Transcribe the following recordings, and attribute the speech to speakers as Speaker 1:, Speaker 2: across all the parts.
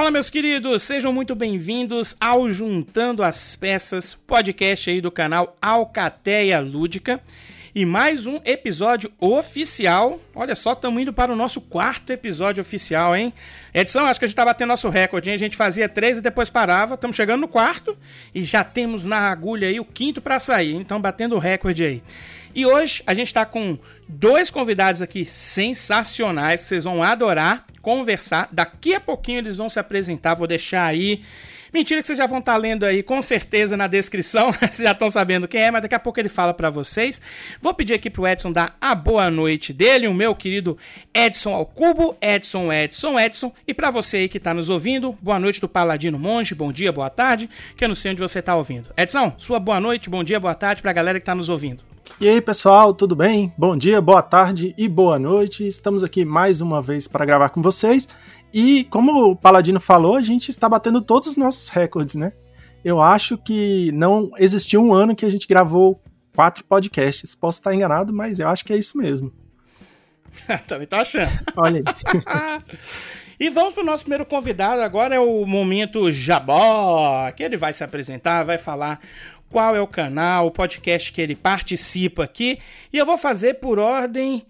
Speaker 1: Fala, meus queridos, sejam muito bem-vindos ao Juntando as Peças, podcast aí do canal Alcateia Lúdica. E mais um episódio oficial. Olha só, estamos indo para o nosso quarto episódio oficial, hein? Edição, acho que a gente tá batendo nosso recorde, hein? A gente fazia três e depois parava. Estamos chegando no quarto e já temos na agulha aí o quinto para sair. Então, batendo o recorde aí. E hoje a gente está com dois convidados aqui sensacionais vocês vão adorar conversar. Daqui a pouquinho eles vão se apresentar, vou deixar aí. Mentira que vocês já vão estar tá lendo aí com certeza na descrição, vocês já estão sabendo quem é, mas daqui a pouco ele fala para vocês. Vou pedir aqui pro Edson dar a boa noite dele, o meu querido Edson ao cubo, Edson, Edson, Edson. E para você aí que está nos ouvindo, boa noite do Paladino Monge, bom dia, boa tarde, que eu não sei onde você está ouvindo. Edson, sua boa noite, bom dia, boa tarde para a galera que está nos ouvindo.
Speaker 2: E aí, pessoal, tudo bem? Bom dia, boa tarde e boa noite. Estamos aqui mais uma vez para gravar com vocês. E como o Paladino falou, a gente está batendo todos os nossos recordes, né? Eu acho que não existiu um ano que a gente gravou quatro podcasts. Posso estar enganado, mas eu acho que é isso mesmo.
Speaker 1: Também tô achando. Olha aí. E vamos para o nosso primeiro convidado. Agora é o momento Jabó, que ele vai se apresentar, vai falar qual é o canal, o podcast que ele participa aqui. E eu vou fazer por ordem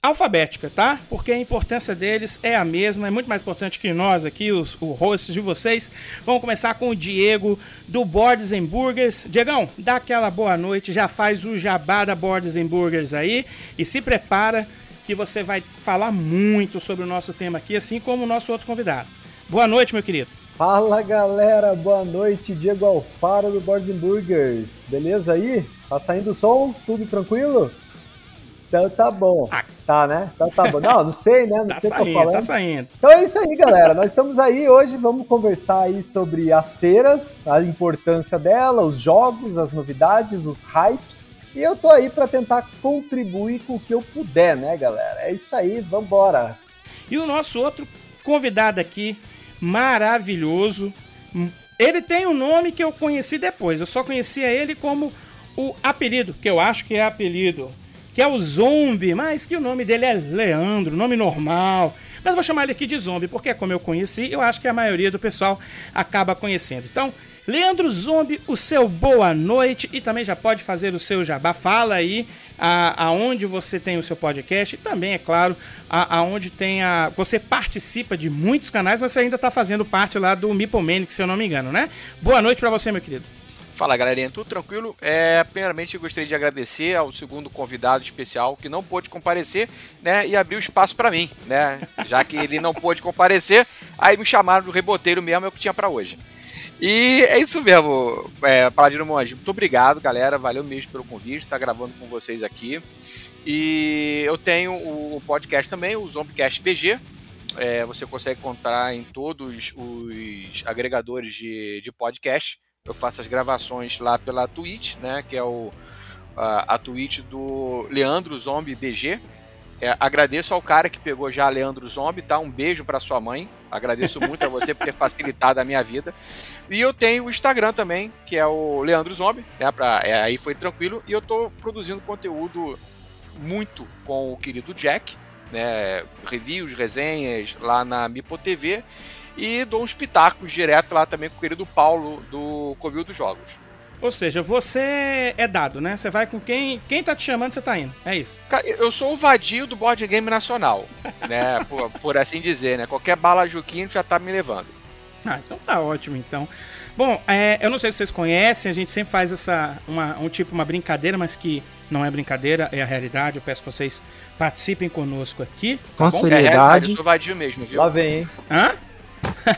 Speaker 1: alfabética, tá? Porque a importância deles é a mesma, é muito mais importante que nós aqui, os, o host de vocês. Vamos começar com o Diego do Bordes Burgers. Diegão, dá aquela boa noite, já faz o jabá da Bordes Burgers aí e se prepara que você vai falar muito sobre o nosso tema aqui, assim como o nosso outro convidado. Boa noite, meu querido.
Speaker 3: Fala galera, boa noite, Diego Alfaro do Boards Burgers. Beleza aí? Tá saindo o som? Tudo tranquilo? Então tá bom. Ah. Tá, né? Então tá bom. Não, não sei, né? Não
Speaker 1: tá
Speaker 3: sei
Speaker 1: saindo,
Speaker 3: tô falando.
Speaker 1: Tá saindo.
Speaker 3: Então é isso aí, galera. Nós estamos aí hoje, vamos conversar aí sobre as feiras, a importância dela, os jogos, as novidades, os hypes. E eu tô aí para tentar contribuir com o que eu puder, né, galera? É isso aí, vambora.
Speaker 1: E o nosso outro convidado aqui maravilhoso. Ele tem um nome que eu conheci depois. Eu só conhecia ele como o apelido, que eu acho que é apelido, que é o Zombie, mas que o nome dele é Leandro, nome normal. Mas vou chamar ele aqui de Zombie, porque como eu conheci, eu acho que a maioria do pessoal acaba conhecendo. Então, Leandro Zombi, o seu boa noite e também já pode fazer o seu jabá. Fala aí a, aonde você tem o seu podcast e também, é claro, a, aonde tem a. Você participa de muitos canais, mas você ainda está fazendo parte lá do Mipomanic, se eu não me engano, né? Boa noite para você, meu querido.
Speaker 4: Fala galerinha, tudo tranquilo? É, primeiramente eu gostaria de agradecer ao segundo convidado especial que não pôde comparecer, né, e abriu espaço para mim, né, já que ele não pôde comparecer, aí me chamaram do reboteiro mesmo, é o que tinha para hoje. E é isso mesmo, é, Paladino Monge. Muito obrigado, galera. Valeu mesmo pelo convite, estar tá gravando com vocês aqui. E eu tenho o podcast também, o Zombicast BG. É, você consegue encontrar em todos os agregadores de, de podcast. Eu faço as gravações lá pela Twitch, né? Que é o, a, a Twitch do Leandro Zombie BG. É, agradeço ao cara que pegou já Leandro Zombie, tá? Um beijo para sua mãe. Agradeço muito a você por ter facilitado a minha vida. E eu tenho o Instagram também, que é o Leandro Zombie, né? Pra, é, aí foi tranquilo. E eu tô produzindo conteúdo muito com o querido Jack, né? Reviews, resenhas lá na Mipo TV. E dou uns pitacos direto lá também com o querido Paulo do Covil dos Jogos.
Speaker 1: Ou seja, você é dado, né? Você vai com quem. Quem tá te chamando, você tá indo. É isso.
Speaker 4: Cara, eu sou o vadio do board game nacional, né? por, por, assim dizer, né? Qualquer bala Juquinho já tá me levando.
Speaker 1: Ah, então tá ótimo, então. Bom, é, eu não sei se vocês conhecem, a gente sempre faz essa. Uma, um tipo, uma brincadeira, mas que não é brincadeira, é a realidade. Eu peço que vocês participem conosco aqui.
Speaker 4: Tá com seriedade. É realidade, eu sou vadio mesmo, viu?
Speaker 3: Lá vem, hein?
Speaker 1: Hã?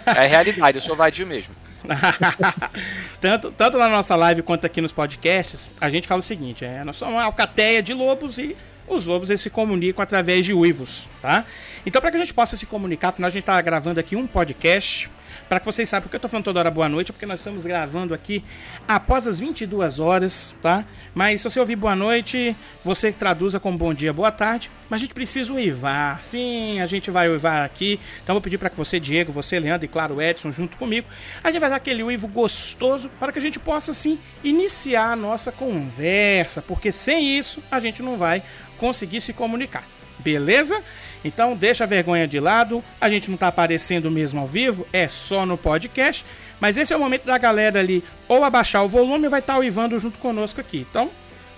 Speaker 4: É realidade, eu sou vadio mesmo.
Speaker 1: tanto, tanto na nossa live quanto aqui nos podcasts, a gente fala o seguinte: é, nós somos uma alcateia de lobos e os lobos eles se comunicam através de uivos, tá? Então, para que a gente possa se comunicar, afinal, a gente está gravando aqui um podcast para que vocês saibam, porque eu estou falando toda hora boa noite, porque nós estamos gravando aqui após as 22 horas, tá? Mas se você ouvir boa noite, você traduza como bom dia, boa tarde. Mas a gente precisa uivar. Sim, a gente vai uivar aqui. Então vou pedir para que você, Diego, você, Leandro e claro, Edson, junto comigo, a gente vai dar aquele uivo gostoso para que a gente possa, sim, iniciar a nossa conversa, porque sem isso a gente não vai conseguir se comunicar. Beleza? Então deixa a vergonha de lado. A gente não tá aparecendo mesmo ao vivo, é só no podcast. Mas esse é o momento da galera ali ou abaixar o volume vai estar tá o Ivando junto conosco aqui. Então,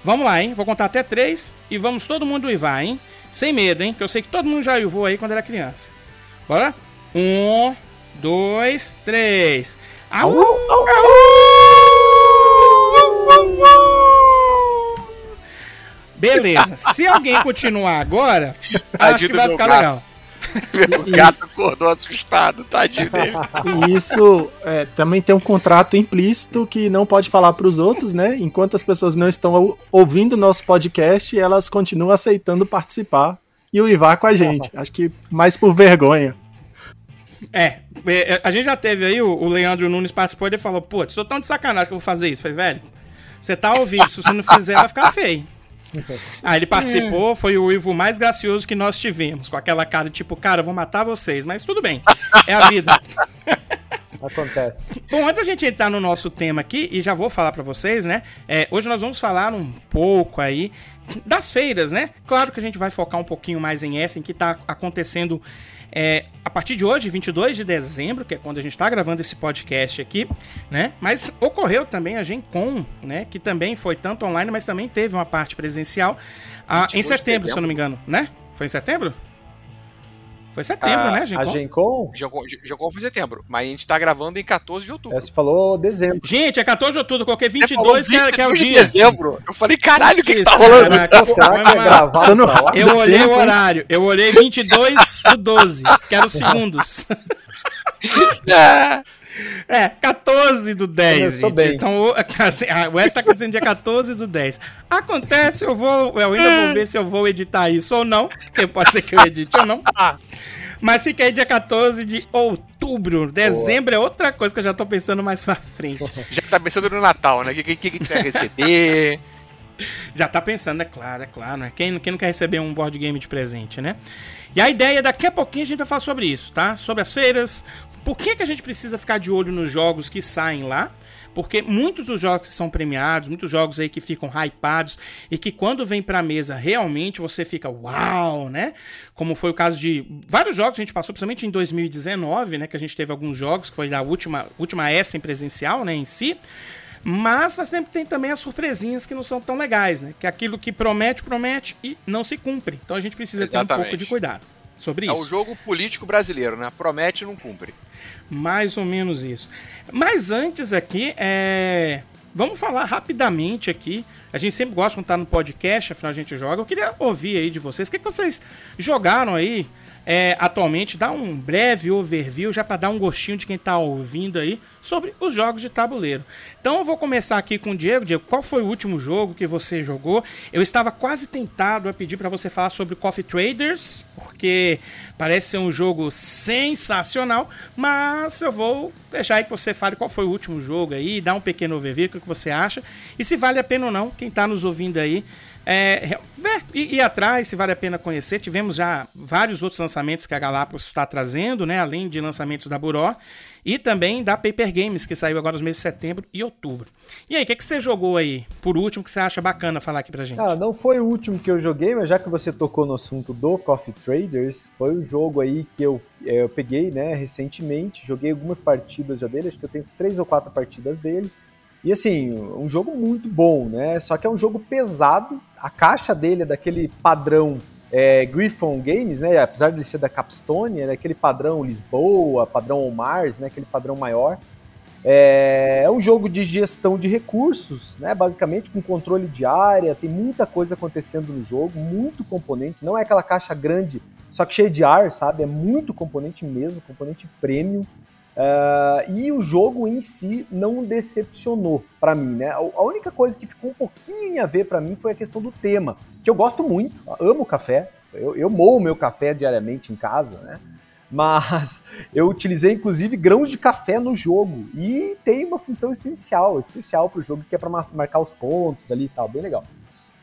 Speaker 1: vamos lá, hein? Vou contar até três e vamos todo mundo uivar, hein? Sem medo, hein? Que eu sei que todo mundo já uivou aí quando era criança. Bora? Um, dois, três. Au! Au! Beleza. Se alguém continuar agora, acho que vai ficar gato. legal.
Speaker 4: Meu gato acordou assustado, tadinho dele.
Speaker 2: E isso é, também tem um contrato implícito que não pode falar para os outros, né? Enquanto as pessoas não estão ouvindo nosso podcast, elas continuam aceitando participar e uivar com a gente. Acho que mais por vergonha.
Speaker 1: É, é a gente já teve aí, o Leandro Nunes participou e ele falou: Pô, estou tão de sacanagem que eu vou fazer isso. Falei, velho, você tá ouvindo, se você não fizer, vai ficar feio. Ah, ele participou, foi o Ivo mais gracioso que nós tivemos, com aquela cara tipo, cara, eu vou matar vocês, mas tudo bem, é a vida.
Speaker 3: Acontece.
Speaker 1: Bom, antes da gente entrar no nosso tema aqui, e já vou falar para vocês, né? É, hoje nós vamos falar um pouco aí das feiras, né? Claro que a gente vai focar um pouquinho mais em essa, em que tá acontecendo é, a partir de hoje, 22 de dezembro, que é quando a gente está gravando esse podcast aqui, né? Mas ocorreu também a Gencom, né? Que também foi tanto online, mas também teve uma parte presencial ah, em setembro, se eu não me engano, né? Foi em setembro? Foi setembro,
Speaker 3: a,
Speaker 1: né,
Speaker 3: Gencom? A Gencom?
Speaker 4: Gencom foi setembro, mas a gente tá gravando em 14 de outubro.
Speaker 3: Você falou dezembro.
Speaker 1: Gente, é 14 de outubro, coloquei 22, que, é, que é o dia.
Speaker 4: de dezembro. Eu falei, caralho, o que, que tá rolando? Caraca,
Speaker 3: será que é gravado
Speaker 1: Eu olhei o horário, eu olhei 22 do 12, que eram segundos. É, 14 do 10. Gente. Bem. Então, assim, o S tá dizendo dia 14 do 10. Acontece, eu vou. Eu ainda vou ver se eu vou editar isso ou não. Porque pode ser que eu edite ou não. Mas fica aí dia 14 de outubro. Dezembro Boa. é outra coisa que eu já tô pensando mais pra frente.
Speaker 4: Já tá pensando no Natal, né? O que, que, que, que vai receber?
Speaker 1: já tá pensando, é claro, é claro. Né? Quem, quem não quer receber um board game de presente, né? E a ideia, daqui a pouquinho a gente vai falar sobre isso, tá? Sobre as feiras, por que, que a gente precisa ficar de olho nos jogos que saem lá? Porque muitos dos jogos que são premiados, muitos jogos aí que ficam hypados e que quando vem pra mesa realmente você fica uau, né? Como foi o caso de vários jogos que a gente passou, principalmente em 2019, né? Que a gente teve alguns jogos, que foi a última, última S em presencial, né? Em si. Mas nós sempre tem também as surpresinhas que não são tão legais, né? Que é aquilo que promete, promete e não se cumpre. Então a gente precisa Exatamente. ter um pouco de cuidado sobre
Speaker 4: é
Speaker 1: isso.
Speaker 4: É o jogo político brasileiro, né? Promete e não cumpre.
Speaker 1: Mais ou menos isso. Mas antes aqui, é... vamos falar rapidamente aqui. A gente sempre gosta quando tá no podcast, afinal a gente joga. Eu queria ouvir aí de vocês. O que, que vocês jogaram aí é, atualmente, dá um breve overview, já para dar um gostinho de quem está ouvindo aí, sobre os jogos de tabuleiro. Então eu vou começar aqui com o Diego. Diego, qual foi o último jogo que você jogou? Eu estava quase tentado a pedir para você falar sobre Coffee Traders, porque parece ser um jogo sensacional, mas eu vou deixar aí que você fale qual foi o último jogo aí, dá um pequeno overview, o que você acha, e se vale a pena ou não, quem está nos ouvindo aí, é, e ir atrás se vale a pena conhecer. Tivemos já vários outros lançamentos que a Galápagos está trazendo, né? Além de lançamentos da Buró e também da Paper Games, que saiu agora nos meses de setembro e outubro. E aí, o que, que você jogou aí, por último, que você acha bacana falar aqui pra gente?
Speaker 3: Ah, não foi o último que eu joguei, mas já que você tocou no assunto do Coffee Traders, foi o jogo aí que eu, é, eu peguei, né, recentemente. Joguei algumas partidas já dele, acho que eu tenho três ou quatro partidas dele. E assim, um jogo muito bom, né? Só que é um jogo pesado. A caixa dele é daquele padrão é, Griffon Games, né? Apesar de ele ser da Capstone, é daquele padrão Lisboa, padrão Mars, né? Aquele padrão maior. É, é, um jogo de gestão de recursos, né? Basicamente com controle de área, tem muita coisa acontecendo no jogo, muito componente. Não é aquela caixa grande, só que cheia de ar, sabe? É muito componente mesmo, componente premium. Uh, e o jogo em si não decepcionou para mim, né? A única coisa que ficou um pouquinho a ver para mim foi a questão do tema, que eu gosto muito, amo café, eu, eu moo meu café diariamente em casa, né? Mas eu utilizei inclusive grãos de café no jogo e tem uma função essencial, especial para o jogo, que é para marcar os pontos ali e tal, bem legal.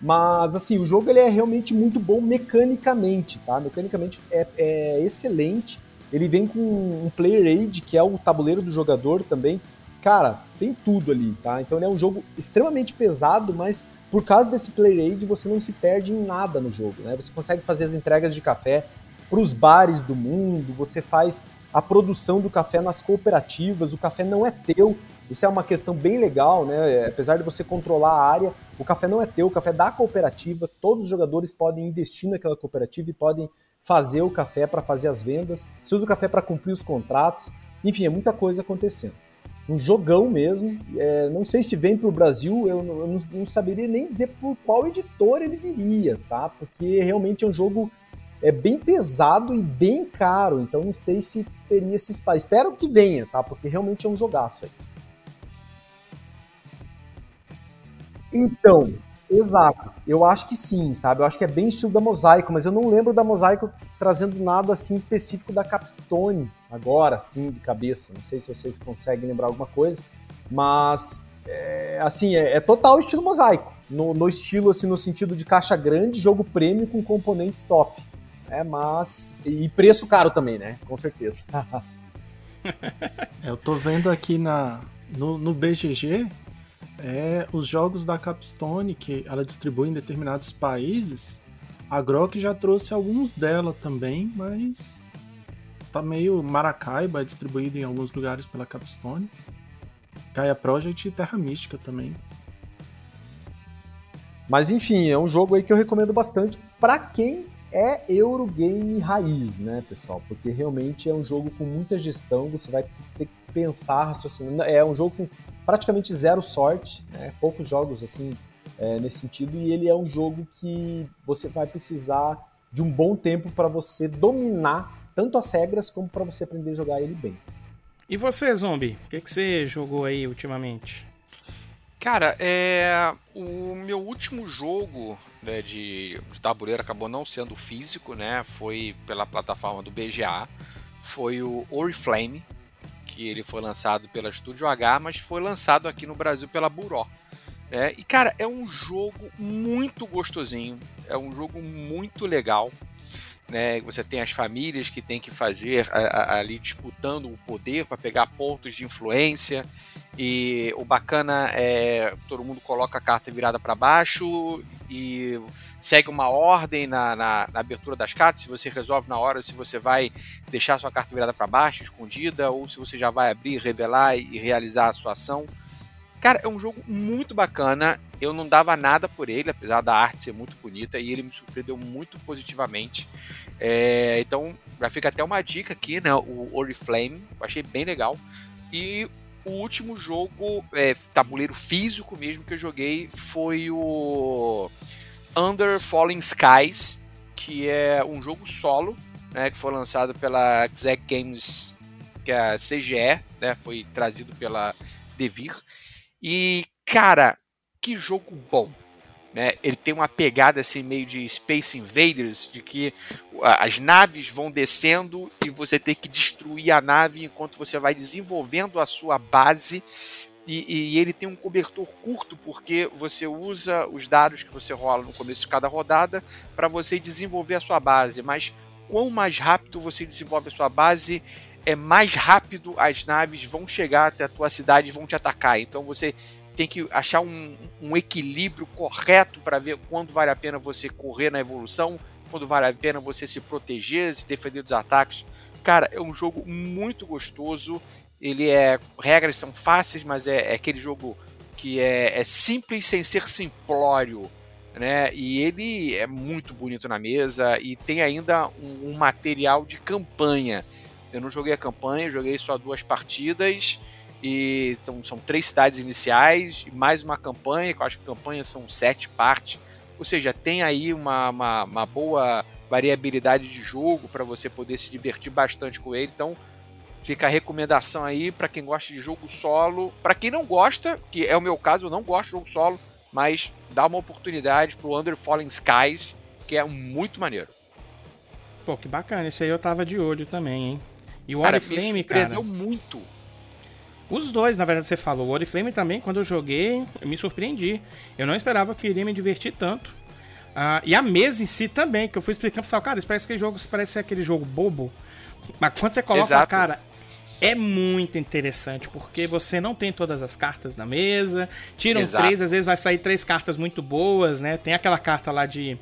Speaker 3: Mas assim, o jogo ele é realmente muito bom mecanicamente, tá? Mecanicamente é, é excelente ele vem com um player aid, que é o tabuleiro do jogador também. Cara, tem tudo ali, tá? Então ele é um jogo extremamente pesado, mas por causa desse Play Aid, você não se perde em nada no jogo, né? Você consegue fazer as entregas de café para os bares do mundo, você faz a produção do café nas cooperativas, o café não é teu. Isso é uma questão bem legal, né? Apesar de você controlar a área, o café não é teu, o café é da cooperativa, todos os jogadores podem investir naquela cooperativa e podem fazer o café para fazer as vendas, você usa o café para cumprir os contratos, enfim, é muita coisa acontecendo. Um jogão mesmo, é, não sei se vem para o Brasil, eu, não, eu não, não saberia nem dizer por qual editor ele viria, tá? Porque realmente é um jogo é bem pesado e bem caro, então não sei se teria esse espaço. Espero que venha, tá? Porque realmente é um jogaço aí. Então, exato. Eu acho que sim, sabe? Eu acho que é bem estilo da Mosaico, mas eu não lembro da Mosaico trazendo nada assim específico da Capstone agora, assim, de cabeça. Não sei se vocês conseguem lembrar alguma coisa, mas é, assim, é, é, total estilo Mosaico. No, no, estilo, assim, no sentido de caixa grande, jogo prêmio com componentes top. É, mas. E preço caro também, né? Com certeza.
Speaker 2: eu tô vendo aqui na, no, no BGG é os jogos da Capstone que ela distribui em determinados países. A Grok já trouxe alguns dela também, mas tá meio Maracaiba, é distribuído em alguns lugares pela Capstone. Gaia Project e Terra Mística também.
Speaker 3: Mas enfim, é um jogo aí que eu recomendo bastante para quem é Eurogame raiz, né, pessoal? Porque realmente é um jogo com muita gestão, você vai ter que pensar, raciocinando. É um jogo com praticamente zero sorte, né? poucos jogos assim é, nesse sentido, e ele é um jogo que você vai precisar de um bom tempo para você dominar tanto as regras como para você aprender a jogar ele bem.
Speaker 1: E você, Zombie? O que, que você jogou aí ultimamente?
Speaker 4: Cara, é o meu último jogo né, de, de tabuleiro acabou não sendo físico, né? Foi pela plataforma do BGA. Foi o Oriflame, que ele foi lançado pela Studio H, mas foi lançado aqui no Brasil pela Buró. Né? E cara, é um jogo muito gostosinho, é um jogo muito legal. Né, você tem as famílias que tem que fazer a, a, ali disputando o poder para pegar pontos de influência. E o bacana é todo mundo coloca a carta virada para baixo e segue uma ordem na, na, na, abertura das cartas. Se você resolve na hora se você vai deixar sua carta virada para baixo, escondida, ou se você já vai abrir, revelar e realizar a sua ação. Cara, é um jogo muito bacana. Eu não dava nada por ele, apesar da arte ser muito bonita, e ele me surpreendeu muito positivamente. É, então, já fica até uma dica aqui, né? O Oriflame, eu achei bem legal. E o último jogo, é, tabuleiro físico mesmo, que eu joguei foi o Under Falling Skies, que é um jogo solo, né? Que foi lançado pela Exec Games, que é a CGE, né? Foi trazido pela Devir. E, cara, que jogo bom. Né? Ele tem uma pegada assim meio de Space Invaders, de que as naves vão descendo e você tem que destruir a nave enquanto você vai desenvolvendo a sua base. E, e, ele tem um cobertor curto porque você usa os dados que você rola no começo de cada rodada para você desenvolver a sua base. Mas quanto mais rápido você desenvolve a sua base, é mais rápido as naves vão chegar até a tua cidade e vão te atacar. Então você tem que achar um, um equilíbrio correto para ver quando vale a pena você correr na evolução, quando vale a pena você se proteger, se defender dos ataques. Cara, é um jogo muito gostoso. Ele é. Regras são fáceis, mas é, é aquele jogo que é, é, simples sem ser simplório. Né? E ele é muito bonito na mesa e tem ainda um, um material de campanha. Eu não joguei a campanha, joguei só duas partidas. E são, são três cidades iniciais, mais uma campanha, que eu acho que a campanha são sete partes. Ou seja, tem aí uma, uma, uma boa variabilidade de jogo para você poder se divertir bastante com ele. Então, fica a recomendação aí para quem gosta de jogo solo. Para quem não gosta, que é o meu caso, eu não gosto de jogo solo, mas dá uma oportunidade pro Under Fallen Skies, que é muito maneiro.
Speaker 1: Pô, que bacana. Esse aí eu tava de olho também, hein? E o Oriflame, cara.
Speaker 4: Me muito.
Speaker 1: Os dois, na verdade, você falou. O Oriflame também, quando eu joguei, eu me surpreendi. Eu não esperava que iria me divertir tanto. Uh, e a mesa em si também, que eu fui explicando pro cara, isso parece que jogo, parece ser aquele jogo bobo. Mas quando você coloca, Exato. cara, é muito interessante, porque você não tem todas as cartas na mesa, tiram
Speaker 4: Exato.
Speaker 1: três, às vezes vai sair três cartas muito boas, né? Tem aquela carta lá de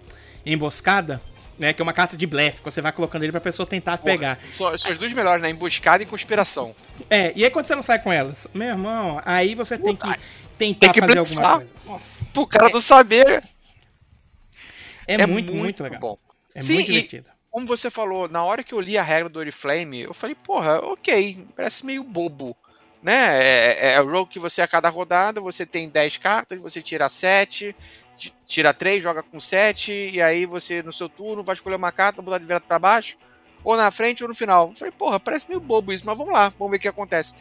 Speaker 1: emboscada, né? Que é uma carta de blefe, que você vai colocando ele pra pessoa tentar
Speaker 4: Porra,
Speaker 1: pegar.
Speaker 4: São, são as duas melhores, né? Emboscada e conspiração.
Speaker 1: É, e aí quando você não sai com elas, meu irmão, aí você tem que tentar
Speaker 4: tem que
Speaker 1: fazer
Speaker 4: blefar.
Speaker 1: alguma coisa. Nossa,
Speaker 4: Pro cara não saber.
Speaker 1: é, muito, muito, legal.
Speaker 4: bom.
Speaker 1: É
Speaker 4: Sim,
Speaker 1: muito
Speaker 4: e-
Speaker 1: divertido.
Speaker 4: Como você falou, na hora que eu li a regra do Oriflame, eu falei, porra, ok, parece meio bobo. Né? É, é, é o jogo que você, a cada rodada, você tem 10 cartas, você tira 7, ti- tira 3, joga com 7, e aí você, no seu turno, vai escolher uma carta, botar de virado pra baixo, ou na frente ou no final. Eu falei, porra, parece meio bobo isso, mas vamos lá, vamos ver o que acontece.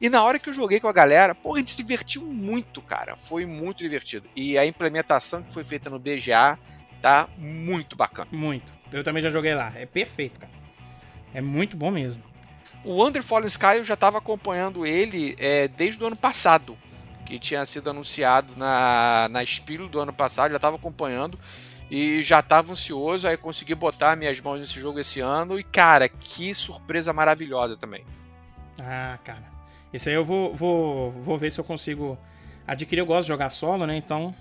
Speaker 4: E na hora que eu joguei com a galera, porra, a gente se divertiu muito, cara. Foi muito divertido. E a implementação que foi feita no BGA tá muito bacana.
Speaker 1: Muito. Eu também já joguei lá. É perfeito, cara. É muito bom mesmo.
Speaker 4: O Under Fallen Sky eu já estava acompanhando ele é, desde o ano passado, que tinha sido anunciado na, na Spiro do ano passado, já estava acompanhando e já estava ansioso, aí consegui botar minhas mãos nesse jogo esse ano e cara, que surpresa maravilhosa também.
Speaker 1: Ah, cara. Esse aí eu vou, vou, vou ver se eu consigo adquirir. Eu gosto de jogar solo, né? Então.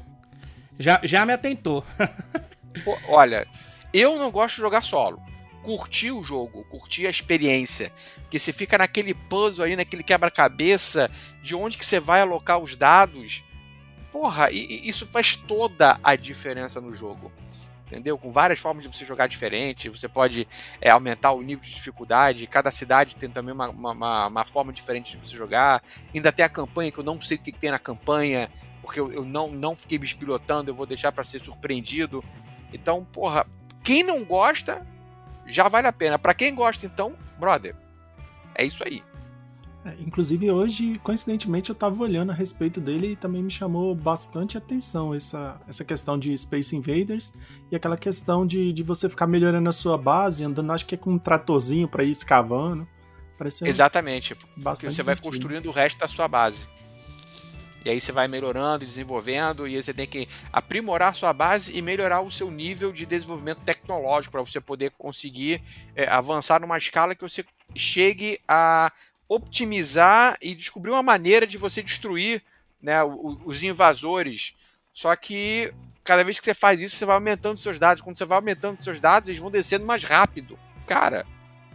Speaker 1: Já, já me atentou.
Speaker 4: Pô, olha, eu não gosto de jogar solo. Curti o jogo, curti a experiência. Porque você fica naquele puzzle ali, naquele quebra-cabeça, de onde que você vai alocar os dados. Porra, e, e isso faz toda a diferença no jogo. Entendeu? Com várias formas de você jogar diferente. Você pode é, aumentar o nível de dificuldade. Cada cidade tem também uma, uma- uma, forma diferente de você jogar. Ainda tem a campanha, que eu não sei o que tem na campanha. Porque eu, eu não, não fiquei me eu vou deixar para ser surpreendido. Então, porra, quem não gosta, já vale a pena. Pra quem gosta, então, brother, é isso aí.
Speaker 2: É, inclusive hoje, coincidentemente, eu tava olhando a respeito dele e também me chamou bastante atenção essa, essa questão de Space Invaders e aquela questão de, de você ficar melhorando a sua base, andando, acho que é com um tratorzinho pra ir escavando. Parece
Speaker 4: Exatamente. Porque você vai
Speaker 2: divertido.
Speaker 4: construindo o resto da sua base. E aí você vai melhorando, desenvolvendo, e você tem que aprimorar sua base e melhorar o seu nível de desenvolvimento tecnológico para você poder conseguir é, avançar numa escala que você chegue a optimizar e descobrir uma maneira de você destruir né, os invasores. Só que cada vez que você faz isso, você vai aumentando seus dados. Quando você vai aumentando seus dados, eles vão descendo mais rápido. Cara,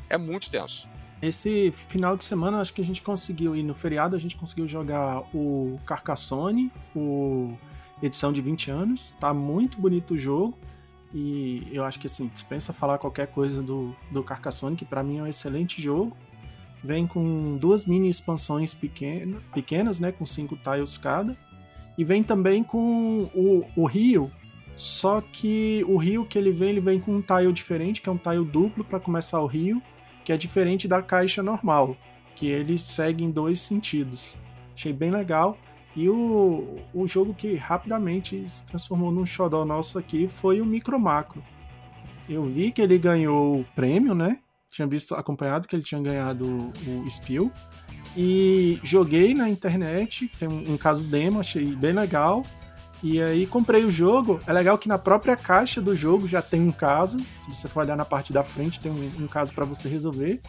Speaker 4: é muito tenso.
Speaker 2: Esse final de semana, acho que a gente conseguiu ir no feriado, a gente conseguiu jogar o Carcassonne, o edição de 20 anos. Tá muito bonito o jogo. E eu acho que assim, dispensa falar qualquer coisa do, do Carcassonne, que pra mim é um excelente jogo. Vem com duas mini expansões pequena, pequenas, né? Com cinco tiles cada. E vem também com o, o Rio. Só que o Rio que ele vem, ele vem com um tile diferente, que é um tile duplo para começar o Rio que é diferente da caixa normal, que ele segue em dois sentidos. Achei bem legal. E o, o jogo que rapidamente se transformou num xodó nosso aqui foi o Micro Macro. Eu vi que ele ganhou o prêmio, né? Tinha visto, acompanhado que ele tinha ganhado o, Spiel. E joguei na internet, tem um, um caso demo, achei bem legal. E aí comprei o jogo. É legal que na própria caixa do jogo já tem um caso. Se você for olhar na parte da frente, tem um, um caso para você resolver.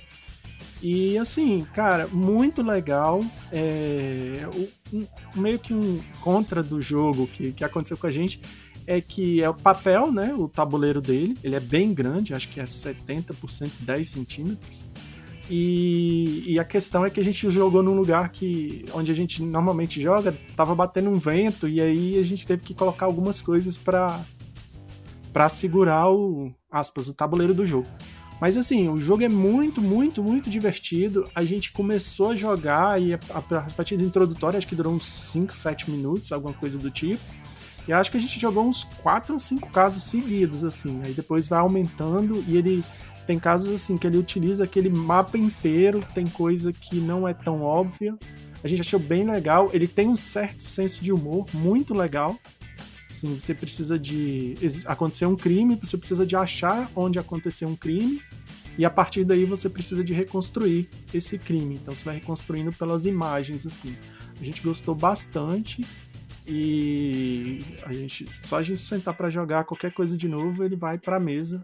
Speaker 2: E assim, cara, muito legal. É, um- meio que um contra do jogo que, que aconteceu com a gente é que é o papel, né? O tabuleiro dele. Ele é bem grande, acho que é 70 por 110 centímetros. E, e a questão é que a gente jogou num lugar que onde a gente normalmente joga, tava batendo um vento e aí a gente teve que colocar algumas coisas para para segurar o aspas o tabuleiro do jogo. Mas assim, o jogo é muito, muito, muito divertido. A gente começou a jogar e a, a partida introdutória acho que durou uns 5, 7 minutos, alguma coisa do tipo. E acho que a gente jogou uns 4 ou 5 casos seguidos, assim. Aí depois vai aumentando e ele tem casos assim que ele utiliza aquele mapa inteiro, tem coisa que não é tão óbvia. A gente achou bem legal. Ele tem um certo senso de humor, muito legal. Assim, você precisa de acontecer um crime, você precisa de achar onde aconteceu um crime e a partir daí você precisa de reconstruir esse crime. Então você vai reconstruindo pelas imagens assim. A gente gostou bastante e a gente só a gente sentar para jogar qualquer coisa de novo, ele vai para mesa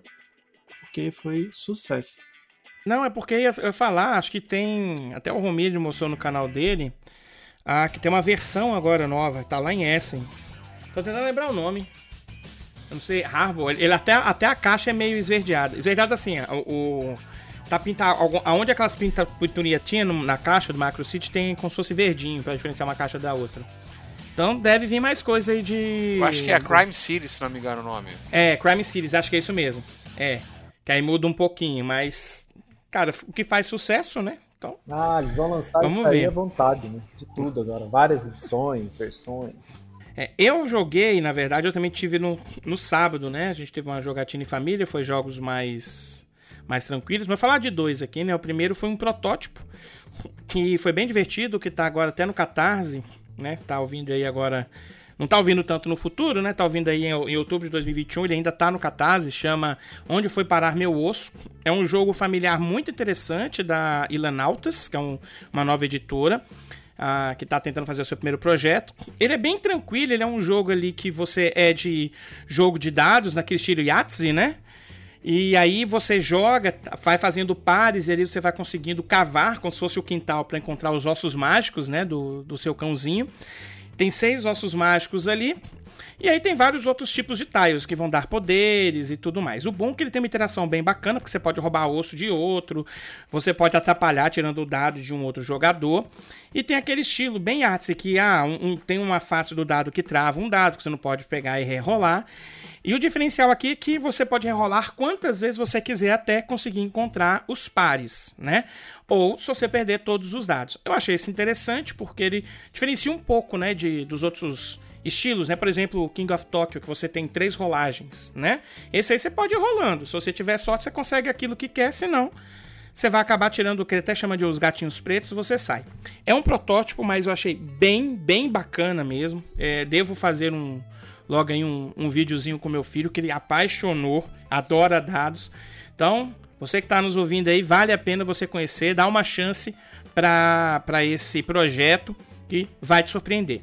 Speaker 2: porque foi sucesso.
Speaker 1: Não, é porque eu ia, falar, acho que tem. Até o Romilho mostrou no canal dele. Ah, que tem uma versão agora nova, tá lá em Essen. Tô tentando lembrar o nome. Eu não sei, Harbor. Ele até, até a caixa é meio esverdeada. Esverdeada assim, o. o tá pintado. Aonde aquelas pinturinhas tinha na caixa do Macro City tem como se fosse verdinho, pra diferenciar uma caixa da outra. Então deve vir mais coisa aí de.
Speaker 4: Eu acho que é Crime City, se não me engano o nome.
Speaker 1: É, Crime Cities, acho que é isso mesmo. É. Que aí muda um pouquinho, mas. Cara, o que faz sucesso, né? Então.
Speaker 3: Ah, eles vão lançar Vamos isso aí ver. à vontade, né? De tudo agora. Várias edições, versões.
Speaker 1: É, eu joguei, na verdade, eu também tive no, no sábado, né? A gente teve uma jogatina em família, foi jogos mais, mais tranquilos. Mas falar de dois aqui, né? O primeiro foi um protótipo, que foi bem divertido, que tá agora até no Catarse, né? Tá ouvindo aí agora. Não tá ouvindo tanto no futuro, né? Tá ouvindo aí em, outubro de 2021, ele ainda tá no Catarse, chama Onde Foi Parar Meu Osso. É um jogo familiar muito interessante da Ilanautas, que é um, uma nova editora ah, que está tentando fazer o seu primeiro projeto. Ele é bem tranquilo, ele é um jogo ali que você é de jogo de dados, naquele estilo Yahtzee, né? E aí você joga, vai fazendo pares e ali você vai conseguindo cavar como se fosse o quintal para encontrar os ossos mágicos, né, do, do seu cãozinho. Tem seis ossos mágicos ali e aí tem vários outros tipos de tiles que vão dar poderes e tudo mais. O bom é que ele tem uma interação bem bacana, porque você pode roubar osso de outro, você pode atrapalhar tirando o dado de um outro jogador. E tem aquele estilo bem artsy que ah, um, um, tem uma face do dado que trava um dado que você não pode pegar e rerolar. E o diferencial aqui é que você pode rerolar quantas vezes você quiser até conseguir encontrar os pares, né? Ou se você perder todos os dados. Eu achei isso interessante porque ele diferencia um pouco, né, de, dos outros estilos, né? Por exemplo, o King of Tokyo, que você tem três rolagens, né? Esse aí você pode ir rolando. Se você tiver sorte, você consegue aquilo que quer, senão você vai acabar tirando o que ele até chama de os gatinhos pretos e você sai. É um protótipo, mas eu achei bem, bem bacana mesmo. É, devo fazer um logo aí um, um videozinho com meu filho que ele apaixonou, adora dados. Então, você que está nos ouvindo aí, vale a pena você conhecer, dar uma chance para esse projeto que vai te surpreender.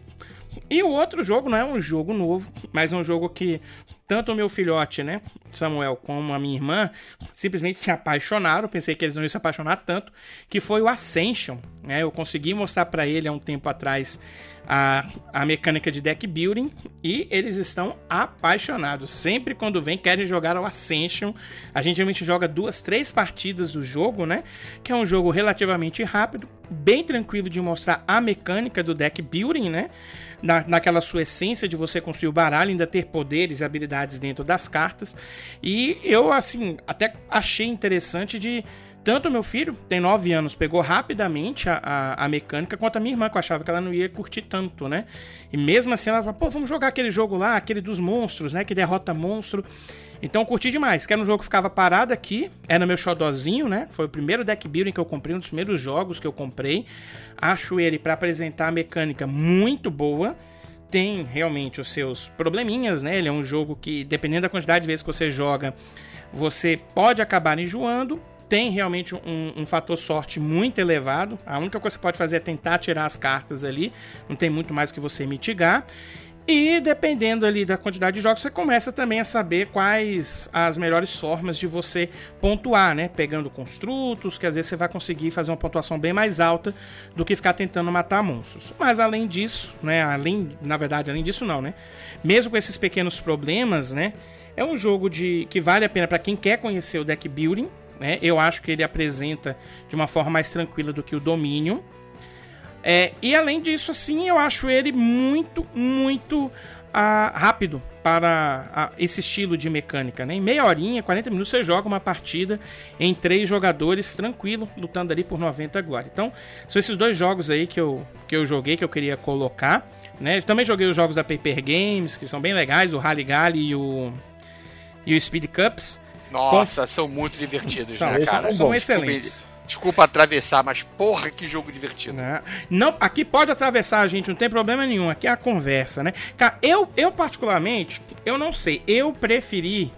Speaker 1: E o outro jogo não é um jogo novo, mas é um jogo que tanto o meu filhote, né, Samuel, como a minha irmã, simplesmente se apaixonaram. Pensei que eles não iam se apaixonar tanto, que foi o Ascension. Né? Eu consegui mostrar para ele há um tempo atrás a, a mecânica de deck building e eles estão apaixonados. Sempre quando vem querem jogar o Ascension. A gente realmente joga duas, três partidas do jogo, né? Que é um jogo relativamente rápido, bem tranquilo de mostrar a mecânica do deck building, né? Na, naquela sua essência de você construir o baralho, ainda ter poderes e habilidades dentro das cartas. E eu, assim, até achei interessante de tanto meu filho, tem 9 anos, pegou rapidamente a, a, a, mecânica, quanto a minha irmã, que eu achava que ela não ia curtir tanto, né? E mesmo assim ela falou, pô, vamos jogar aquele jogo lá, aquele dos monstros, né? Que derrota monstro. Então curti demais, que era um jogo que ficava parado aqui, era meu xodozinho, né? Foi o primeiro deck building que eu comprei, um dos primeiros jogos que eu comprei. Acho ele para apresentar a mecânica muito boa. Tem realmente os seus probleminhas, né? Ele é um jogo que, dependendo da quantidade de vezes que você joga, você pode acabar enjoando, tem realmente um, um, fator sorte muito elevado. A única coisa que você pode fazer é tentar tirar as cartas ali. Não tem muito mais que você mitigar. E dependendo ali da quantidade de jogos, você começa também a saber quais as melhores formas de você pontuar, né? Pegando construtos, que às vezes você vai conseguir fazer uma pontuação bem mais alta do que ficar tentando matar monstros. Mas além disso, né? Além, na verdade, além disso não, né? Mesmo com esses pequenos problemas, né? É um jogo de que vale a pena para quem quer conhecer o deck building, né? Eu acho que ele apresenta de uma forma mais tranquila do que o Dominion. É, e além disso, assim, eu acho ele muito, muito ah, rápido para ah, esse estilo de mecânica. Né? Em meia horinha, 40 minutos, você joga uma partida em três jogadores, tranquilo, lutando ali por 90 glória. Então, são esses dois jogos aí que eu, que eu joguei, que eu queria colocar. Né? também joguei os jogos da Paper Games, que são bem legais, o Rally Galley e o, e o Speed Cups.
Speaker 4: Nossa, Com... são muito divertidos,
Speaker 1: são,
Speaker 4: né, cara?
Speaker 1: São, excelentes.
Speaker 4: Desculpa, atravessar, mas porra, que jogo divertido.
Speaker 1: Não, né? não, aqui pode atravessar, gente, não tem problema nenhum. Aqui é a conversa, né? Cara, eu, eu particularmente, eu não sei, eu preferi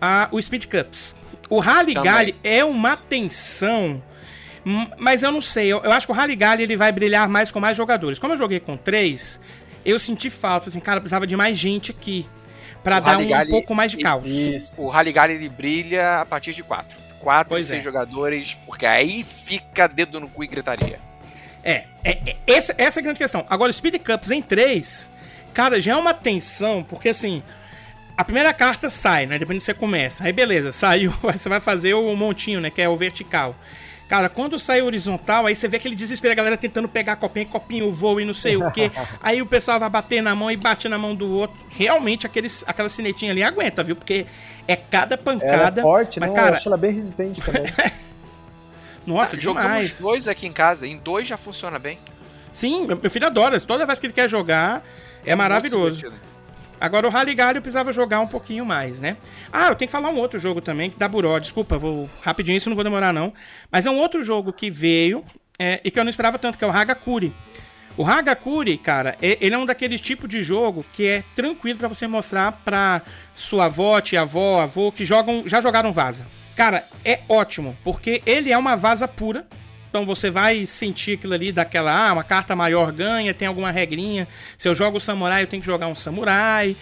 Speaker 1: a, o Speed Cups. O Rally Galley é uma tensão mas eu não sei, eu, eu, acho que o Rally Galley ele vai brilhar mais com mais jogadores. Como eu joguei com três, eu senti falta, assim, cara, precisava de mais gente aqui para dar um pouco mais de caos.
Speaker 4: Isso. O Rally Galley ele brilha a partir de 4. Quatro pois e seis é. jogadores, porque aí fica dedo no cu e gritaria.
Speaker 1: É, é, é essa, essa é a grande questão. Agora, o Speed Cups em três, cara, já é uma tensão, porque assim, a primeira carta sai, né? Depois você começa. Aí beleza, saiu, aí você vai fazer o montinho, né? Que é o vertical. Cara, quando sai horizontal, aí você vê aquele desespero, a galera tentando pegar copinho, copinho voa e não sei o que. aí o pessoal vai bater na mão e bate na mão do outro. Realmente, aqueles, aquela cinetinha ali aguenta, viu? Porque é cada pancada.
Speaker 3: Ela é forte, mas, né? Cara... Eu acho ela bem resistente também.
Speaker 1: Nossa, ah,
Speaker 4: Jogamos dois aqui em casa, em dois já funciona bem.
Speaker 1: Sim, meu filho adora. Toda vez que ele quer jogar, é, é maravilhoso. Agora o Rally Galho precisava jogar um pouquinho mais, né? Ah, eu tenho que falar um outro jogo também, da Buró. Desculpa, vou rapidinho, isso não vou demorar não. Mas é um outro jogo que veio é, e que eu não esperava tanto, que é o Hagakuri. O Hagakuri, cara, ele é um daqueles tipos de jogo que é tranquilo para você mostrar pra sua avó, tia avó, avô, que jogam, já jogaram vaza. Cara, é ótimo, porque ele é uma vaza pura, então você vai sentir aquilo ali daquela, ah, uma carta maior ganha, tem alguma regrinha. Se eu jogo samurai, eu tenho que jogar um samurai.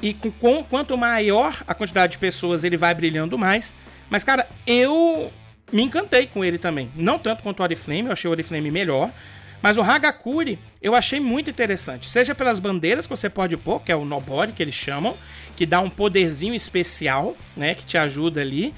Speaker 1: E com, com, quanto maior a quantidade de pessoas, ele vai brilhando mais. Mas, cara, eu me encantei com ele também. Não tanto quanto o Oriflame, eu achei o Oriflame melhor. Mas o Hagakuri eu achei muito interessante. Seja pelas bandeiras que você pode pôr, que é o Nobody que eles chamam, que dá um poderzinho especial, né, que te ajuda ali.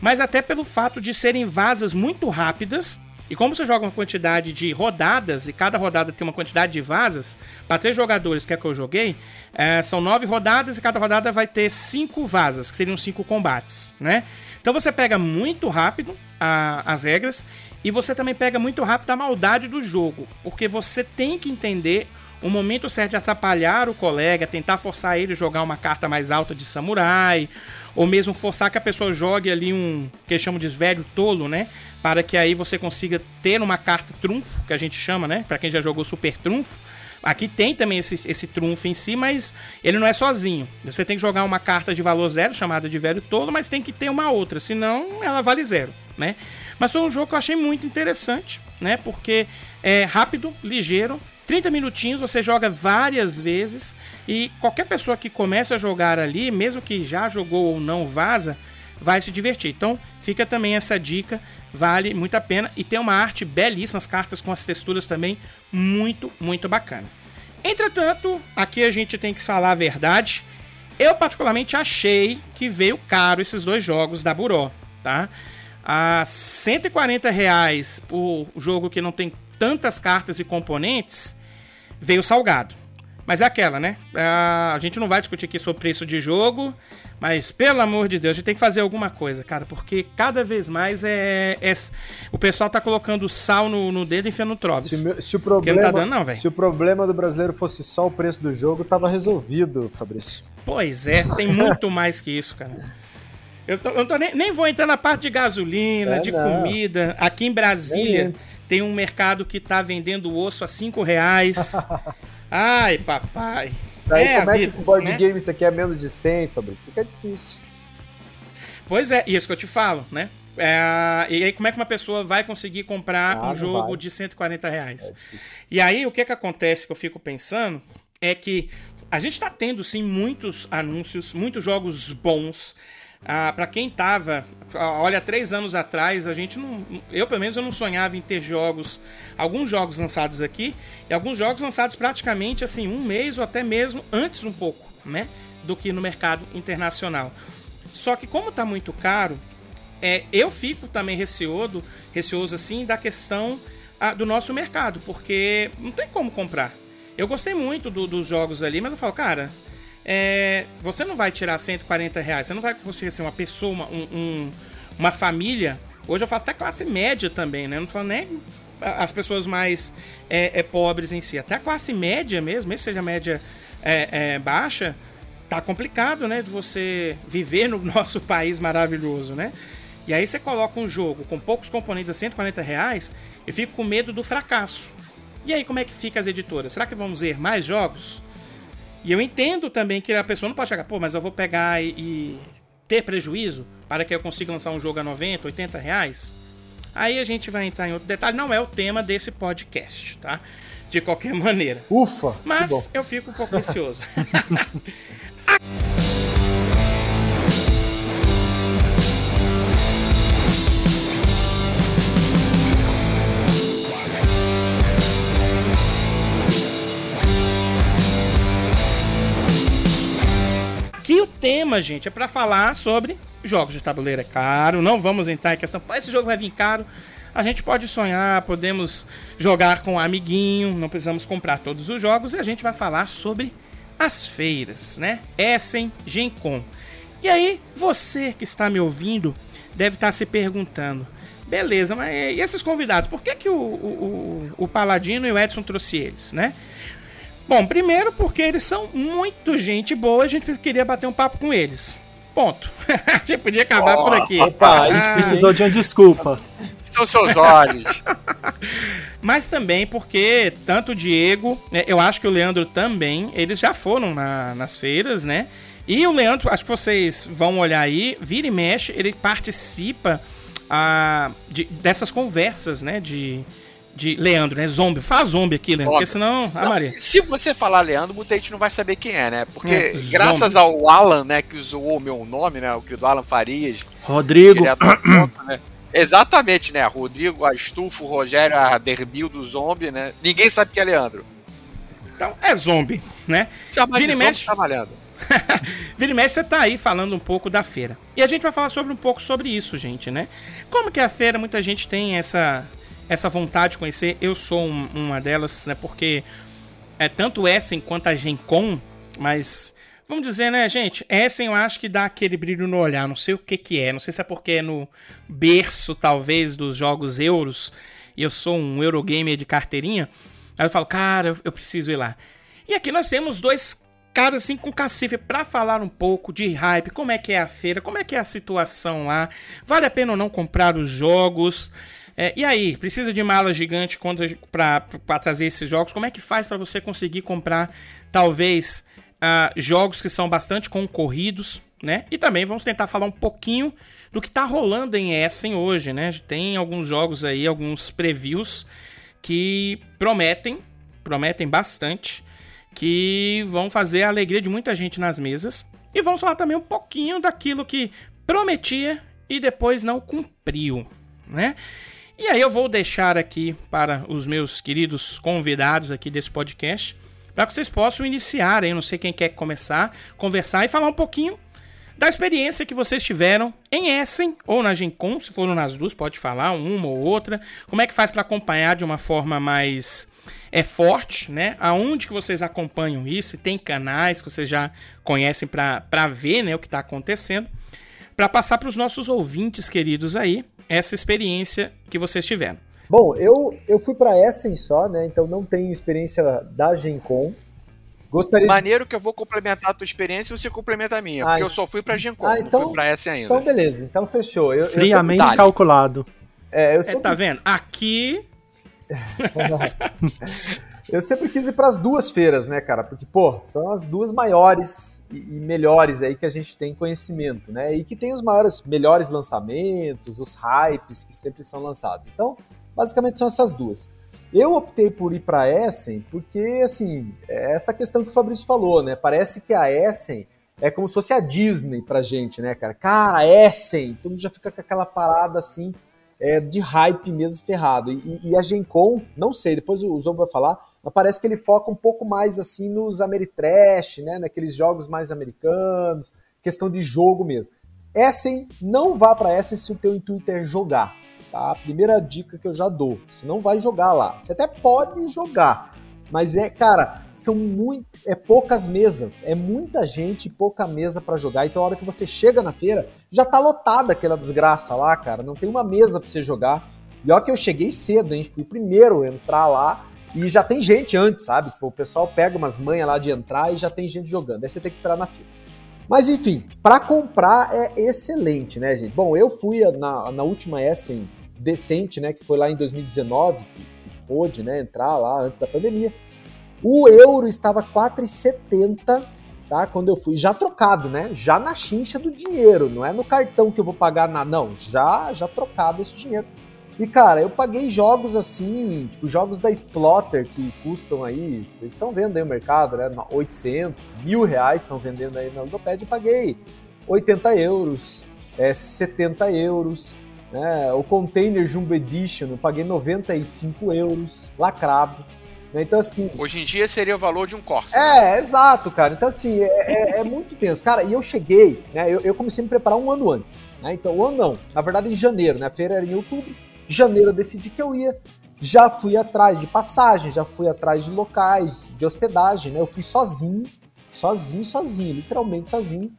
Speaker 1: Mas até pelo fato de serem vasas muito rápidas e como você joga uma quantidade de rodadas, e cada rodada tem uma quantidade de vasas, para três jogadores, que é que eu joguei, é, são nove rodadas e cada rodada vai ter cinco vasas, que seriam cinco combates, né? Então você pega muito rápido a, as regras e você também pega muito rápido a maldade do jogo, porque você tem que entender o momento certo de atrapalhar o colega, tentar forçar ele a jogar uma carta mais alta de samurai, ou mesmo forçar que a pessoa jogue ali um que chamam de velho tolo, né? Para que aí você consiga ter uma carta trunfo, que a gente chama, né? Para quem já jogou super trunfo. Aqui tem também esse, esse trunfo em si, mas ele não é sozinho. Você tem que jogar uma carta de valor zero, chamada de velho tolo, mas tem que ter uma outra, senão ela vale zero, né? Mas foi um jogo que eu achei muito interessante, né? Porque é rápido, ligeiro, 30 minutinhos você joga várias vezes e qualquer pessoa que começa a jogar ali, mesmo que já jogou ou não vaza, vai se divertir. Então fica também essa dica, vale muito a pena e tem uma arte belíssima, as cartas com as texturas também muito, muito bacana. Entretanto, aqui a gente tem que falar a verdade. Eu particularmente achei que veio caro esses dois jogos da Buró, tá? A 140 reais por jogo que não tem tantas cartas e componentes, veio salgado. Mas é aquela, né? A gente não vai discutir aqui sobre preço de jogo, mas pelo amor de Deus, a gente tem que fazer alguma coisa, cara, porque cada vez mais é. é o pessoal tá colocando sal no, no dedo e enfiando no troves.
Speaker 3: Se, se, o problema, não tá dando, não, se o problema do brasileiro fosse só o preço do jogo, tava resolvido, Fabrício.
Speaker 1: Pois é, tem muito mais que isso, cara. Eu, tô, eu tô nem, nem, vou entrar na parte de gasolina, é, de não. comida. Aqui em Brasília tem um mercado que tá vendendo osso a 5 reais. Ai, papai.
Speaker 3: Daí é como é vida, que com board né? game você quer menos de 100, Fabrício? Fica difícil.
Speaker 1: Pois é, isso que eu te falo, né? É, e aí, como é que uma pessoa vai conseguir comprar ah, um jogo vai. de 140 reais? É e aí, o que que acontece que eu fico pensando é que a gente está tendo, sim, muitos anúncios, muitos jogos bons. Ah, para quem tava, olha, três anos atrás, a gente não. Eu, pelo menos, eu não sonhava em ter jogos. Alguns jogos lançados aqui, e alguns jogos lançados praticamente assim, um mês ou até mesmo antes um pouco, né? Do que no mercado internacional. Só que, como tá muito caro, é, eu fico também receoso, receoso assim, da questão ah, do nosso mercado, porque não tem como comprar. Eu gostei muito do, dos jogos ali, mas eu falo, cara, é, você não vai tirar 140 reais, você não vai conseguir ser uma pessoa, uma, um, uma família. Hoje eu faço até classe média também, né? Não falo nem as pessoas mais é, é, pobres em si. Até a classe média mesmo, mesmo seja média é, é, baixa, tá complicado, né? De você viver no nosso país maravilhoso, né? E aí você coloca um jogo com poucos componentes a 140 reais, eu fico com medo do fracasso. E aí como é que fica as editoras? Será que vamos ver mais jogos? E eu entendo também que a pessoa não pode chegar, pô, mas eu vou pegar e, e ter prejuízo para que eu consiga lançar um jogo a 90, 80 reais. Aí a gente vai entrar em outro detalhe, não é o tema desse podcast, tá? De qualquer maneira.
Speaker 3: Ufa!
Speaker 1: Mas eu fico um pouco ansioso. tema, gente, é para falar sobre jogos de tabuleiro é caro. Não vamos entrar em questão, esse jogo vai vir caro. A gente pode sonhar, podemos jogar com um amiguinho, não precisamos comprar todos os jogos e a gente vai falar sobre as feiras, né? Essen, Gencom. E aí, você que está me ouvindo deve estar se perguntando: beleza, mas e esses convidados? Por que, que o, o, o Paladino e o Edson trouxe eles, né? Bom, primeiro porque eles são muito gente boa, a gente queria bater um papo com eles. Ponto. a gente podia acabar oh, por aqui.
Speaker 2: Opa, ah, precisou de uma desculpa.
Speaker 4: São seus olhos.
Speaker 1: Mas também porque tanto o Diego, né, eu acho que o Leandro também, eles já foram na, nas feiras, né? E o Leandro, acho que vocês vão olhar aí, vira e mexe, ele participa ah, de, dessas conversas, né? De, de Leandro, né? Zombie. Fala zombie aqui, Leandro, porque senão. Ah, Maria.
Speaker 4: Se você falar Leandro, muita gente não vai saber quem é, né? Porque é, graças ao Alan, né, que usou o meu nome, né? O querido Alan Farias.
Speaker 2: Rodrigo.
Speaker 4: Ponto, né? Exatamente, né? Rodrigo, Astufo, Rogério, a Derbil do Zombie, né? Ninguém sabe quem é Leandro.
Speaker 1: Então é zombie, né?
Speaker 4: Chama de zombie, tá valendo.
Speaker 1: Vira e mexe, você tá aí falando um pouco da feira. E a gente vai falar sobre um pouco sobre isso, gente, né? Como que a feira, muita gente tem essa, essa vontade de conhecer. Eu sou um, uma delas, né? Porque é tanto Essen quanto a Gencom, mas vamos dizer, né, gente? Essen eu acho que dá aquele brilho no olhar. Não sei o que que é. Não sei se é porque é no berço, talvez, dos jogos euros. E eu sou um Eurogamer de carteirinha. Aí eu falo, cara, eu preciso ir lá. E aqui nós temos dois cara assim com cacife para falar um pouco de hype, como é que é a feira, como é que é a situação lá, vale a pena ou não comprar os jogos. É, e aí, precisa de mala gigante para trazer esses jogos? Como é que faz para você conseguir comprar, talvez, uh, jogos que são bastante concorridos, né? E também vamos tentar falar um pouquinho do que está rolando em Essen hoje, né? Tem alguns jogos aí, alguns previews que prometem, prometem bastante que vão fazer a alegria de muita gente nas mesas. E vamos falar também um pouquinho daquilo que prometia e depois não cumpriu, né? E aí eu vou deixar aqui para os meus queridos convidados aqui desse podcast, para que vocês possam iniciar, eu não sei quem quer começar, conversar e falar um pouquinho da experiência que vocês tiveram em Essen ou na Gencom, se foram nas duas, pode falar uma ou outra. Como é que faz para acompanhar de uma forma mais é forte, né? Aonde que vocês acompanham isso? Tem canais que vocês já conhecem para ver, né, o que está acontecendo, para passar para os nossos ouvintes queridos aí essa experiência que vocês tiveram.
Speaker 3: Bom, eu, eu fui para Essen só, né? Então não tenho experiência da Gencom.
Speaker 4: Gostaria Maneiro que eu vou complementar a tua experiência e você complementa a minha, ah, porque eu só fui pra Gencom, ah, então, não fui pra Essen ainda.
Speaker 3: Então beleza, então fechou. Eu,
Speaker 2: Friamente eu calculado.
Speaker 1: É, eu sempre... é, tá vendo? Aqui
Speaker 3: eu sempre quis ir para as duas feiras, né, cara? Porque, pô, são as duas maiores e melhores aí que a gente tem conhecimento, né? E que tem os maiores, melhores lançamentos, os hypes que sempre são lançados. Então, basicamente são essas duas. Eu optei por ir para a Essen porque, assim, é essa questão que o Fabrício falou, né? Parece que a Essen é como se fosse a Disney pra gente, né, cara? Cara, Essen! Todo mundo já fica com aquela parada assim é, de hype mesmo ferrado. E, e a Gencom, não sei, depois o Zobo vai falar, mas parece que ele foca um pouco mais assim nos Ameritrash, né, naqueles jogos mais americanos, questão de jogo mesmo. Essen, não vá para Essen se o teu intuito é jogar. Tá? Primeira dica que eu já dou, você não vai jogar lá. Você até pode jogar, mas é, cara, são muito, é poucas mesas, é muita gente e pouca mesa para jogar. Então a hora que você chega na feira, já tá lotada aquela desgraça lá, cara. Não tem uma mesa para você jogar. E olha que eu cheguei cedo, hein? Fui o primeiro a entrar lá e já tem gente antes, sabe? Tipo, o pessoal pega umas manhas lá de entrar e já tem gente jogando. Aí você tem que esperar na fila. Mas enfim, para comprar é excelente, né, gente? Bom, eu fui na, na última Essen decente, né, que foi lá em 2019, pôde né, entrar lá antes da pandemia. O euro estava 4,70, tá? Quando eu fui, já trocado, né? Já na chincha do dinheiro, não é no cartão que eu vou pagar nada, não, já já trocado esse dinheiro. E cara, eu paguei jogos assim, tipo jogos da Splotter que custam aí, vocês estão vendo aí o mercado, né? 800, mil reais estão vendendo aí na Ludopad, eu paguei 80 euros, é, 70 euros. Né? O Container Jumbo Edition eu paguei 95 euros, lacrado. Né? Então, assim.
Speaker 4: Hoje em dia seria o valor de um Corsa.
Speaker 3: É, né? exato, cara. Então, assim, é, é, é, muito tenso. Cara, e eu cheguei, né? Eu, eu, comecei a me preparar um ano antes. Né? Então, um ano não. Na verdade, em janeiro, né? A feira era em outubro. Janeiro eu decidi que eu ia. Já fui atrás de passagem, já fui atrás de locais, de hospedagem, né? Eu fui sozinho, sozinho, sozinho, literalmente sozinho.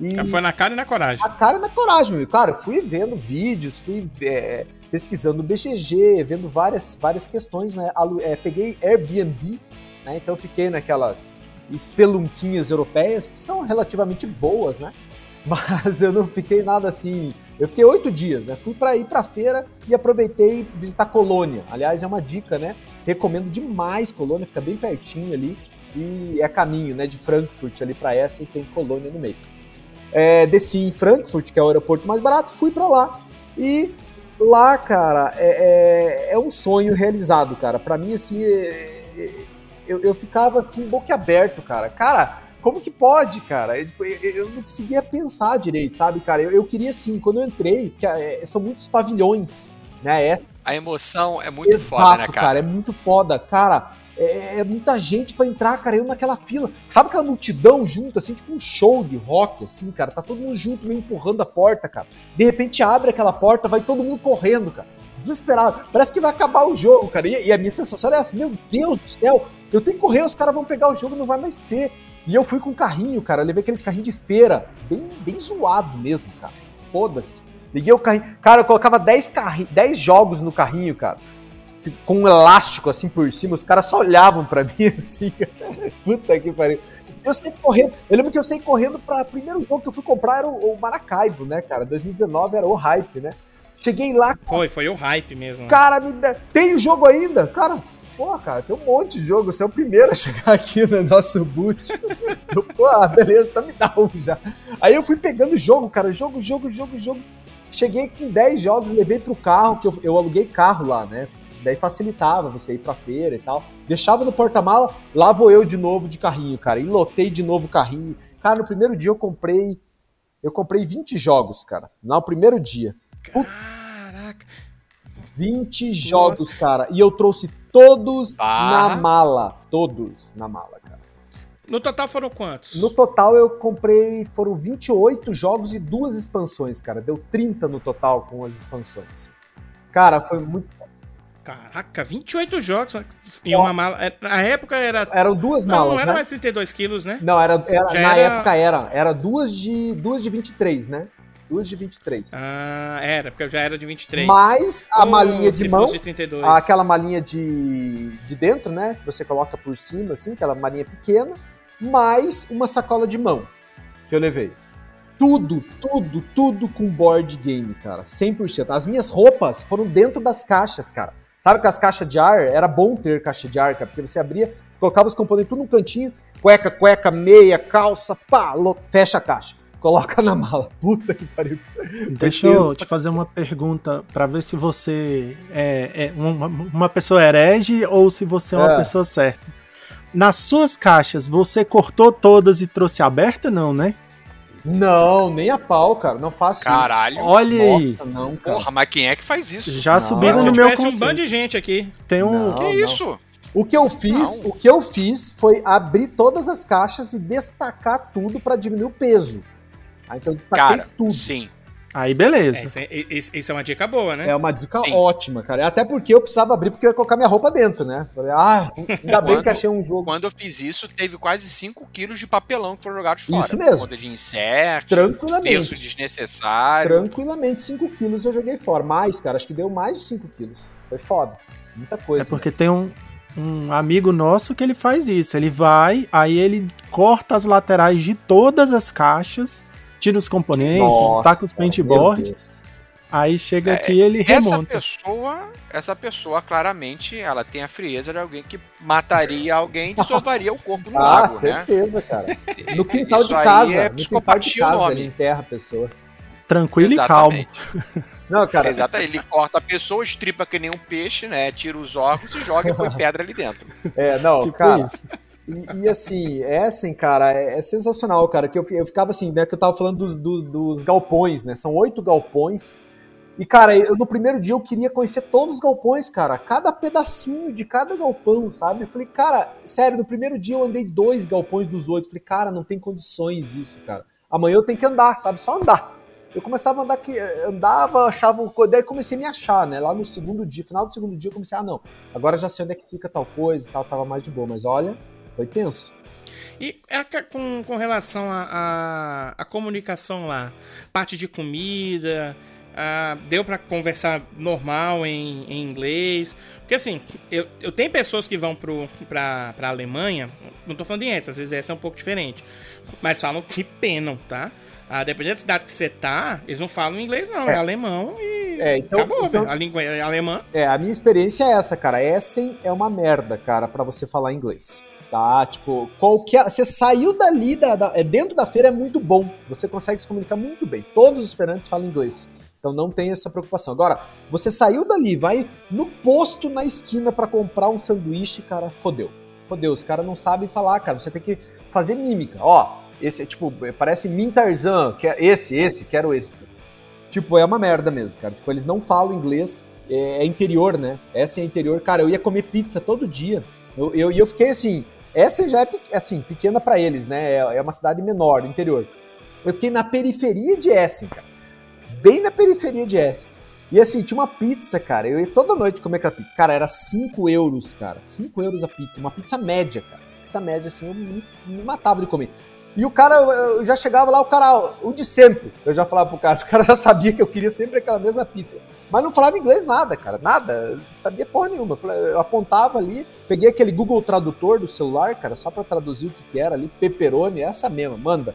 Speaker 1: E... Foi na cara e na coragem.
Speaker 3: Na cara e na coragem, meu. Cara, fui vendo vídeos, fui é, pesquisando BGG, vendo várias, várias questões, né? É, peguei Airbnb, né? Então fiquei naquelas espelunquinhas europeias, que são relativamente boas, né? Mas eu não fiquei nada assim. Eu fiquei oito dias, né? Fui para ir para feira e aproveitei visitar Colônia. Aliás, é uma dica, né? Recomendo demais Colônia, fica bem pertinho ali e é caminho, né? De Frankfurt ali para essa e tem Colônia no meio. É, desci em Frankfurt, que é o aeroporto mais barato, fui para lá e lá, cara, é, é, é, um sonho realizado, cara. Para mim, assim, é, é, eu, eu ficava assim, boquiaberto, cara. Cara, como que pode, cara? Eu, eu, não conseguia pensar direito, sabe, cara? Eu, eu queria, assim, quando eu entrei, que é, são muitos pavilhões, né? Essa...
Speaker 4: A emoção é muito
Speaker 3: Exato,
Speaker 4: foda, né, cara?
Speaker 3: cara? É muito foda. Cara, é, é, muita gente para entrar, cara, eu naquela fila. Sabe aquela multidão junto, assim, tipo um show de rock, assim, cara? Tá todo mundo junto, meio empurrando a porta, cara. De repente abre aquela porta, vai todo mundo correndo, cara. Desesperado. Parece que vai acabar o jogo, cara. E, e a minha sensação é essa: meu Deus do céu, eu tenho que correr, os caras vão pegar o jogo, não vai mais ter. E eu fui com um carrinho, cara. Eu levei aqueles carrinhos de feira, bem, bem zoado mesmo, cara. Foda-se. Liguei o carrinho. Cara, eu colocava 10, carri... 10 jogos no carrinho, cara com um elástico assim por cima, os caras só olhavam para mim assim. Puta que pariu. Eu sei correndo. Eu lembro que eu sei correndo para primeiro jogo que eu fui comprar era o, o Maracaibo, né, cara? 2019 era o hype, né? Cheguei lá.
Speaker 1: Foi, foi o hype mesmo. Né?
Speaker 3: Cara, me tem o jogo ainda? Cara, pô, cara, tem um monte de jogo. Você é o primeiro a chegar aqui no nosso boot. eu, pô, ah, beleza, então me dá um já. Aí eu fui pegando o jogo, cara, jogo, jogo, jogo, jogo. Cheguei com 10 jogos, levei pro carro, que eu, eu aluguei carro lá, né? daí facilitava você ir pra feira e tal. Deixava no porta-mala, lá vou eu de novo de carrinho, cara. E lotei de novo o carrinho. Cara, no primeiro dia eu comprei. Eu comprei 20 jogos, cara. No primeiro dia.
Speaker 1: Caraca!
Speaker 3: 20 Nossa. jogos, cara. E eu trouxe todos ah. na mala. Todos na mala, cara.
Speaker 1: No total foram quantos?
Speaker 3: No total eu comprei. Foram 28 jogos e duas expansões, cara. Deu 30 no total com as expansões. Cara, foi muito
Speaker 1: Caraca, 28 jogos em uma mala. É, na época era.
Speaker 3: Eram duas malas.
Speaker 1: Não, não era
Speaker 3: né?
Speaker 1: mais 32 quilos, né?
Speaker 3: Não, era, era na era... época era. Era duas de, duas de 23, né? Duas de 23.
Speaker 1: Ah, era, porque já era de 23.
Speaker 3: Mais a malinha de mão.
Speaker 1: De 32.
Speaker 3: Aquela malinha de, de dentro, né? Que você coloca por cima, assim, aquela malinha pequena. Mais uma sacola de mão que eu levei tudo, tudo, tudo com board game, cara. 100%. As minhas roupas foram dentro das caixas, cara. Sabe que as caixas de ar, era bom ter caixa de ar, cara, porque você abria, colocava os componentes tudo num cantinho, cueca, cueca, meia, calça, pá, fecha a caixa. Coloca na mala. Puta que pariu.
Speaker 2: Deixa eu te fazer uma pergunta para ver se você é, é uma, uma, pessoa herege ou se você é uma é. pessoa certa. Nas suas caixas, você cortou todas e trouxe aberta, não, né?
Speaker 3: Não, nem a pau, cara. Não faço
Speaker 4: Caralho.
Speaker 3: isso.
Speaker 2: Olha aí. Nossa,
Speaker 4: não, cara. Porra, mas quem é que faz isso?
Speaker 2: Já não, subiram no meu
Speaker 1: conceito. um bando de gente aqui.
Speaker 2: Tem um...
Speaker 4: Não, que não. isso?
Speaker 3: O que eu fiz, não. o que eu fiz foi abrir todas as caixas e destacar tudo para diminuir o peso. Aí então
Speaker 4: cara,
Speaker 3: tudo.
Speaker 4: Sim.
Speaker 2: Aí beleza.
Speaker 1: É, isso é uma dica boa, né?
Speaker 3: É uma dica Sim. ótima, cara. Até porque eu precisava abrir porque eu ia colocar minha roupa dentro, né? Falei, ah, ainda bem que achei um jogo.
Speaker 4: Quando eu fiz isso, teve quase 5 quilos de papelão que foram jogados fora.
Speaker 3: Isso mesmo.
Speaker 4: Conta de inseto,
Speaker 3: Tranquilamente.
Speaker 4: peso desnecessário.
Speaker 3: Tranquilamente 5 quilos eu joguei fora. Mais, cara, acho que deu mais de 5 quilos. Foi foda. Muita coisa.
Speaker 2: É porque mesmo. tem um, um amigo nosso que ele faz isso. Ele vai, aí ele corta as laterais de todas as caixas, tira os componentes, Nossa, destaca os paintboard Aí chega é, aqui e ele remonta.
Speaker 4: Essa pessoa, essa pessoa claramente, ela tem a frieza de alguém que mataria alguém e dissolvaria o corpo no ah, lago,
Speaker 3: certeza,
Speaker 4: né?
Speaker 3: cara. No quintal de casa,
Speaker 4: é
Speaker 3: no quintal de casa, ele enterra a pessoa.
Speaker 2: Tranquilo Exatamente. e
Speaker 3: calmo. Não, cara.
Speaker 4: Exato, ele corta a pessoa, estripa que nem um peixe, né? Tira os órgãos e joga e põe pedra ali dentro.
Speaker 3: É, não, tipo cara. Isso. E, e, assim, é assim, cara, é, é, sensacional, cara. Que eu, eu ficava assim, né? Que eu tava falando dos, dos, dos galpões, né? São oito galpões E, cara, eu, no primeiro dia eu queria conhecer todos os galpões, cara. Cada pedacinho de cada galpão, sabe? Eu falei, cara, sério, no primeiro dia eu andei dois galpões dos oito. Falei, cara, não tem condições isso, cara. Amanhã eu tenho que andar, sabe? Só andar. Eu começava a andar, que andava, achava, daí comecei a me achar, né? Lá no segundo dia, final do segundo dia, eu comecei, ah, não, agora já sei onde é que fica tal coisa e tal, tava mais de boa. Mas olha, foi tenso.
Speaker 1: E é com, com relação à a, a, a, comunicação lá, parte de comida, ah, deu para conversar normal em, em, inglês. Porque assim, eu, eu tenho pessoas que vão para a Alemanha, não tô falando de essa, às vezes essa é um pouco diferente, mas falam que penam, tá? Ah, dependendo da cidade que você tá, eles não falam inglês, não, é, é alemão e é, então, acabou, então, a língua é alemã.
Speaker 3: É, a minha experiência é essa, cara. Essen é uma merda, cara, para você falar inglês. Tá, tipo, qualquer. Você saiu dali, da, da, é, dentro da feira é muito bom. Você consegue se comunicar muito bem. Todos os feirantes falam inglês. Então não tem essa preocupação. Agora, você saiu dali, vai no posto na esquina para comprar um sanduíche, cara, fodeu. Fodeu, os caras não sabem falar, cara. Você tem que fazer mímica. Ó, esse é tipo, parece Mintarzan, que é esse, esse, quero esse. Tipo, é uma merda mesmo, cara. Tipo, eles não falam inglês, é, é interior, né? Essa é interior. Cara, eu ia comer pizza todo dia. E eu, eu, eu, fiquei assim, essa já é assim, pequena para eles, né? É, é uma cidade menor, interior. Eu fiquei na periferia de Essen, cara bem na periferia de Essen. E assim, tinha uma pizza, cara. Eu ia toda noite comer aquela pizza. Cara, era 5 euros, cara. 5 euros a pizza. Uma pizza média, cara. Pizza média, assim, eu me, me matava de comer. E o cara, eu já chegava lá, o cara, o de sempre. Eu já falava pro cara, o cara já sabia que eu queria sempre aquela mesma pizza. Mas não falava inglês nada, cara, nada. Sabia porra nenhuma. Eu apontava ali, peguei aquele Google Tradutor do celular, cara, só para traduzir o que, que era ali, pepperoni, essa mesma, manda.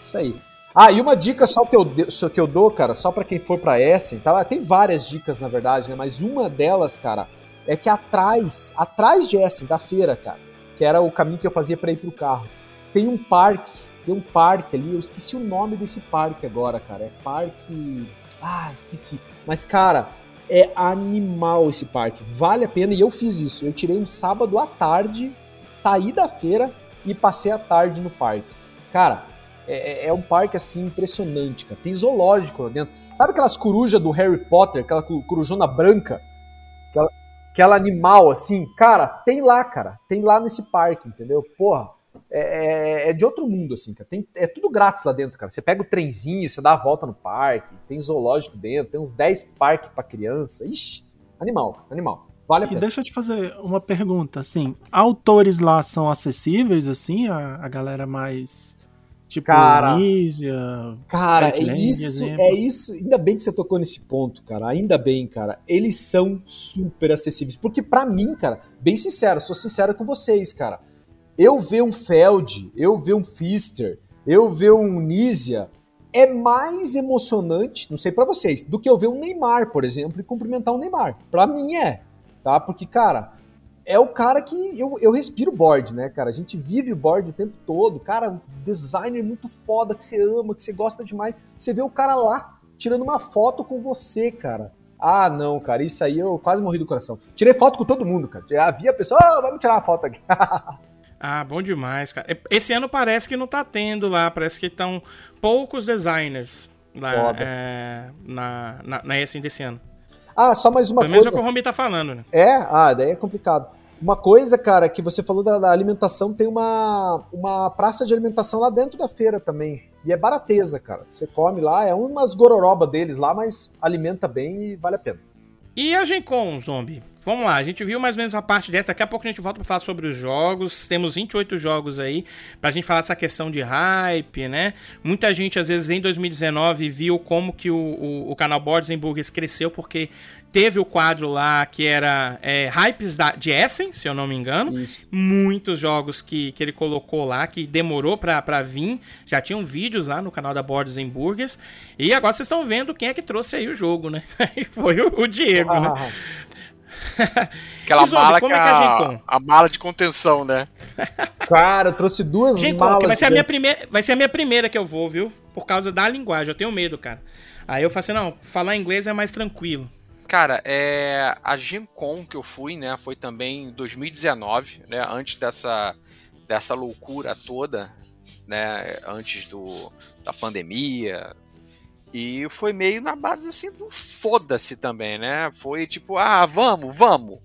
Speaker 3: Isso aí. Ah, e uma dica só que eu, que eu dou, cara, só para quem for para Essen, tá? tem várias dicas na verdade, né? Mas uma delas, cara, é que atrás, atrás de Essen, da feira, cara, que era o caminho que eu fazia para ir pro carro, tem um parque, tem um parque ali, eu esqueci o nome desse parque agora, cara. É parque. Ah, esqueci. Mas, cara, é animal esse parque. Vale a pena e eu fiz isso. Eu tirei um sábado à tarde, saí da feira e passei a tarde no parque. Cara, é, é, é, um parque assim impressionante, cara. Tem zoológico lá dentro. Sabe aquelas corujas do Harry Potter, aquela corujona branca? Aquela, aquela animal assim? Cara, tem lá, cara. Tem lá nesse parque, entendeu? Porra, é, é, é de outro mundo, assim, cara. Tem, é tudo grátis lá dentro, cara. Você pega o trenzinho, você dá a volta no parque, tem zoológico dentro, tem uns 10 parques para criança. Ixi, animal, animal. Vale a pena.
Speaker 2: E deixa eu te fazer uma pergunta, assim, autores lá são acessíveis, assim, a, a galera mais Tipo,
Speaker 3: cara, Nízia, cara, é isso, é isso. Ainda bem que você tocou nesse ponto, cara. Ainda bem, cara. Eles são super acessíveis. Porque para mim, cara, bem sincero, sou sincero com vocês, cara. Eu ver um Feld, eu ver um Fister, eu ver um Nízia é mais emocionante, não sei para vocês, do que eu ver um Neymar, por exemplo, e cumprimentar um Neymar. Para mim é, tá? Porque, cara, é o cara que eu, eu respiro board, né, cara? A gente vive o board o tempo todo. Cara, um designer muito foda, que você ama, que você gosta demais. Você vê o cara lá tirando uma foto com você, cara. Ah, não, cara, isso aí eu quase morri do coração. Tirei foto com todo mundo, cara. Havia pessoa, oh, vamos tirar uma foto aqui.
Speaker 1: ah, bom demais, cara. Esse ano parece que não tá tendo lá, parece que estão poucos designers lá é, na, na, na desse ano.
Speaker 3: Ah, só mais uma
Speaker 1: Pelo
Speaker 3: coisa. Pelo
Speaker 1: menos é o que o Romi tá falando, né?
Speaker 3: É? Ah, daí é complicado. Uma coisa, cara, que você falou da, da, alimentação, tem uma, uma praça de alimentação lá dentro da feira também. E é barateza, cara. Você come lá, é umas gororoba deles lá, mas alimenta bem e vale a pena.
Speaker 1: E a Gencom, Zombie? Vamos lá, a gente viu mais ou menos a parte dessa. Daqui a pouco a gente volta para falar sobre os jogos. Temos 28 jogos aí pra gente falar essa questão de hype, né? Muita gente, às vezes, em 2019 viu como que o, o, o canal Boards Burgers cresceu porque teve o quadro lá que era é, Hypes da, de Essen, se eu não me engano. Isso. Muitos jogos que, que ele colocou lá, que demorou pra, pra vir. Já tinham vídeos lá no canal da Boards Burgers. E agora vocês estão vendo quem é que trouxe aí o jogo, né? Foi o, o Diego, né? ah. né?
Speaker 4: Aquela mala como que é a, a, a, mala de contenção, né?
Speaker 3: Cara, eu trouxe duas Gencom, malas.
Speaker 1: Vai ser, a minha primeira, vai ser a minha primeira que eu vou, viu? Por causa da linguagem, eu tenho medo, cara. Aí eu falei assim, não, falar inglês é mais tranquilo.
Speaker 4: Cara, é, a Gen Con que eu fui, né, foi também em 2019, né, antes dessa, dessa loucura toda, né, antes do, da pandemia, E foi meio na base assim do foda-se também, né? Foi tipo, ah, vamos, vamos.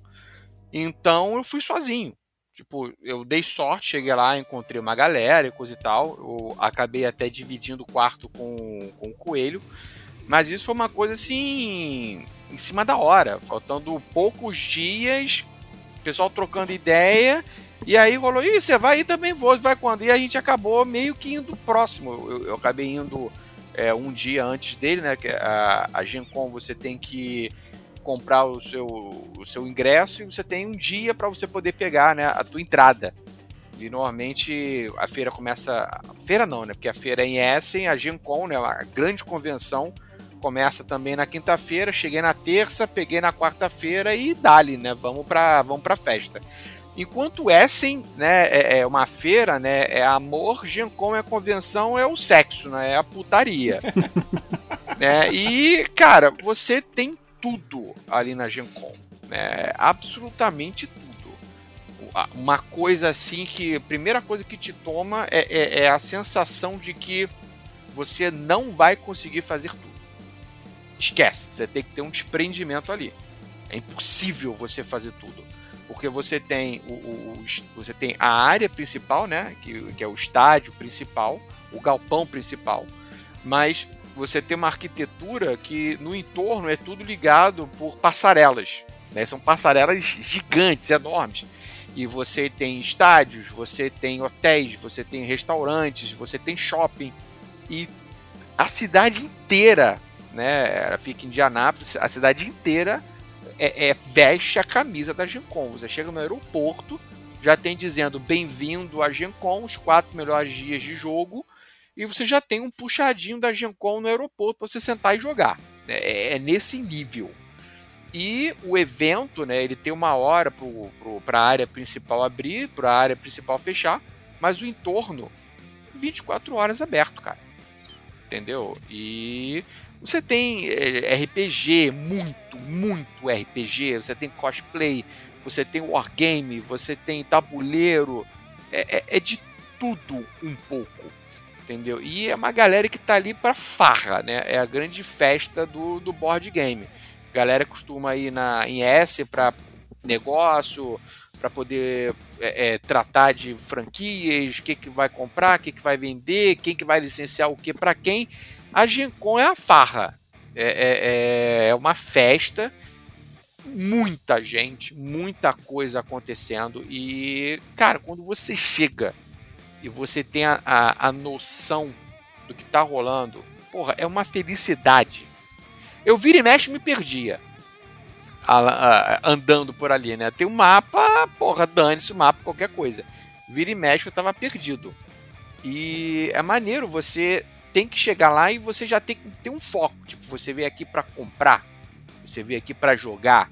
Speaker 4: Então eu fui sozinho. Tipo, eu dei sorte, cheguei lá, encontrei uma galera e coisa e tal. Eu acabei até dividindo o quarto com, com o coelho. Mas isso foi uma coisa assim, em cima da hora. Faltando poucos dias, pessoal trocando ideia. E aí rolou, ih, você vai e também vou, vai quando? E a gente acabou meio que indo próximo. Eu, eu acabei indo é, um dia antes dele, né? Que a, a Gen Con você tem que comprar o seu, o seu ingresso e você tem um dia para você poder pegar né, a tua entrada. E normalmente a feira começa. Feira não, né? Porque a feira é em Essen, a Gen Con, né? A grande convenção, começa também na quinta-feira. Cheguei na terça, peguei na quarta-feira e dali, né? Vamos para vamos pra festa. Enquanto Essen, né, é, é uma feira, né, é amor, Gen Con é convenção, é o sexo, né, é a putaria. né, e, cara, você tem tudo ali na Gen Con, né, absolutamente tudo. Uma coisa assim que, a primeira coisa que te toma é, é, é a sensação de que você não vai conseguir fazer tudo. Esquece, você tem que ter um desprendimento ali. É impossível você fazer tudo porque você tem o, o, você tem a área principal, né, que, que é o estádio principal, o galpão principal, mas você tem uma arquitetura que no entorno é tudo ligado por passarelas, né? São passarelas gigantes, enormes. E você tem estádios, você tem hotéis, você tem restaurantes, você tem shopping e a cidade inteira, né? Ela fica em Indianápolis, a cidade inteira é, é, veste a camisa da Gencom. Você chega no aeroporto, já tem dizendo bem-vindo a Gencom, os quatro melhores dias de jogo, e você já tem um puxadinho da Gencom no aeroporto para você sentar e jogar. É, é, nesse nível. E o evento, né, ele tem uma hora para a área principal abrir, para a área principal fechar, mas o entorno 24 horas aberto, cara. Entendeu? E você tem é, RPG, muito, muito RPG, você tem cosplay, você tem wargame, você tem tabuleiro, é, é, é, de tudo um pouco, entendeu? E é uma galera que tá ali pra farra, né? É a grande festa do, do board game. Galera costuma ir na, em S para negócio, para poder é, é, tratar de franquias, o que, que vai comprar, o que, que vai vender, quem que vai licenciar o que para quem. A Gen Con é a farra. É, é, é, é uma festa, muita gente, muita coisa acontecendo. E, cara, quando você chega e você tem a, a, a noção do que tá rolando, porra, é uma felicidade. Eu vira e mexe me perdia. andando por ali, né? Tem um mapa, porra, dane-se o mapa, qualquer coisa. Vira e mexe, eu tava perdido. E é maneiro você tem que chegar lá e você já tem que ter um foco. Tipo, você veio aqui para comprar, você veio aqui para jogar,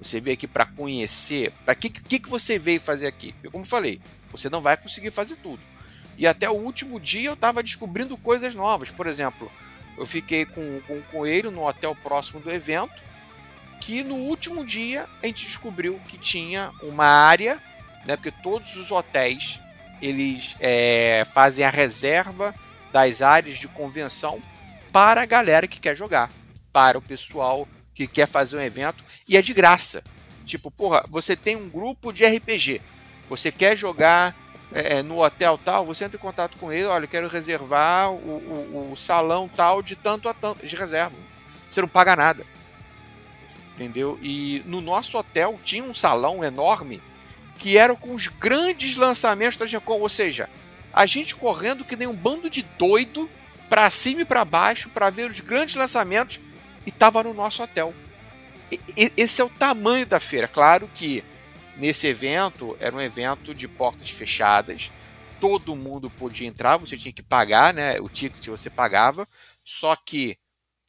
Speaker 4: você veio aqui para conhecer. Para que, que que você veio fazer aqui? Eu como falei, você não vai conseguir fazer tudo. E até o último dia eu estava descobrindo coisas novas. Por exemplo, eu fiquei com, com um coelho no hotel próximo do evento, que no último dia a gente descobriu que tinha uma área, né? Porque todos os hotéis eles é, fazem a reserva das áreas de convenção para a galera que quer jogar, para o pessoal que quer fazer um evento e é de graça. Tipo, porra, você tem um grupo de RPG, você quer jogar é, é, no hotel tal, você entra em contato com ele, olha, eu quero reservar o, o, o salão tal de tanto a tanto, de reserva. Você não paga nada. Entendeu? E no nosso hotel tinha um salão enorme que era com os grandes lançamentos da Gencom, ou seja, a gente correndo que nem um bando de doido para cima e para baixo para ver os grandes lançamentos e tava no nosso hotel. E, esse é o tamanho da feira. Claro que nesse evento era um evento de portas fechadas, todo mundo podia entrar, você tinha que pagar, né? O ticket você pagava, só que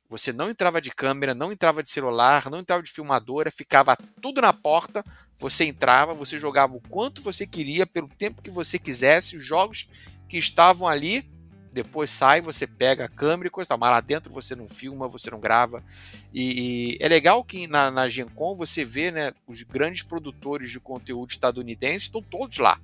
Speaker 4: você não entrava de câmera, não entrava de celular, não entrava de filmadora, ficava tudo na porta. Você entrava, você jogava o quanto você queria, pelo tempo que você quisesse, os jogos que estavam ali. Depois sai, você pega a câmera e coisa, mas lá dentro você não filma, você não grava. E, e é legal que na, na Gen Con você vê né, os grandes produtores de conteúdo estadunidenses estão todos lá.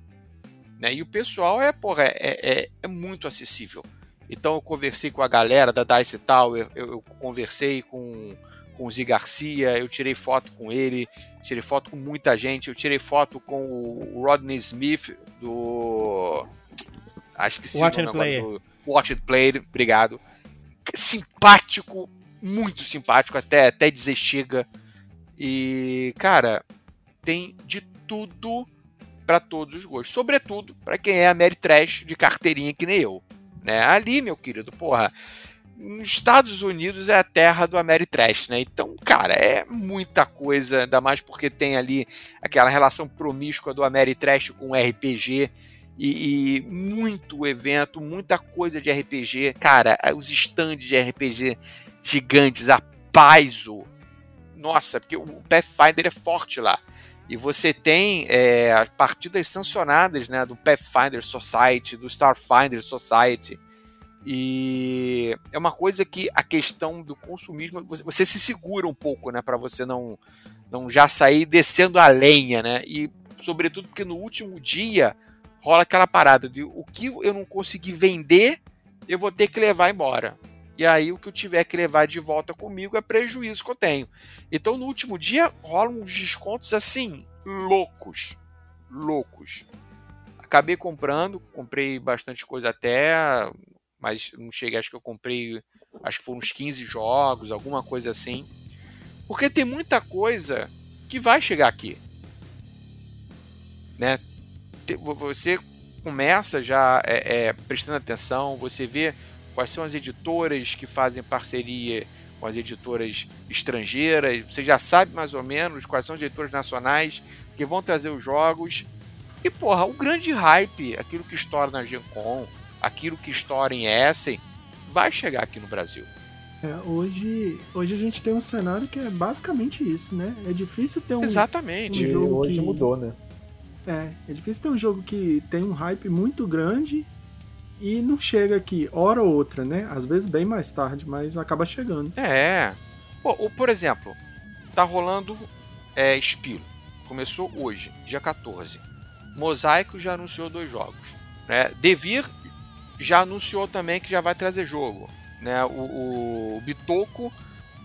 Speaker 4: Né? E o pessoal é, porra, é, é, é muito acessível. Então eu conversei com a galera da Dice Tower, eu, eu conversei com, com o Zi Garcia, eu tirei foto com ele, tirei foto com muita gente, eu tirei foto com o Rodney Smith do. Acho que sim,
Speaker 1: Watch and Play.
Speaker 4: Do Watch It Play, obrigado. Simpático, muito simpático, até, até dizer chega. E, cara, tem de tudo para todos os gostos. Sobretudo para quem é a Mary Trash de carteirinha que nem eu. Né? Ali, meu querido, porra, nos Estados Unidos é a terra do Ameritrash, né? Então, cara, é muita coisa, ainda mais porque tem ali aquela relação promíscua do Ameritrash com o RPG e, e, muito evento, muita coisa de RPG. Cara, os stands de RPG gigantes, a Paizo. Nossa, porque o Pathfinder é forte lá. E você tem é, as partidas sancionadas né, do Pathfinder Society, do Starfinder Society. E é uma coisa que a questão do consumismo, você, você se segura um pouco, né, para você não, não já sair descendo a lenha, né? E sobretudo porque no último dia rola aquela parada de o que eu não consegui vender, eu vou ter que levar embora. E aí o que eu tiver que levar de volta comigo é prejuízo que eu tenho. Então no último dia rolam uns descontos assim, loucos. Loucos. Acabei comprando, comprei bastante coisa até, mas não cheguei, acho que eu comprei, acho que foram uns 15 jogos, alguma coisa assim. Porque tem muita coisa que vai chegar aqui. Né? Você começa já é, é, prestando atenção, você vê quais são as editoras que fazem parceria com as editoras estrangeiras, você já sabe mais ou menos quais são as editoras nacionais que vão trazer os jogos. E, porra, o grande hype, aquilo que estoura na Gen Con, aquilo que estoura em Essen, vai chegar aqui no Brasil.
Speaker 2: É, hoje, hoje a gente tem um cenário que é basicamente isso, né? É difícil ter um,
Speaker 4: Exatamente.
Speaker 2: um jogo
Speaker 3: hoje
Speaker 2: que...
Speaker 3: mudou, né?
Speaker 2: É, é difícil ter um jogo que tem um hype muito grande e não chega aqui, hora ou outra, né? Às vezes bem mais tarde, mas acaba chegando.
Speaker 4: É. Pô, por exemplo, tá rolando é, Spiro. Começou hoje, dia 14. Mosaico já anunciou dois jogos. Né? Devir já anunciou também que já vai trazer jogo. Né? O, o Bitoco,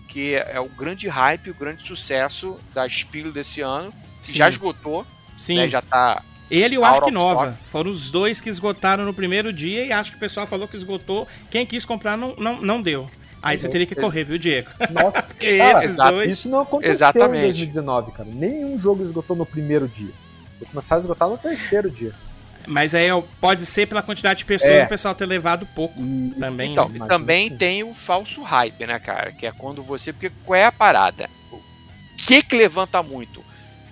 Speaker 4: que é o grande hype, o grande sucesso da Spiro desse ano,
Speaker 1: Sim.
Speaker 4: já esgotou.
Speaker 1: Sim.
Speaker 4: Né? Já tá
Speaker 1: Ele e o Ark Nova foram os dois que esgotaram no primeiro dia e acho que o pessoal falou que esgotou. Quem quis comprar não, não, não deu. Aí você teria que correr, viu, Diego?
Speaker 3: Nossa,
Speaker 1: Porque
Speaker 3: cara,
Speaker 1: dois.
Speaker 3: isso não aconteceu
Speaker 4: Exatamente.
Speaker 3: em 2019, cara. Nenhum jogo esgotou no primeiro dia. Vai começar a esgotar no terceiro dia.
Speaker 1: Mas aí ó, pode ser pela quantidade de pessoas
Speaker 3: É.
Speaker 1: o pessoal ter levado pouco.
Speaker 3: E
Speaker 1: Também,
Speaker 4: Então,
Speaker 1: né?
Speaker 4: e também tem o falso hype, né, cara? Que é quando você. Porque qual é a parada? O que que levanta muito?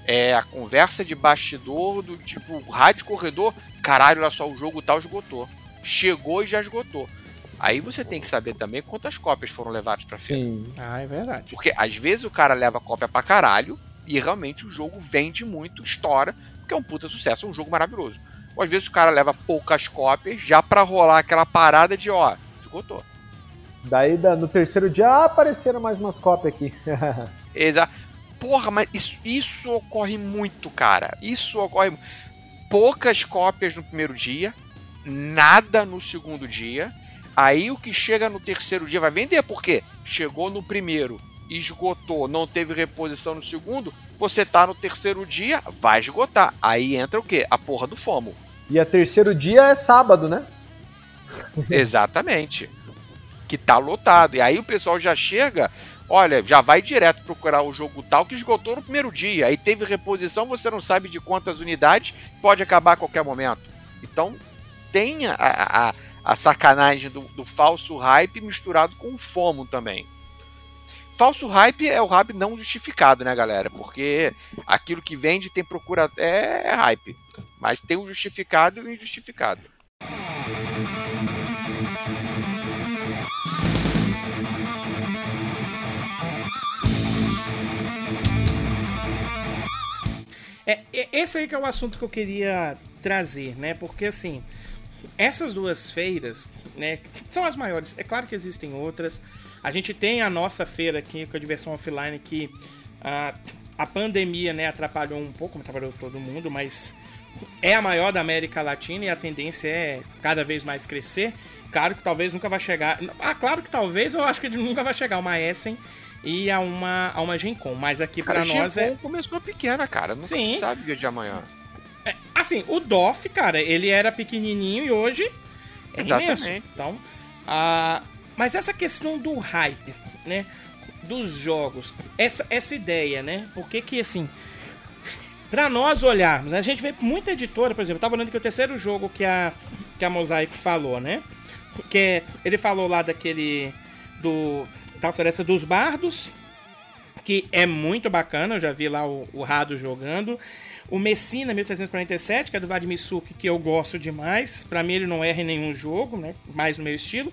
Speaker 4: É a conversa de bastidor do tipo, rádio corredor, caralho, olha só, o jogo tal esgotou. Chegou e já esgotou. Aí você tem que saber também quantas cópias foram levadas pra feira.
Speaker 3: Sim.
Speaker 1: Ah, é verdade.
Speaker 4: Porque às vezes o cara leva cópia pra caralho e realmente o jogo vende muito, estoura, porque é um puta sucesso, é um jogo maravilhoso. Às vezes o cara leva poucas cópias já pra rolar aquela parada de, ó, esgotou.
Speaker 3: Daí da- no terceiro dia ah, apareceram mais umas cópias aqui.
Speaker 4: Exato. Porra, mas isso, isso ocorre muito, cara. Isso ocorre. Poucas cópias no primeiro dia, nada no segundo dia. Aí o que chega no terceiro dia vai vender, porque chegou no primeiro, esgotou, não teve reposição no segundo. Você tá no terceiro dia, vai esgotar. Aí entra o quê? A porra do FOMO.
Speaker 3: E a terceiro dia é sábado, né?
Speaker 4: Exatamente. Que tá lotado. E aí o pessoal já chega, olha, já vai direto procurar o jogo tal que esgotou no primeiro dia. Aí teve reposição, você não sabe de quantas unidades, pode acabar a qualquer momento. Então tem a, a, a sacanagem do, do falso hype misturado com o FOMO também. Falso hype é o hype não justificado, né, galera? Porque aquilo que vende tem procura. É, é hype. Mas tem o justificado e o injustificado.
Speaker 1: É, é- esse aí que é o assunto que eu queria trazer, né? Porque assim, essas duas feiras, né, são as maiores. É claro que existem outras. A gente tem a nossa feira aqui com a diversão offline que ah, a pandemia, né, atrapalhou um pouco, atrapalhou todo mundo, mas é a maior da América Latina e a tendência é cada vez mais crescer. Claro que talvez nunca vai chegar. Ah, claro que talvez eu acho que ele nunca vai chegar uma Essen e a uma, a uma Gen Con. Mas aqui para nós
Speaker 4: Gen
Speaker 1: é.
Speaker 4: Começou pequena, cara. Nunca
Speaker 1: Sim.
Speaker 4: se sabe o dia de amanhã.
Speaker 1: é, Assim, o DOF, cara, ele era pequenininho e hoje é
Speaker 4: Exatamente.
Speaker 1: imenso. Então, ah, mas essa questão do hype, né? Dos jogos, essa, essa ideia, né? Porque que assim. Pra nós olharmos, né, a gente vê muita editora, por exemplo, eu tava olhando que o terceiro jogo que a, que a Mosaic falou, né? Que é, ele falou lá daquele. Do. Da floresta dos bardos, que é muito bacana, eu já vi lá o, o Rado jogando. O Messina 1347, que é do Vladimir Suki, que eu gosto demais. Pra mim ele não erra em nenhum jogo, né? Mais no meu estilo.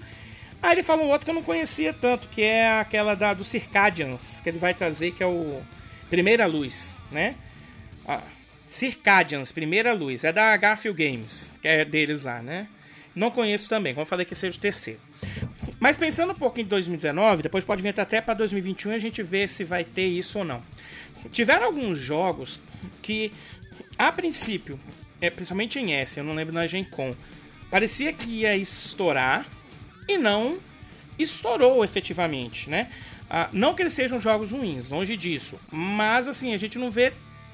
Speaker 1: Aí ele fala um outro que eu não conhecia tanto, que é aquela da, do Circadians, que ele vai trazer, que é o Primeira Luz, né? Ah, Circadians, Primeira Luz, é da Garfield Games, que é deles lá, né? Não conheço também, como eu falei que seja o terceiro. Mas pensando um pouco em 2019, depois pode vir até para 2021 e a gente vê se vai ter isso ou não. Tiveram alguns jogos que, a princípio, é, principalmente em S, eu não lembro na Gen Con, parecia que ia estourar e não estourou efetivamente, né? Ah, não que eles sejam jogos ruins, longe disso, mas assim, a gente não vê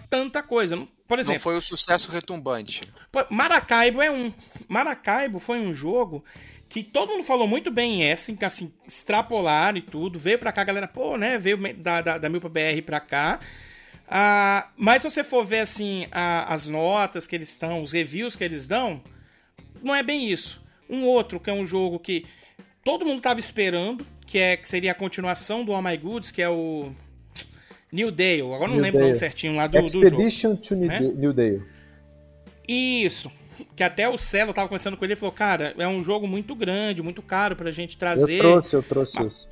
Speaker 1: tanta coisa. Por
Speaker 4: Não
Speaker 1: exemplo,
Speaker 4: foi o sucesso retumbante.
Speaker 1: Maracaibo é um. Maracaibo foi um jogo que todo mundo falou muito bem em Essen, que assim, extrapolaram e tudo. Veio pra cá, a galera, pô, né? Veio da, da, da Milpa BR pra cá. Ah, mas se você for ver assim, a- as notas que eles estão, os reviews que eles dão, não é bem isso. Um outro, que é um jogo que todo mundo tava esperando, que, é, que seria a continuação do All My Goods, que é o. New Dale. Agora eu não
Speaker 3: New
Speaker 1: lembro o nome
Speaker 3: Dale.
Speaker 1: certinho lá do, do jogo.
Speaker 3: Expedition to New,
Speaker 1: né?
Speaker 3: New Dale.
Speaker 1: Isso. Que até o Celo tava conversando com ele e falou: Cara, é um jogo muito grande, muito caro pra gente
Speaker 3: Eu
Speaker 1: trazer.
Speaker 3: trouxe, eu trouxe isso.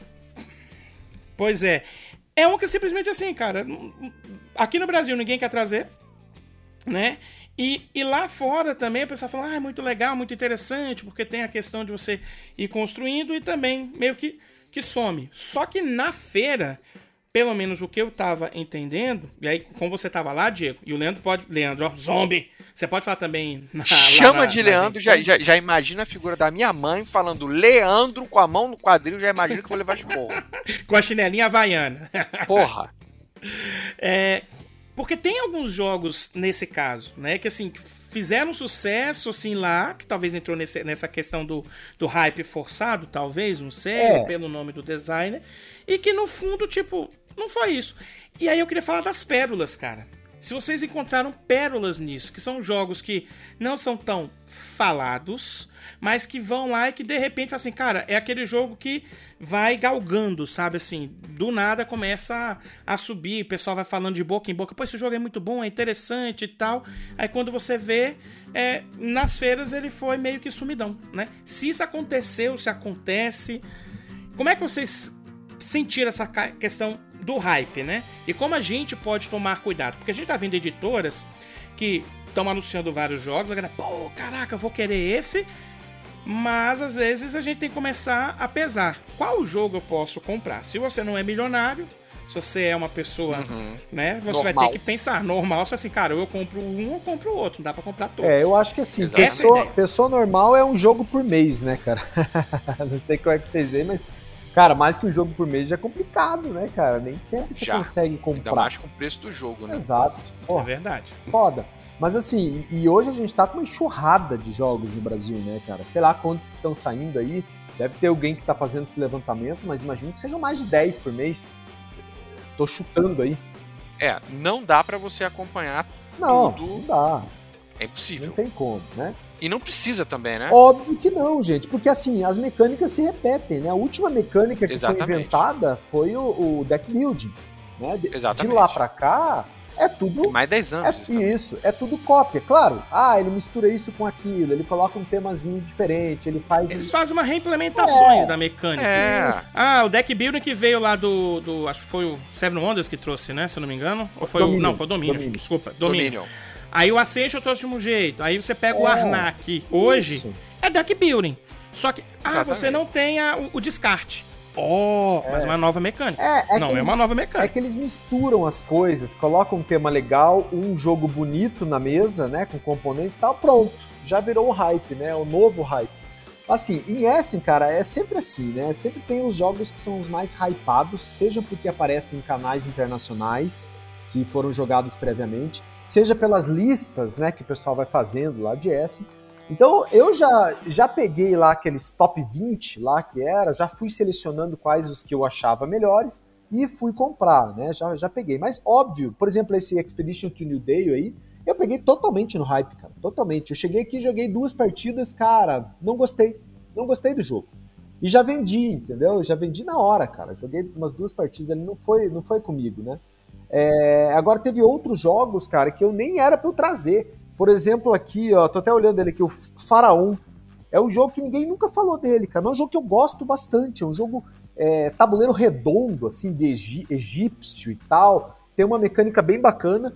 Speaker 1: Pois é. É um que simplesmente assim, cara. Aqui no Brasil ninguém quer trazer, né? E, e lá fora também a pessoa fala: Ah, é muito legal, muito interessante, porque tem a questão de você ir construindo e também meio que, que some. Só que na feira. Pelo menos o que eu tava entendendo, e aí, como você tava lá, Diego, e o Leandro pode. Leandro, ó, zombie! Você pode falar também. na-
Speaker 4: Chama
Speaker 1: na-
Speaker 4: de Leandro, já, já, já imagina a figura da minha mãe falando Leandro com a mão no quadril, já imagina que eu vou levar esporro.
Speaker 1: Com a chinelinha havaiana.
Speaker 4: Porra.
Speaker 1: É, porque tem alguns jogos nesse caso, né? Que assim, fizeram sucesso assim lá, que talvez entrou nesse- nessa questão do, do hype forçado, talvez, não sei,
Speaker 3: É.
Speaker 1: pelo nome do designer. E que no fundo, tipo, não foi isso. E aí eu queria falar das pérolas, cara. Se vocês encontraram pérolas nisso, que são jogos que não são tão falados, mas que vão lá e que de repente, assim, cara, é aquele jogo que vai galgando, sabe? Assim, do nada começa a, a subir, o pessoal vai falando de boca em boca, pô, esse jogo é muito bom, é interessante e tal. Aí quando você vê, é, nas feiras ele foi meio que sumidão, né? Se isso aconteceu, se acontece, como é que vocês sentiram essa questão do hype, né? E como a gente pode tomar cuidado? Porque a gente tá vendo editoras que estão anunciando vários jogos, a galera, pô, caraca, eu vou querer esse, mas às vezes a gente tem que começar a pesar. Qual jogo eu posso comprar? Se você não é milionário, se você é uma pessoa, né, você vai
Speaker 4: Normal.
Speaker 1: ter que pensar normal, se assim, cara, ou eu compro um ou eu compro o outro, não dá pra comprar todos.
Speaker 3: É, eu acho que assim, pessoa, pessoa normal é um jogo por mês, né, cara? Não sei como é que vocês veem, mas, cara, mais que um jogo por mês já é complicado, né, cara? Nem sempre você
Speaker 4: Já.
Speaker 3: consegue
Speaker 4: Ainda
Speaker 3: comprar.
Speaker 4: mais com o preço do jogo, né?
Speaker 3: Exato. Pô,
Speaker 1: É verdade.
Speaker 3: foda. Mas assim, e, hoje a gente tá com uma enxurrada de jogos no Brasil, né, cara? Sei lá quantos que estão saindo aí. Deve ter alguém que tá fazendo esse levantamento, mas imagino que sejam mais de 10 por mês. Tô chutando aí.
Speaker 4: É, não dá pra você acompanhar,
Speaker 3: Não,
Speaker 4: Tudo.
Speaker 3: não dá.
Speaker 4: É
Speaker 3: Não
Speaker 4: impossível.
Speaker 3: tem como, né?
Speaker 4: E não precisa também, né?
Speaker 3: Óbvio que não, gente, porque assim, as mecânicas se repetem, né? A última mecânica que foi
Speaker 4: Exatamente.
Speaker 3: inventada foi o, o deck building, né? De, de
Speaker 4: Exatamente.
Speaker 3: lá pra cá, é tudo
Speaker 4: Tem mais 10
Speaker 3: é,
Speaker 4: anos isso também.
Speaker 3: isso, é tudo cópia, claro. Ah, ele mistura isso com aquilo, ele coloca um temazinho diferente, ele faz
Speaker 1: Eles fazem uma reimplementações
Speaker 3: É.
Speaker 1: da mecânica.
Speaker 4: É.
Speaker 1: Ah, o deck building que veio lá do, do. Acho que foi o Seven Wonders que trouxe, né? Se eu não me engano. Ou foi o.
Speaker 3: Dominion.
Speaker 1: Não, foi o Domínio.
Speaker 3: Dominion.
Speaker 1: Desculpa, Domínio. Aí o Ascension trouxe de um jeito. Aí você pega o
Speaker 3: É.
Speaker 1: Arnak. Hoje
Speaker 3: Isso.
Speaker 1: é deck building. Só que. Ah,
Speaker 4: Exatamente.
Speaker 1: você não tem a- o, o descarte. Oh, mas uma nova mecânica.
Speaker 3: É, é
Speaker 1: não,
Speaker 3: que
Speaker 1: é
Speaker 3: eles-
Speaker 1: uma nova
Speaker 3: É
Speaker 1: mecânica.
Speaker 3: que eles misturam as coisas, colocam um tema legal, um jogo bonito na mesa, né, com componentes e tal, pronto. Já virou o hype, né, o novo hype. Assim, em Essen, cara, é sempre assim, né? Sempre tem os jogos que são os mais hypados, seja porque aparecem em canais internacionais que foram jogados previamente, seja pelas listas, né, que o pessoal vai fazendo lá de Essen. Então, eu já, já peguei lá aqueles top 20 lá que era, já fui selecionando quais os que eu achava melhores e fui comprar, né? Já, já peguei. Mas óbvio, por exemplo, esse Expedition to New Day aí, eu peguei totalmente no hype, cara. Totalmente. Eu cheguei aqui, joguei duas partidas, cara, não gostei. Não gostei do jogo. E já vendi, entendeu? Já vendi na hora, cara. Joguei umas duas partidas ali, não foi, não foi comigo, né? É, agora teve outros jogos, cara, que eu nem era pra eu trazer. Por exemplo, aqui, ó, tô até olhando ele aqui, o Faraon. É um jogo que ninguém nunca falou dele, cara. Mas é um jogo que eu gosto bastante. É um jogo é, tabuleiro redondo, assim, de egípcio e tal. Tem uma mecânica bem bacana.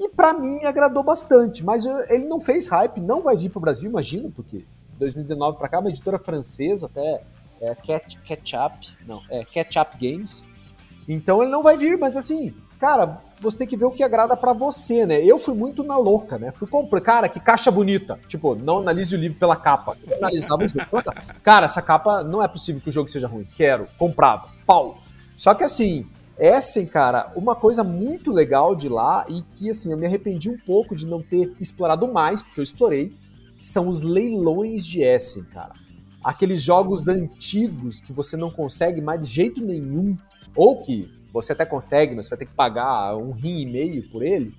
Speaker 3: E pra mim agradou bastante. Mas eu- ele não fez hype, não vai vir pro Brasil, imagino, porque 2019 pra cá, uma editora francesa, até é, Catch, Catch-Up, não, é Catch-Up Games. Então ele não vai vir, mas assim, cara, você tem que ver o que agrada pra você, né? Eu fui muito na louca, né? Fui comprar, cara, que caixa bonita. Tipo, não analise o livro pela capa. Eu analisava o jogo. Cara, essa capa não é possível que o jogo seja ruim. Quero, comprava, pau. Só que assim, Essen, cara, uma coisa muito legal de lá e que assim, eu me arrependi um pouco de não ter explorado mais, porque eu explorei, são os leilões de Essen, cara. Aqueles jogos antigos que você não consegue mais de jeito nenhum, ou que você até consegue, mas você vai ter que pagar um rim e meio por ele.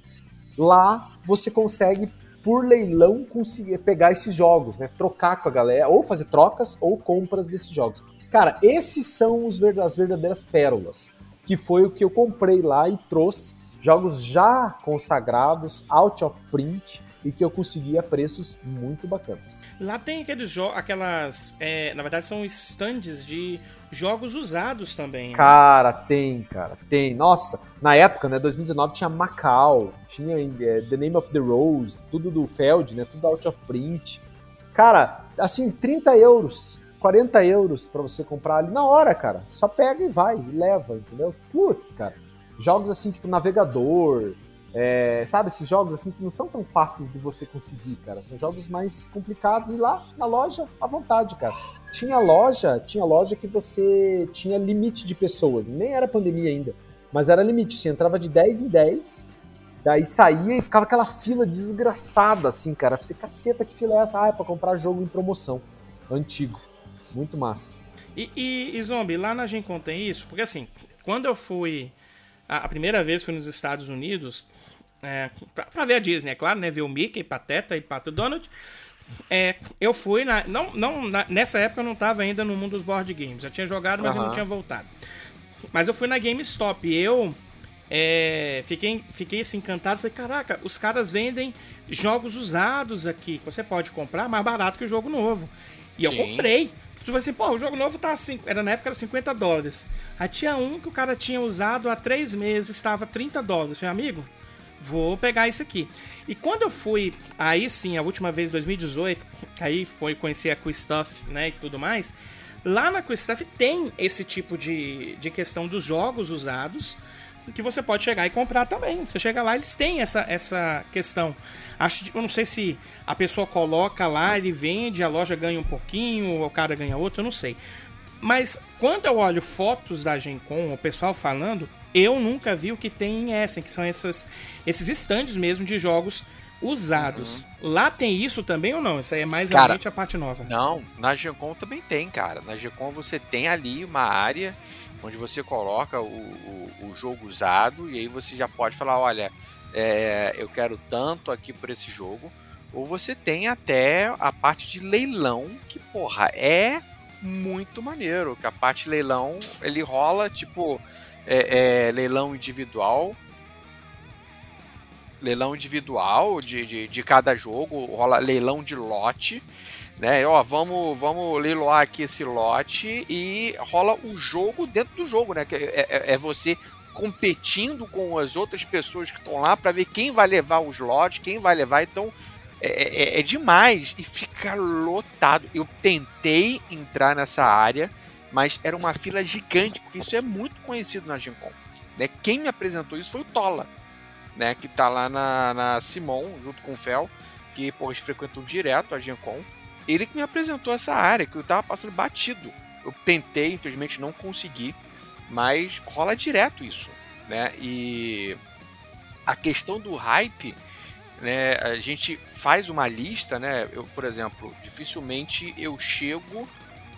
Speaker 3: Lá você consegue, por leilão, conseguir pegar esses jogos, né? Trocar com a galera, ou fazer trocas ou compras desses jogos. Cara, esses são os ver- as verdadeiras pérolas, que foi o que eu comprei lá e trouxe jogos já consagrados, out of print, e que eu consegui a preços muito bacanas.
Speaker 1: Lá tem aqueles jogos, aquelas. é, na verdade, são stands de jogos usados também. né?
Speaker 3: Cara, tem, cara, tem. Nossa, na época, né, 2019 tinha Macau, tinha é, The Name of the Rose, tudo do Feld, né, tudo out of print. Cara, assim, 30 euros, 40 euros pra você comprar ali na hora, cara. Só pega e vai, e leva, entendeu? Putz, cara. Jogos assim, tipo Navegador, é, sabe, esses jogos assim que não são tão fáceis de você conseguir, cara. São jogos mais complicados e lá na loja, à vontade, cara. Tinha loja, tinha loja que você tinha limite de pessoas, nem era pandemia ainda, mas era limite, você entrava de 10 em 10, daí saía e ficava aquela fila desgraçada assim, cara. Você caceta que fila é essa? Ah, é pra comprar jogo em promoção, antigo. Muito massa.
Speaker 1: E, e, e, Zombie, lá na Gencom tem isso? Porque assim, quando eu fui. A, a primeira vez fui nos Estados Unidos. É, pra, pra ver a Disney, é claro, né? Ver o Mickey, Pateta e Pato Donald. É, eu fui na. Não, não, na- nessa época eu não tava ainda no mundo dos board games. Já tinha jogado, mas eu não tinha voltado. Mas eu fui na GameStop e eu é, fiquei, fiquei assim, encantado. Falei, caraca, os caras vendem jogos usados aqui. Você pode comprar mais barato que o jogo novo. E eu
Speaker 4: Sim.
Speaker 1: comprei. Tu vai assim, pô, o jogo novo tá assim. Era na época era 50 dólares. Aí tinha um que o cara tinha usado há três meses, estava 30 dólares. Eu falei, amigo, vou pegar isso aqui. E quando eu fui, aí sim, a última vez, 2018, aí foi conhecer a Cool Stuff, né, e tudo mais. Lá na Cool Stuff tem esse tipo de, de questão dos jogos usados, que você pode chegar e comprar também. Você chega lá, eles têm essa, essa questão. Acho, eu não sei se a pessoa coloca lá, ele vende, a loja ganha um pouquinho, o cara ganha outro, eu não sei. Mas quando eu olho fotos da Gen Con, o pessoal falando, eu nunca vi o que tem em Essen, que são essas, esses estandes mesmo de jogos usados. Lá tem isso também ou não? Isso aí é mais
Speaker 4: Cara,
Speaker 1: realmente a parte nova.
Speaker 4: Não, na Gencom também tem, cara. Na Gencom você tem ali uma área onde você coloca o, o, o jogo usado e aí você já pode falar, olha, é, eu quero tanto aqui por esse jogo. Ou você tem até a parte de leilão, que, porra, é muito maneiro. Que a parte de leilão, ele rola, tipo, é, é, leilão individual. Leilão individual de, de, de cada jogo, rola leilão de lote né? Ó, vamos, vamos leiloar aqui esse lote e rola o jogo dentro do jogo, né? Que é, é- é você competindo com as outras pessoas que estão lá para ver quem vai levar os lotes, quem vai levar. Então é, é- é demais e fica lotado. Eu tentei entrar nessa área, mas era uma fila gigante, porque isso é muito conhecido na Gen Con. Né? Quem me apresentou isso foi o Tola, né? que está lá na, na Simon, junto com o Fel, que pô, eles frequentam direto a Gen Con. Ele que me apresentou essa área, que eu estava passando batido. Eu tentei, infelizmente não consegui, mas rola direto isso. Né? E a questão do hype, né, a gente faz uma lista, né? Eu, por exemplo, dificilmente eu chego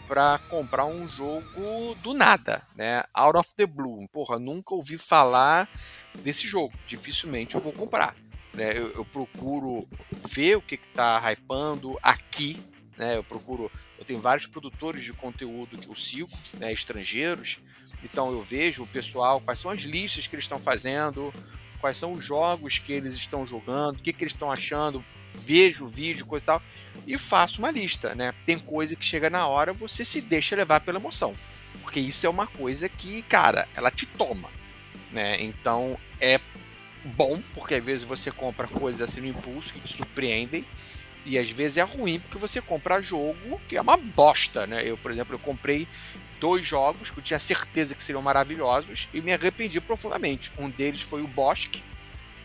Speaker 4: para comprar um jogo do nada, né? Out of the blue. Porra, nunca ouvi falar desse jogo. Dificilmente eu vou comprar. Né? Eu, eu procuro ver o que, está hypando aqui, né? Eu procuro. Eu tenho vários produtores de conteúdo que eu sigo, né? Estrangeiros. Então eu vejo o pessoal, quais são as listas que eles estão fazendo, quais são os jogos que eles estão jogando, o que, que eles estão achando, vejo o vídeo, coisa e tal, e faço uma lista, né? Tem coisa que chega na hora, você se deixa levar pela emoção. Porque isso é uma coisa que, cara, ela te toma, né? Então é bom, porque às vezes você compra coisas assim no impulso que te surpreendem, e às vezes é ruim porque você compra jogo que é uma bosta, né? Eu, por exemplo, eu comprei dois jogos que eu tinha certeza que seriam maravilhosos e me arrependi profundamente. Um deles foi o Bosque,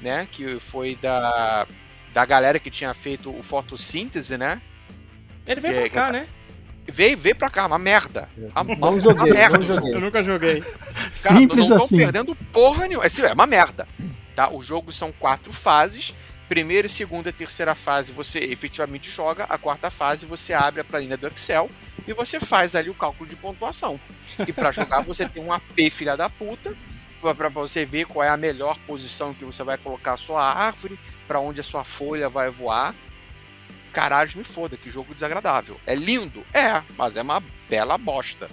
Speaker 4: né? Que foi da da galera que tinha feito o fotossíntese, né?
Speaker 1: Ele veio que, pra cá, que... né?
Speaker 4: Veio, veio pra cá, uma merda.
Speaker 3: Uma, não joguei, uma merda.
Speaker 1: Não joguei. Eu nunca joguei. Cara,
Speaker 2: Simples
Speaker 4: não,
Speaker 2: não assim.
Speaker 4: perdendo porra nenhuma. É, é uma merda. Tá? Os jogos são quatro fases. Primeira, segunda e terceira fase você efetivamente joga. A quarta fase você abre a planilha do Excel e você faz ali o cálculo de pontuação. E para jogar você tem um AP filha da puta para você ver qual é a melhor posição que você vai colocar a sua árvore, para onde a sua folha vai voar. Caralho, me foda, que jogo desagradável. É lindo? É, mas é uma bela bosta.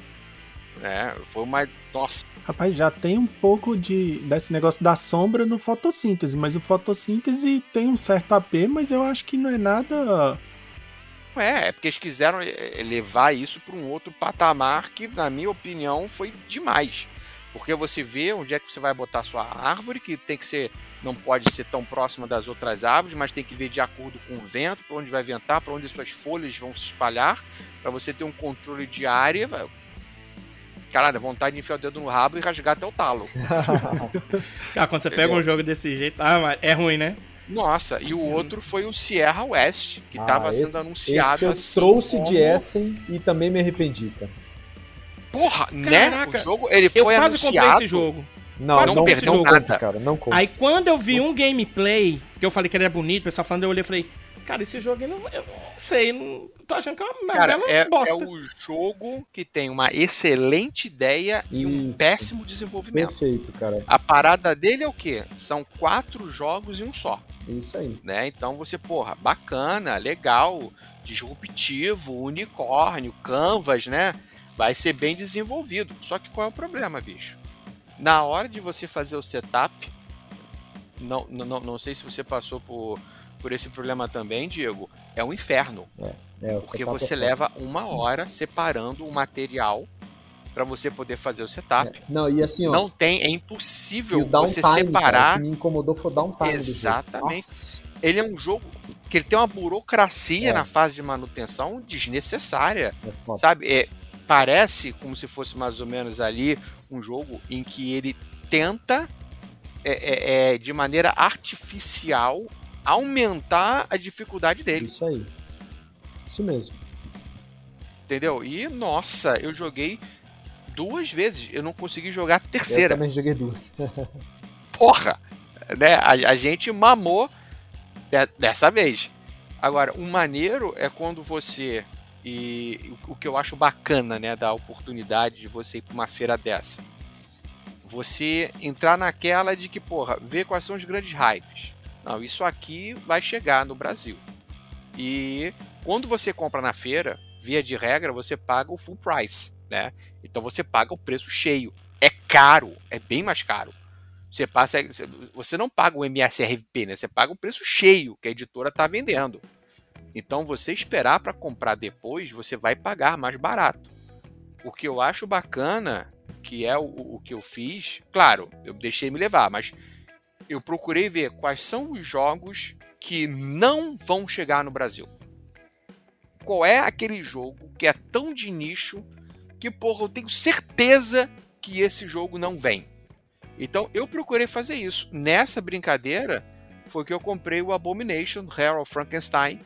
Speaker 4: É, foi uma. Nossa.
Speaker 2: Rapaz, já tem um pouco de desse negócio da sombra no fotossíntese, mas o fotossíntese tem um certo AP, mas eu acho que não é nada.
Speaker 4: É, é porque eles quiseram eh, levar isso para um outro patamar que, na minha opinião, foi demais. Porque você vê onde é que você vai botar a sua árvore, que tem que ser, não pode ser tão próxima das outras árvores, mas tem que ver de acordo com o vento, para onde vai ventar, para onde suas folhas vão se espalhar, para você ter um controle de área. Caralho, vontade de enfiar o dedo no rabo e rasgar até o talo.
Speaker 1: Cara, quando você Entendeu? pega um jogo desse jeito, ah, é ruim, né?
Speaker 4: Nossa, e o outro foi o Sierra West, que estava ah, sendo anunciado esse
Speaker 3: eu
Speaker 4: assim.
Speaker 3: trouxe como... de Essen e também me arrependi, cara.
Speaker 4: Porra, Caraca, né? O jogo, ele foi
Speaker 1: eu quase
Speaker 4: anunciado.
Speaker 1: comprei esse jogo.
Speaker 3: Não, quase
Speaker 4: não perdeu
Speaker 3: jogo,
Speaker 4: nada.
Speaker 3: Cara, não
Speaker 1: Aí quando eu vi um gameplay, que eu falei que ele era bonito, o pessoal falando, eu olhei e falei, cara, esse jogo eu não, eu não sei, não, tô achando que é uma
Speaker 4: cara, é,
Speaker 1: bosta.
Speaker 4: é o jogo que tem uma excelente ideia Isso. e um péssimo desenvolvimento.
Speaker 3: Perfeito, cara.
Speaker 4: A parada dele é o quê? São quatro jogos em um só.
Speaker 3: Isso aí.
Speaker 4: Né? Então você, porra, bacana, legal, disruptivo, unicórnio, canvas, né? vai ser bem desenvolvido. Só que qual é o problema, bicho? Na hora de você fazer o setup, não, não, não sei se você passou por, por esse problema também, Diego, é um inferno. É, é, porque você é leva uma hora separando o material para você poder fazer o setup.
Speaker 3: É. Não, e assim, ó,
Speaker 4: não tem, é impossível você separar. Cara,
Speaker 3: o que me incomodou foi dar um time.
Speaker 4: Exatamente. Ele é um jogo que ele tem uma burocracia é. na fase de manutenção desnecessária. É sabe? É, parece como se fosse mais ou menos ali um jogo em que ele tenta é, é, é, de maneira artificial aumentar a dificuldade dele.
Speaker 3: Isso aí. Isso mesmo.
Speaker 4: Entendeu? E nossa, eu joguei duas vezes. Eu não consegui jogar a terceira.
Speaker 3: Eu também joguei duas.
Speaker 4: Porra! Né? A, a gente mamou de, dessa vez. Agora, o maneiro é quando você e o que eu acho bacana, né, da oportunidade de você ir para uma feira dessa. Você entrar naquela de que, porra, ver quais são os grandes hypes. Não, isso aqui vai chegar no Brasil. E quando você compra na feira, via de regra, você paga o full price, né? Então você paga o preço cheio. É caro, é bem mais caro. Você passa, você não paga o MSRP, né? Você paga o preço cheio que a editora está vendendo. Então, você esperar para comprar depois, você vai pagar mais barato. O que eu acho bacana, que é o, o que eu fiz, claro, eu deixei me levar, mas eu procurei ver quais são os jogos que não vão chegar no Brasil. Qual é aquele jogo que é tão de nicho que, porra, eu tenho certeza que esse jogo não vem. Então eu procurei fazer isso. Nessa brincadeira foi que eu comprei o Abomination, Harold Frankenstein,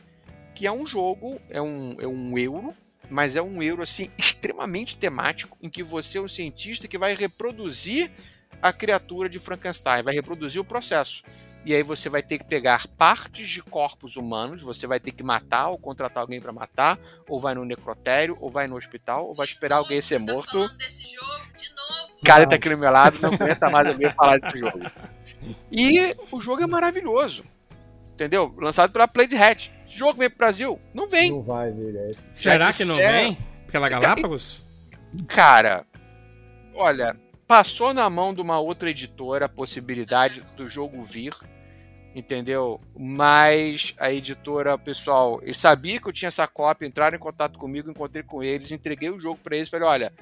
Speaker 4: que é um jogo, é um, é um euro, mas é um euro assim extremamente temático, em que você é um cientista que vai reproduzir a criatura de Frankenstein, vai reproduzir o processo. E aí você vai ter que pegar partes de corpos humanos, você vai ter que matar ou contratar alguém para matar, ou vai no necrotério, ou vai no hospital, ou vai esperar alguém ser tá morto. Tá desse jogo de novo? Cara tá aqui no meu lado, não aguenta mais eu falar desse jogo. E o jogo é maravilhoso. Entendeu? Lançado pela Play Hat. Esse jogo vem pro Brasil? Não vem.
Speaker 3: Não vai vir.
Speaker 1: É. Será que, que não vem? Pela Galápagos?
Speaker 4: Cara, olha, passou na mão de uma outra editora a possibilidade do jogo vir entendeu? Mas a editora, pessoal, ele sabia que eu tinha essa cópia, entraram em contato comigo, encontrei com eles, entreguei o jogo para eles, falei, olha,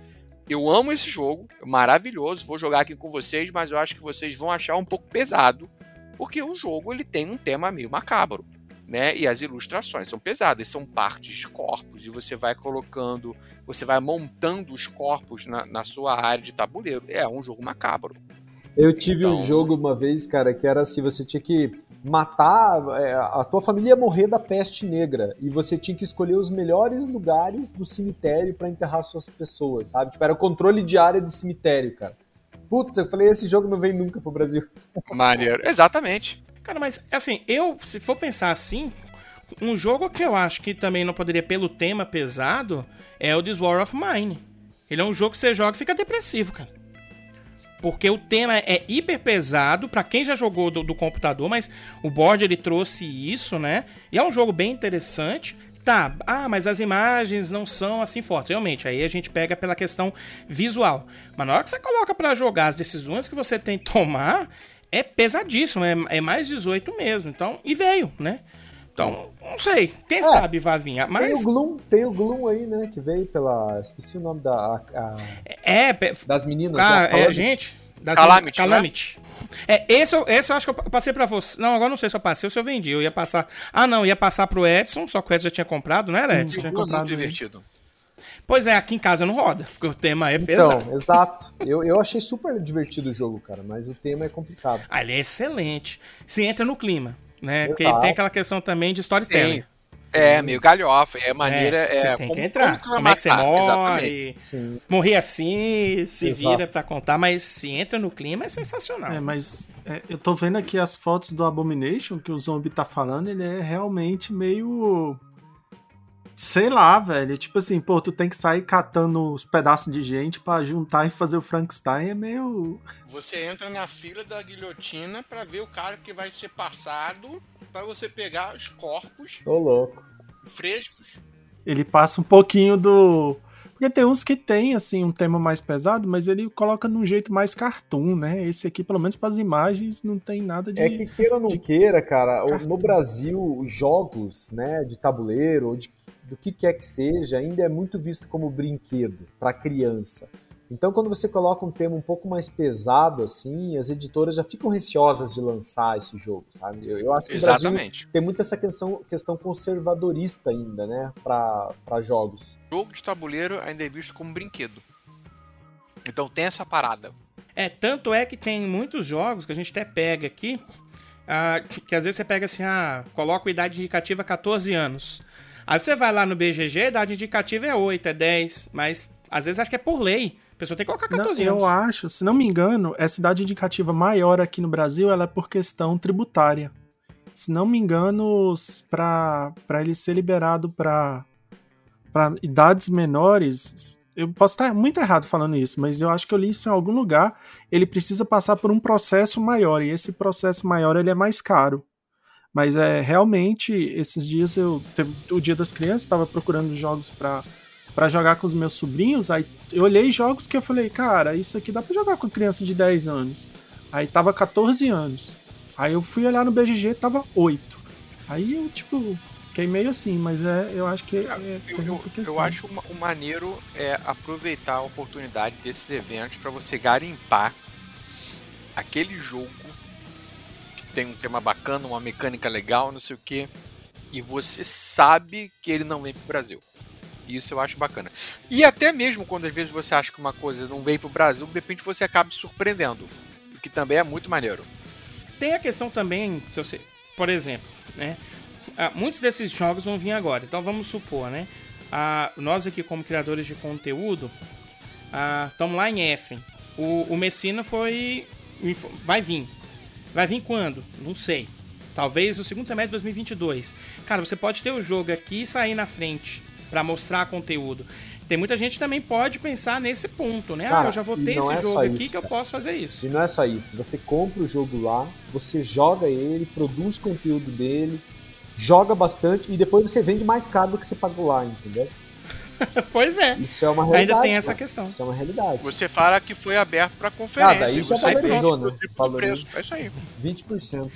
Speaker 4: eu amo esse jogo, é maravilhoso, vou jogar aqui com vocês, mas eu acho que vocês vão achar um pouco pesado, porque o jogo ele tem um tema meio macabro. Né? E as ilustrações são pesadas, são partes de corpos, e você vai colocando, você vai montando os corpos na, na sua área de tabuleiro. É um jogo macabro.
Speaker 3: Eu tive então... um jogo uma vez, cara, que era assim, você tinha que matar, é, a tua família ia morrer da peste negra e você tinha que escolher os melhores lugares do cemitério para enterrar suas pessoas, sabe? Tipo, era o controle de área do cemitério, cara. Puta, eu falei, esse jogo não vem nunca pro Brasil.
Speaker 4: Maneiro, exatamente.
Speaker 1: Cara, mas assim, eu, se for pensar assim, um jogo que eu acho que também não poderia, pelo tema pesado, é o This War of Mine. Ele é um jogo que você joga e fica depressivo, cara porque o tema é hiper pesado para quem já jogou do, do, computador, mas o board ele trouxe isso, né? E é um jogo bem interessante. Tá, ah, mas as imagens não são assim fortes. Realmente, aí a gente pega pela questão visual. Mas na hora que você coloca para jogar as decisões que você tem que tomar, é pesadíssimo, é, é mais 18 mesmo. Então, e veio, né? Então, não sei. Quem é, sabe vai vir. Mas...
Speaker 3: Tem o Gloom, tem o Gloom aí, né? Que veio pela. Esqueci o nome da. A, a...
Speaker 1: É,
Speaker 3: das meninas.
Speaker 1: Ah, é, gente. Das
Speaker 4: Calamity.
Speaker 1: Calamity. Né? É, esse, esse eu acho que eu passei pra você. Não, agora não sei se eu passei ou se eu vendi. Eu ia passar. Ah, não, ia passar pro Edson, só que o Edson já tinha comprado, não era, Edson?
Speaker 4: Tinha comprado. Muito divertido.
Speaker 1: Pois é, aqui em casa não roda, porque o tema é pesado.
Speaker 3: Então, exato. Eu, eu achei super divertido o jogo, cara, mas o tema é complicado.
Speaker 1: Ah, ele é excelente. Se entra no clima né? Porque tem aquela questão também de storytelling. Tem.
Speaker 4: É, meio galhofa, é maneira.
Speaker 1: É,
Speaker 4: é
Speaker 1: tem como, que entrar. Como, como é que você morre? Sim, Morrer assim, se Exato. vira pra contar, mas se entra no clima é sensacional.
Speaker 2: É, mas é, eu tô vendo aqui as fotos do Abomination que o zombie tá falando, ele é realmente meio Sei lá, velho. Tipo assim, pô, tu tem que sair catando os pedaços de gente para juntar e fazer o Frankenstein é meio.
Speaker 4: Você entra na fila da guilhotina para ver o cara que vai ser passado para você pegar os corpos.
Speaker 3: Tô louco.
Speaker 4: Frescos.
Speaker 2: Ele passa um pouquinho do. Porque tem uns que tem, assim, um tema mais pesado, mas ele coloca num jeito mais cartoon, né? Esse aqui, pelo menos para as imagens, não tem nada de.
Speaker 3: É que queira ou não de... queira, cara, cartoon. no Brasil, jogos, né, de tabuleiro ou de do que quer que seja, ainda é muito visto como brinquedo para criança. Então, quando você coloca um tema um pouco mais pesado, assim, as editoras já ficam receosas de lançar esse jogo, sabe? Eu, eu acho que Exatamente. tem muita essa questão, questão conservadorista ainda, né, para jogos.
Speaker 4: O jogo de tabuleiro ainda é visto como brinquedo. Então tem essa parada.
Speaker 1: É, tanto é que tem muitos jogos que a gente até pega aqui, ah, que, que, às vezes você pega assim, ah, coloca a idade indicativa 14 anos. Aí você vai lá no BGG, a idade indicativa é 8, é 10, mas às vezes acho que é por lei. A pessoa tem que colocar 14
Speaker 2: não,
Speaker 1: anos.
Speaker 2: Eu acho, se não me engano, essa idade indicativa maior aqui no Brasil ela é por questão tributária. Se não me engano, para ele ser liberado para idades menores, eu posso estar muito errado falando isso, mas eu acho que eu li isso em algum lugar. Ele precisa passar por um processo maior e esse processo maior ele é mais caro. Mas é realmente esses dias eu teve o Dia das Crianças, estava procurando jogos para para jogar com os meus sobrinhos, aí eu olhei jogos que eu falei, cara, isso aqui dá para jogar com criança de 10 anos. Aí tava 14 anos. Aí eu fui olhar no BGG, tava 8. Aí eu, tipo, fiquei meio assim, mas é, eu acho que é,
Speaker 4: eu, eu, eu, acho o maneiro é aproveitar a oportunidade desses eventos para você garimpar aquele jogo tem um tema bacana, uma mecânica legal, não sei o que, e você sabe que ele não vem pro Brasil. Isso eu acho bacana. E até mesmo quando às vezes você acha que uma coisa não veio pro Brasil, de repente você acaba se surpreendendo. O que também é muito maneiro.
Speaker 1: Tem a questão também, se você, por exemplo, né? Ah, muitos desses jogos vão vir agora. Então vamos supor, né? Ah, nós aqui como criadores de conteúdo estamos ah, lá em Essen. O, o Messina foi. Vai vir. Vai vir quando? Não sei. Talvez no segundo semestre de 2022. Cara, você pode ter o jogo aqui e sair na frente para mostrar conteúdo. Tem muita gente que também pode pensar nesse ponto, né? Cara, ah, eu já vou ter esse é jogo aqui isso, que cara. eu posso fazer isso.
Speaker 3: E não é só isso. Você compra o jogo lá, você joga ele, produz conteúdo dele, joga bastante e depois você vende mais caro do que você pagou lá, entendeu?
Speaker 1: pois é.
Speaker 3: Isso é uma realidade.
Speaker 1: Ainda tem essa questão.
Speaker 3: Isso é uma realidade.
Speaker 4: Você fala que foi aberto para conferência. Ah,
Speaker 3: daí já valorizou, né?
Speaker 4: Preço. É isso aí.
Speaker 3: 20%.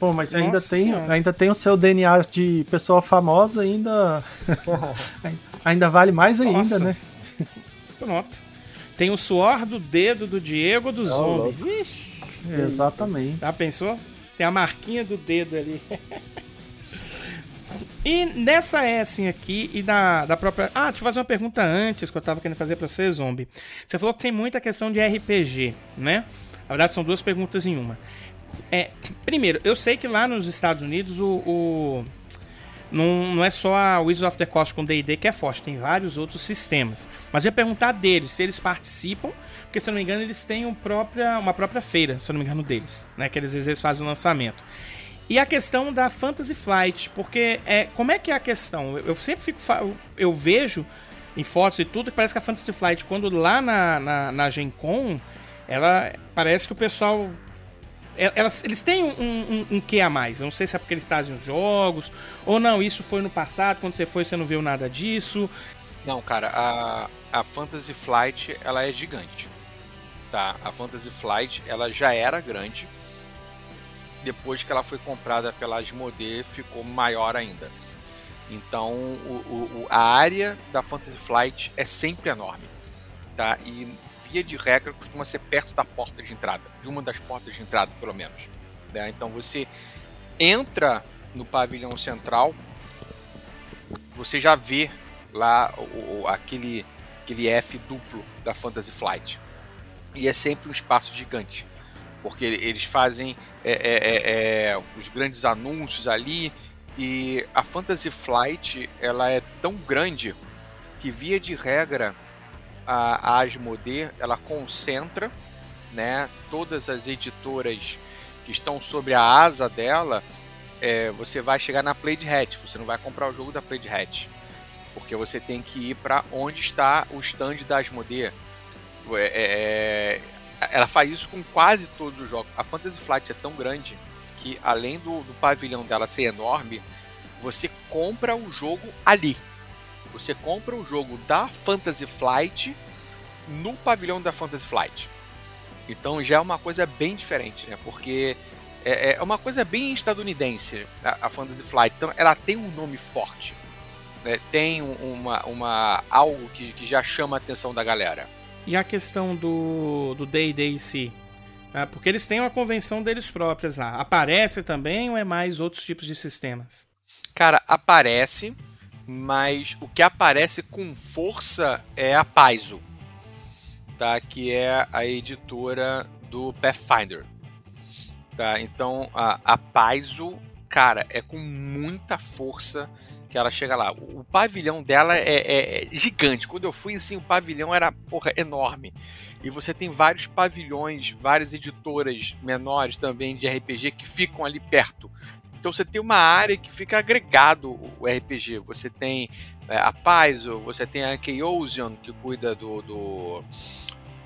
Speaker 2: Pô, mas Nossa ainda tem, ainda tem o seu DNA de pessoa famosa, ainda ainda vale mais ainda, Nossa. né?
Speaker 1: Pronto. Tem o suor do dedo do Diego do oh, Zombie.
Speaker 2: Exatamente.
Speaker 1: Já pensou? Tem a marquinha do dedo ali. E nessa Essen aqui e da, da própria. Ah, deixa eu fazer uma pergunta antes que eu tava querendo fazer pra você, Zombie. Você falou que tem muita questão de RPG, né? Na verdade, são duas perguntas em uma. É, primeiro, eu sei que lá nos Estados Unidos o. o não, não é só a Wizards of the Coast com DD que é forte, tem vários outros sistemas. Mas eu ia perguntar deles, se eles participam, porque se eu não me engano, eles têm um própria, uma própria feira, se eu não me engano, deles, né? Que eles às vezes fazem o lançamento. E a questão da Fantasy Flight, porque é, como é que é a questão? Eu, eu sempre fico. Eu vejo em fotos e tudo que parece que a Fantasy Flight, quando lá na, na, na Gen Con, ela parece que o pessoal. É, elas, eles têm um, um, um quê a mais. Eu não sei se é porque eles trazem os jogos, ou não, isso foi no passado, quando você foi você não viu nada disso.
Speaker 4: Não, cara, a, a Fantasy Flight ela é gigante. Tá? A Fantasy Flight ela já era grande depois que ela foi comprada pela Asmodee, ficou maior ainda. Então, o, o, a área da Fantasy Flight é sempre enorme, tá? E via de regra costuma ser perto da porta de entrada, de uma das portas de entrada, pelo menos. Né? Então, você entra no pavilhão central, você já vê lá o, aquele, aquele F duplo da Fantasy Flight. E é sempre um espaço gigante porque eles fazem é, é, é, é, os grandes anúncios ali e a Fantasy Flight ela é tão grande que via de regra a, a Asmodee ela concentra né todas as editoras que estão sobre a asa dela é, você vai chegar na Play Hat você não vai comprar o jogo da Play Hat porque você tem que ir para onde está o stand da Asmodee é, é ela faz isso com quase todos os jogos. A Fantasy Flight é tão grande que, além do, do pavilhão dela ser enorme, você compra o jogo ali. Você compra o jogo da Fantasy Flight no pavilhão da Fantasy Flight. Então já é uma coisa bem diferente, né? Porque é, é uma coisa bem estadunidense a, a, Fantasy Flight. Então ela tem um nome forte. Né? Tem uma, uma algo que, que já chama a atenção da galera.
Speaker 1: E a questão do do D&D em si? É, porque eles têm uma convenção deles próprias lá. Aparece também ou é mais outros tipos de sistemas?
Speaker 4: Cara, aparece, mas o que aparece com força é a Paizo, tá? Que é a editora do Pathfinder. Tá? Então a, a Paizo, cara, é com muita força que ela chega lá. O, o pavilhão dela é, é, é, gigante. Quando eu fui, assim, o pavilhão era, porra, enorme. E você tem vários pavilhões, várias editoras menores também de RPG que ficam ali perto. Então você tem uma área que fica agregado o RPG. Você tem é, a Paizo, você tem a Chaosian, que cuida do, do,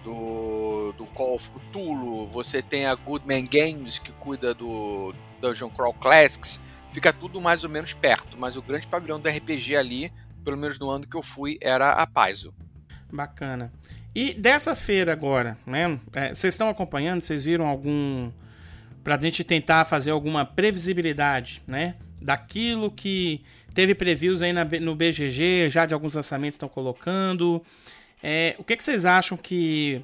Speaker 4: do, do Call of Cthulhu, você tem a Goodman Games, que cuida do Dungeon Crawl Classics fica tudo mais ou menos perto, mas o grande pavilhão do RPG ali, pelo menos no ano que eu fui, era a Paizo.
Speaker 1: Bacana. E dessa feira agora, né? É, vocês estão acompanhando? Vocês viram algum. Pra gente tentar fazer alguma previsibilidade, né? Daquilo que teve previews aí na, no BGG, já de alguns lançamentos estão colocando. É, o que, que vocês acham que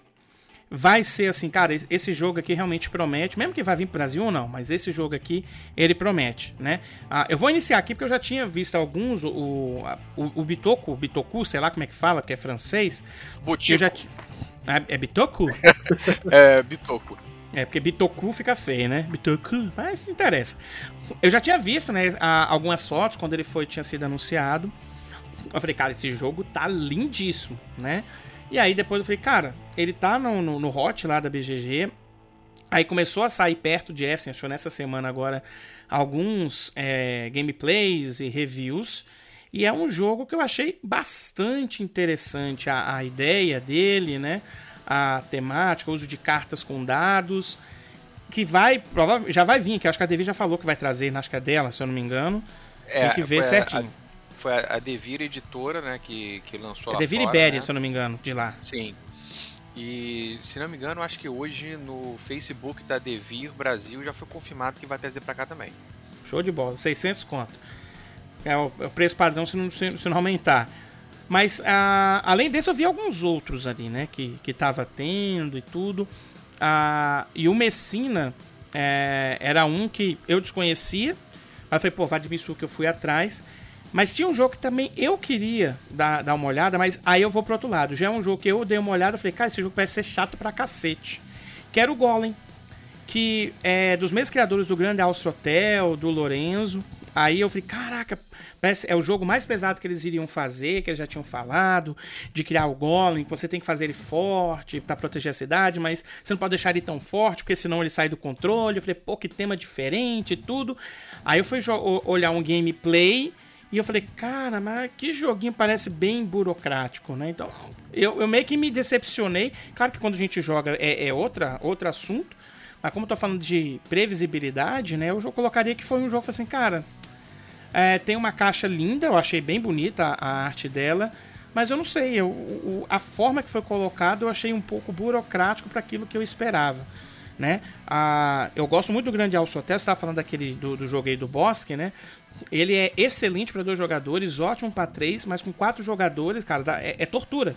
Speaker 1: vai ser assim, cara, esse jogo aqui realmente promete, mesmo que vai vir pro Brasil ou não, mas esse jogo aqui, ele promete, né? Ah, eu vou iniciar aqui porque eu já tinha visto alguns, o, o, o Bitoku, Bitoku, sei lá como é que fala, porque é francês.
Speaker 4: Botico. Já...
Speaker 1: É, é Bitoku?
Speaker 4: é, Bitoku.
Speaker 1: É, porque Bitoku fica feio, né? Bitoku, mas interessa. Eu já tinha visto, né, algumas fotos quando ele foi, tinha sido anunciado. Eu falei, cara, esse jogo tá lindíssimo, né? E aí depois eu falei, cara, ele tá no, no, no hot lá da BGG. Aí começou a sair perto de Essen, achou nessa semana agora, alguns é, gameplays e reviews. E é um jogo que eu achei bastante interessante a, a ideia dele, né? A temática, o uso de cartas com dados. Que vai, já vai vir, que acho que a Devi já falou que vai trazer, acho que é dela, se eu não me engano. É, Tem que ver certinho.
Speaker 4: A foi a, a Devir Editora, né, que, que lançou é lá
Speaker 1: Devir
Speaker 4: fora.
Speaker 1: Iberia,
Speaker 4: né?
Speaker 1: se eu não me engano, de lá.
Speaker 4: Sim. E, se não me engano, acho que hoje no Facebook da Devir Brasil já foi confirmado que vai trazer para cá também.
Speaker 1: Show de bola, 600 conto. É o, é o preço padrão se não, se não aumentar. Mas, a, além desse, eu vi alguns outros ali, né, que, que tava tendo e tudo. A, e o Messina é, era um que eu desconhecia. Eu falei, pô, de que eu fui atrás. Mas tinha um jogo que também eu queria dar, dar uma olhada, mas aí eu vou pro outro lado. Já é um jogo que eu dei uma olhada e falei, cara, esse jogo parece ser chato pra cacete. Que era o Golem, que é dos mesmos criadores do Grande Austro Hotel, do Lorenzo. Aí eu falei, caraca, parece, é o jogo mais pesado que eles iriam fazer, que eles já tinham falado, de criar o Golem, que você tem que fazer ele forte para proteger a cidade, mas você não pode deixar ele tão forte, porque senão ele sai do controle. Eu falei, pô, que tema diferente e tudo. Aí eu fui olhar um gameplay e eu falei, cara, mas que joguinho parece bem burocrático, né? Então, eu, eu meio que me decepcionei. Claro que quando a gente joga é, é outra, outro assunto. Mas como eu tô falando de previsibilidade, né? Eu colocaria que foi um jogo assim, cara. É, tem uma caixa linda, eu achei bem bonita a, a arte dela. Mas eu não sei, eu, o, a forma que foi colocado eu achei um pouco burocrático para aquilo que eu esperava. Né? A, eu gosto muito do Grande Alço Hotel, você estava falando daquele do, do jogo aí do Bosque, né? Ele é excelente para dois jogadores, ótimo para três, mas com quatro jogadores, cara, dá, é, é, tortura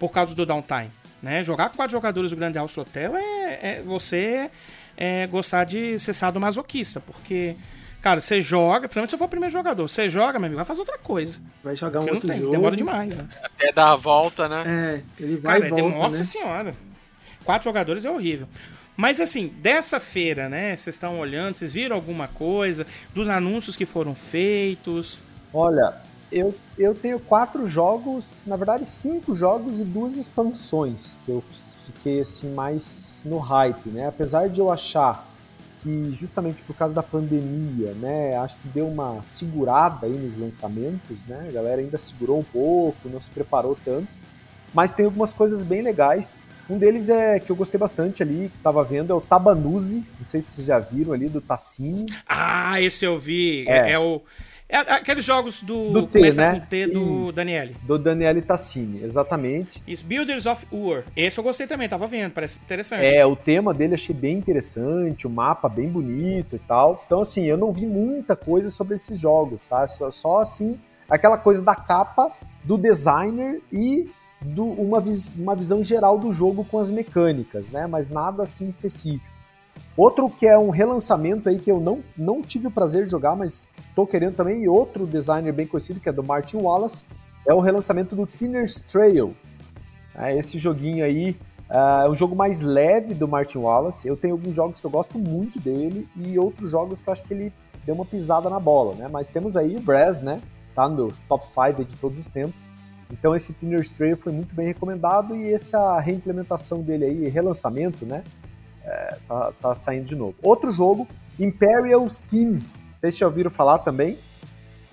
Speaker 1: por causa do downtime. Né? Jogar com quatro jogadores do Grande Alto Hotel é, é você é, gostar de ser sadomasoquista, porque, cara, você joga, principalmente se for o primeiro jogador, você joga, meu amigo, vai fazer outra coisa.
Speaker 2: Vai jogar um outro tem, jogo.
Speaker 1: Demora demais. Né?
Speaker 4: Até dar a volta, né?
Speaker 2: É, ele vai cara, e volta,
Speaker 1: Nossa
Speaker 2: né?
Speaker 1: senhora. Quatro jogadores é horrível. Mas assim, dessa feira, né? Vocês estão olhando, vocês viram alguma coisa dos anúncios que foram feitos?
Speaker 3: Olha, eu, eu tenho quatro jogos, na verdade cinco jogos e duas expansões que eu fiquei assim mais no hype, né? Apesar de eu achar que justamente por causa da pandemia, né, acho que deu uma segurada aí nos lançamentos, né? A galera ainda segurou um pouco, não se preparou tanto, mas tem algumas coisas bem legais. Um deles é que eu gostei bastante ali, que tava vendo, é o Tabanuzi. Não sei se vocês já viram ali, do Tassini.
Speaker 1: Ah, esse eu vi. É, é, é o. É aqueles jogos do.
Speaker 3: Do T, né?
Speaker 1: com T do Isso. Daniele.
Speaker 3: Do Daniele Tassini, exatamente.
Speaker 1: Isso, Builders of Ur. Esse eu gostei também, tava vendo, parece interessante.
Speaker 3: É, o tema dele achei bem interessante, o mapa bem bonito e tal. Então, assim, eu não vi muita coisa sobre esses jogos, tá? Só, só assim, aquela coisa da capa, do designer e do, uma, vis, uma visão geral do jogo com as mecânicas, né? Mas nada assim específico. Outro que é um relançamento aí que eu não, não tive o prazer de jogar, mas estou querendo também, e outro designer bem conhecido, que é do Martin Wallace, é o relançamento do Thinner's Trail. É, esse joguinho aí é um jogo mais leve do Martin Wallace. Eu tenho alguns jogos que eu gosto muito dele e outros jogos que eu acho que ele deu uma pisada na bola, né? Mas temos aí o Brass, né? Tá no top 5 de todos os tempos. Então esse Thinner Trail foi muito bem recomendado e essa reimplementação dele aí, relançamento, né? É, tá, tá, saindo de novo. Outro jogo, Imperial Steam. Vocês já ouviram falar também?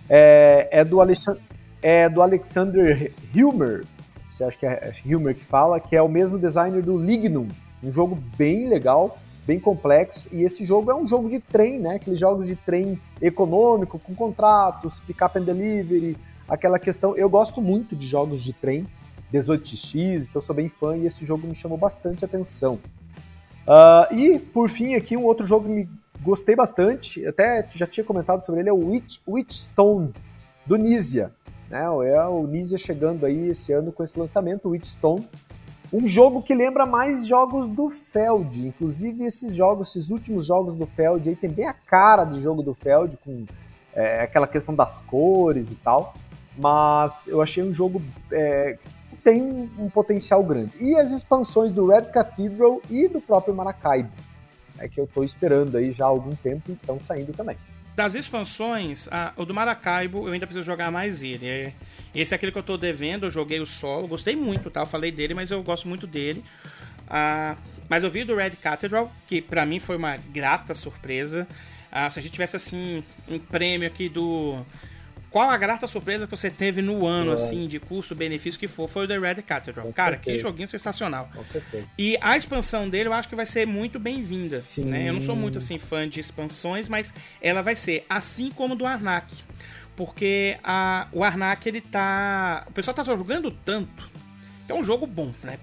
Speaker 3: É, é, do, Alexandre, é do Alexander Hilmer. Você acha que é Hilmer que fala? Que é o mesmo designer do Lignum. Um jogo bem legal, bem complexo. E esse jogo é um jogo de trem, né? Aqueles jogos de trem econômico, com contratos, pick-up and delivery, aquela questão. Eu gosto muito de jogos de trem, 18x, então sou bem fã e esse jogo me chamou bastante atenção. Uh, e, por fim, aqui um outro jogo que me gostei bastante, até já tinha comentado sobre ele, é o Witch, Witchstone, do Nisia. Né? É o Nisia chegando aí esse ano com esse lançamento, Witchstone. Um jogo que lembra mais jogos do Feld. Inclusive, esses jogos, esses últimos jogos do Feld aí tem bem a cara de jogo do Feld, com é, aquela questão das cores e tal. Mas eu achei um jogo é, tem um, potencial grande. E as expansões do Red Cathedral e do próprio Maracaibo. É que eu estou esperando aí já há algum tempo e estão saindo também.
Speaker 1: Das expansões, a, o do Maracaibo eu ainda preciso jogar mais ele. É, esse é aquele que eu tô devendo, eu joguei o solo, gostei muito, tá? Eu falei dele, mas eu gosto muito dele. Ah, mas eu vi do Red Cathedral, que para mim foi uma grata surpresa. Ah, se a gente tivesse assim um prêmio aqui do qual a grata surpresa que você teve no ano, é. assim, de custo-benefício que for, foi o The Red Cathedral. Com Cara, certeza. que joguinho sensacional. E a expansão dele eu acho que vai ser muito bem-vinda. Né? Eu não sou muito, assim, fã de expansões, mas ela vai ser, assim como do Arnak. Porque a, o Arnak, ele tá. O pessoal tá jogando tanto. Que é um jogo bom, né?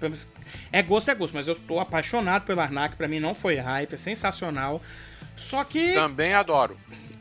Speaker 1: É gosto, é gosto, mas eu tô apaixonado pelo Arnak. Pra mim não foi hype, é sensacional. Só que.
Speaker 4: Também adoro.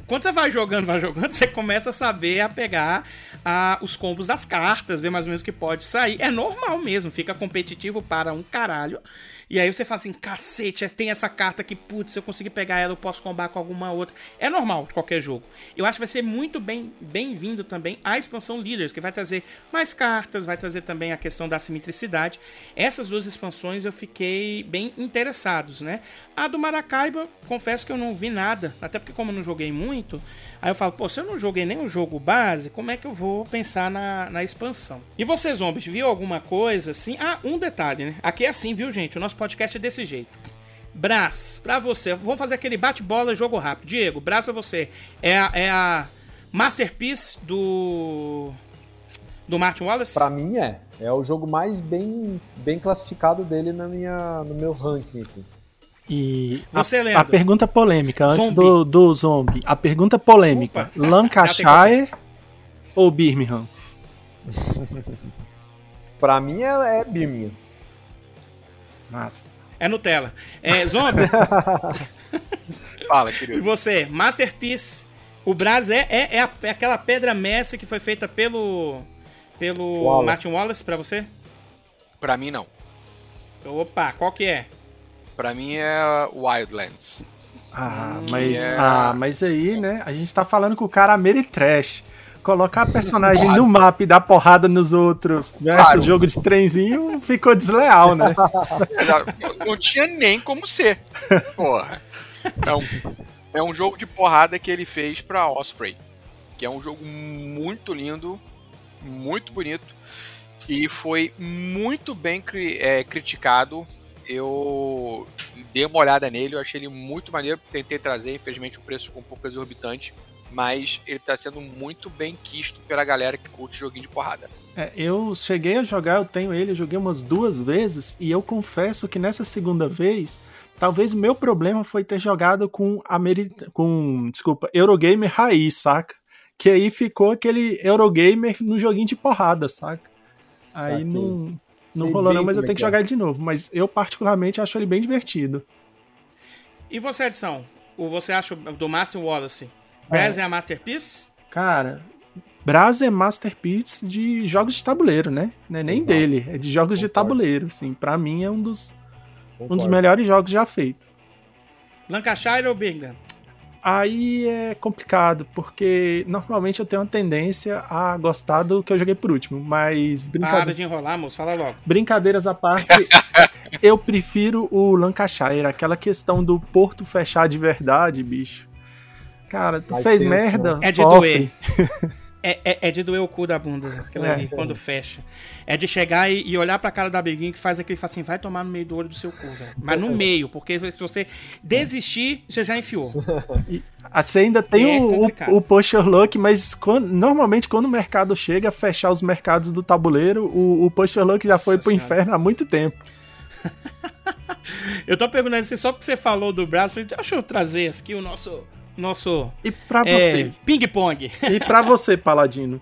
Speaker 1: Quando você vai jogando, vai jogando, você começa a saber a pegar a, os combos das cartas, ver mais ou menos o que pode sair. É normal mesmo, fica competitivo para um caralho. E aí você fala assim, cacete, tem essa carta que, putz, se eu conseguir pegar ela, eu posso combar com alguma outra. É normal de qualquer jogo. Eu acho que vai ser muito bem bem-vindo também a expansão Leaders, que vai trazer mais cartas, vai trazer também a questão da simetricidade. Essas duas expansões eu fiquei bem interessados, né? A do Maracaiba, confesso que eu não vi nada, até porque como eu não joguei muito, aí eu falo, pô, se eu não joguei nem o jogo base, como é que eu vou pensar na, na expansão? E você, Zombies, viu alguma coisa assim? Ah, um detalhe, né? Aqui é assim, viu, gente? O nosso podcast é desse jeito. Brás, pra você, vamos fazer aquele bate-bola, jogo rápido. Diego, Brás pra você. É a, é a Masterpiece do. Do Martin Wallace?
Speaker 3: Pra mim é. É o jogo mais bem, bem classificado dele na minha, no meu ranking aqui.
Speaker 2: E Você, a, a, pergunta polêmica, antes do, do zombie. A pergunta polêmica: Opa. Lancashire ou Birmingham?
Speaker 3: pra mim é, é Birmingham.
Speaker 1: Massa. É Nutella. É, Zombie.
Speaker 4: Fala, querido.
Speaker 1: E você, Masterpiece. O Braz é, é, é, a, é aquela pedra mestre que foi feita pelo. pelo Wallace. Martin Wallace pra você?
Speaker 4: Pra mim, não.
Speaker 1: Opa, qual que é?
Speaker 4: Pra mim é Wildlands.
Speaker 2: Ah, mas, é... ah, mas aí, né? A gente tá falando com o cara Ameritrash. Colocar a personagem no mapa e dar porrada nos outros versus claro. jogo de trenzinho ficou desleal, né?
Speaker 4: não, não tinha nem como ser. Porra. Então, é um jogo de porrada que ele fez pra Osprey. Que é um jogo muito lindo, muito bonito. E foi muito bem é, criticado. Eu dei uma olhada nele, eu achei ele muito maneiro. Tentei trazer, infelizmente o preço ficou um pouco exorbitante mas ele tá sendo muito bem quisto pela galera que curte joguinho de porrada.
Speaker 2: É, eu cheguei a jogar, eu tenho ele, eu joguei umas duas vezes e eu confesso que nessa segunda vez, talvez o meu problema foi ter jogado com Ameri com, desculpa, Eurogamer raiz, saca? Que aí ficou aquele Eurogamer no joguinho de porrada, saca? Aí não não rolou não, mas eu tenho que é. jogar ele de novo, mas eu particularmente acho ele bem divertido.
Speaker 1: E você, Edição? O você acha do Master Wallace? Brass é. a Masterpiece?
Speaker 2: Cara, Brass é Masterpiece de jogos de tabuleiro, né? É nem Exato. dele, é de jogos Concordo. de tabuleiro, assim. Pra mim é um dos, um dos melhores jogos já feitos.
Speaker 1: Lancashire ou Birmingham?
Speaker 2: Aí é complicado, porque normalmente eu tenho uma tendência a gostar do que eu joguei por último, mas...
Speaker 1: Brincadeira... Para de enrolar, moço, fala logo.
Speaker 2: Brincadeiras à parte, eu prefiro o Lancashire, aquela questão do porto fechar de verdade, bicho. Cara, tu fez merda.
Speaker 1: Né? É de doer. É, é, é, de doer o cu da bunda, aquilo é, ali, quando fecha. É de chegar e, e olhar pra cara da Beguinho que faz aquele fala assim, vai tomar no meio do olho do seu cu, velho. Mas no meio, porque se você desistir, você já enfiou.
Speaker 2: E, você ainda tem é o, o, o pusher luck, mas quando, normalmente quando o mercado chega a fechar os mercados do tabuleiro, o, o pusher luck já foi Nossa pro senhora. inferno há muito tempo.
Speaker 1: eu tô perguntando assim, só porque você falou do braço, deixa eu trazer aqui o nosso nosso
Speaker 2: e pra você é,
Speaker 1: ping-pong.
Speaker 2: E pra você, Paladino?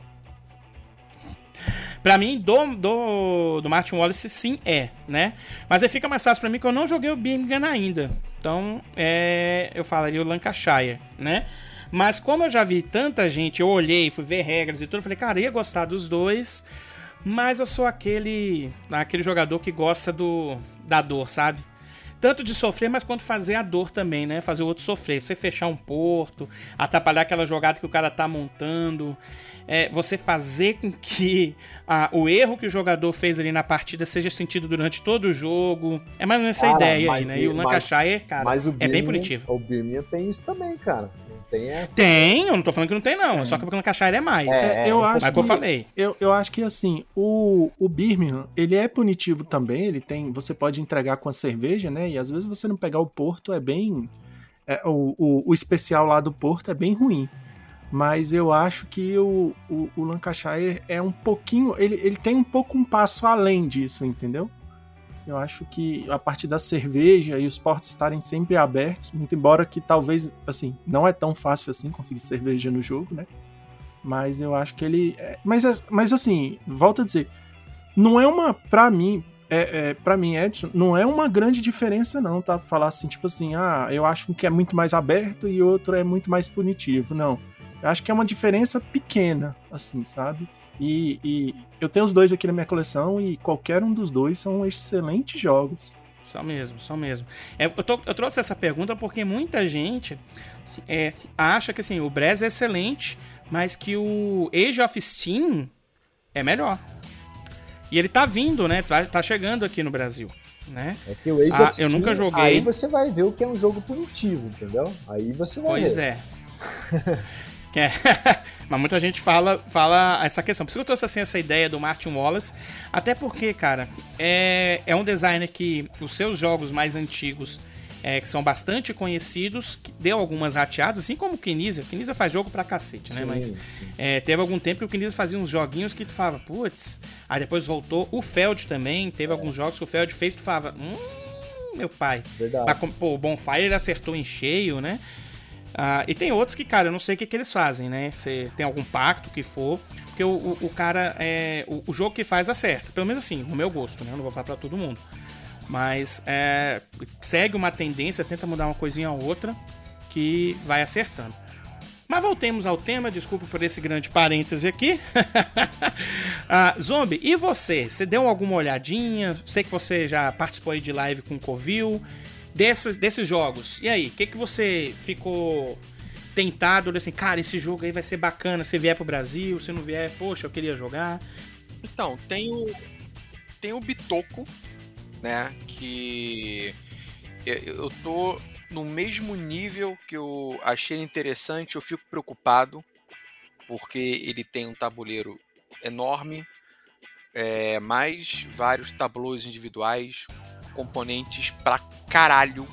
Speaker 1: Pra mim, do, do, do Martin Wallace, sim, é, né? Mas aí fica mais fácil pra mim que eu não joguei o Birmingham ainda. Então, é, eu falaria o Lancashire, né? Mas como eu já vi tanta gente, eu olhei, fui ver regras e tudo, eu falei, cara, ia gostar dos dois. mas eu sou aquele aquele jogador que gosta do da dor, sabe? Tanto de sofrer, mas quanto fazer a dor também, né? Fazer o outro sofrer. Você fechar um porto, atrapalhar aquela jogada que o cara tá montando é, você fazer com que a, o erro que o jogador fez ali na partida seja sentido durante todo o jogo. É mais ou menos essa cara, ideia aí, né? E o Lancashire, cara, mas o é bem punitivo.
Speaker 3: O Birmingham tem isso também, cara.
Speaker 1: Tem, essa... tem, eu não tô falando que não tem, não. É. Só que o Lancashire é mais. É,
Speaker 2: eu acho que eu falei. Eu, eu acho que assim, o, o Birmingham, ele é punitivo também. Ele tem. Você pode entregar com a cerveja, né? E às vezes você não pegar o Porto é bem. É, o, o, o especial lá do Porto é bem ruim mas eu acho que o, o, o, Lancashire é um pouquinho. Ele, ele tem um pouco um passo além disso, entendeu? Eu acho que a partir da cerveja e os portos estarem sempre abertos, muito embora que talvez, assim, não é tão fácil assim conseguir cerveja no jogo, né? Mas eu acho que ele. É, mas, mas assim, volto a dizer, não é uma. Pra mim, é, é, para mim, Edson, não é uma grande diferença, não, tá? Falar assim, tipo assim, ah, eu acho que é muito mais aberto e outro é muito mais punitivo. Não. Eu acho que é uma diferença pequena, assim, sabe? E, e, eu tenho os dois aqui na minha coleção e qualquer um dos dois são excelentes jogos.
Speaker 1: São mesmo, são mesmo. É, eu, tô, eu, trouxe essa pergunta porque muita gente é, acha que assim, o Brez é excelente, mas que o Age of Steam é melhor. E ele tá vindo, né? Tá, tá chegando aqui no Brasil. Né?
Speaker 3: É que o Age ah, of Steam, eu nunca joguei. Aí você vai ver o que é um jogo punitivo, entendeu? Aí você vai
Speaker 1: pois
Speaker 3: ver.
Speaker 1: Pois é. É. Mas muita gente fala, fala essa questão. Por isso que eu trouxe assim, essa ideia do Martin Wallace. Até porque, cara, é, é um designer que os seus jogos mais antigos, é, que são bastante conhecidos, que deu algumas rateadas, assim como o Kinisa. O Kinisa faz jogo pra cacete, né? Sim, Mas é, teve algum tempo que o Kinisa fazia uns joguinhos que tu falava, putz. Aí depois voltou. O Feld também, teve alguns jogos que o Feld fez que tu falava, hum, meu pai. Verdade. Mas, pô, o Bonfire ele acertou em cheio, né? Uh, e tem outros que, cara, eu não sei o que, que eles fazem, né? Se tem algum pacto que for. Porque o, o, o cara, é, o, o, jogo que faz acerta. Pelo menos assim, no meu gosto, né? Eu não vou falar pra todo mundo. Mas é, segue uma tendência, tenta mudar uma coisinha ou outra que vai acertando. Mas voltemos ao tema, desculpa por esse grande parêntese aqui. uh, Zombie, e você? Você deu alguma olhadinha? Sei que você já participou aí de live com o Covil desses, desses jogos. E aí, o que, que você ficou tentado? Assim, cara, esse jogo aí vai ser bacana se vier pro Brasil, se não vier, poxa, eu queria jogar.
Speaker 4: Então, tem o, tem o Bitoco, né? Que eu tô no mesmo nível que eu achei interessante, eu fico preocupado, porque ele tem um tabuleiro enorme, é, mais vários tabuleiros individuais, componentes pra caralho,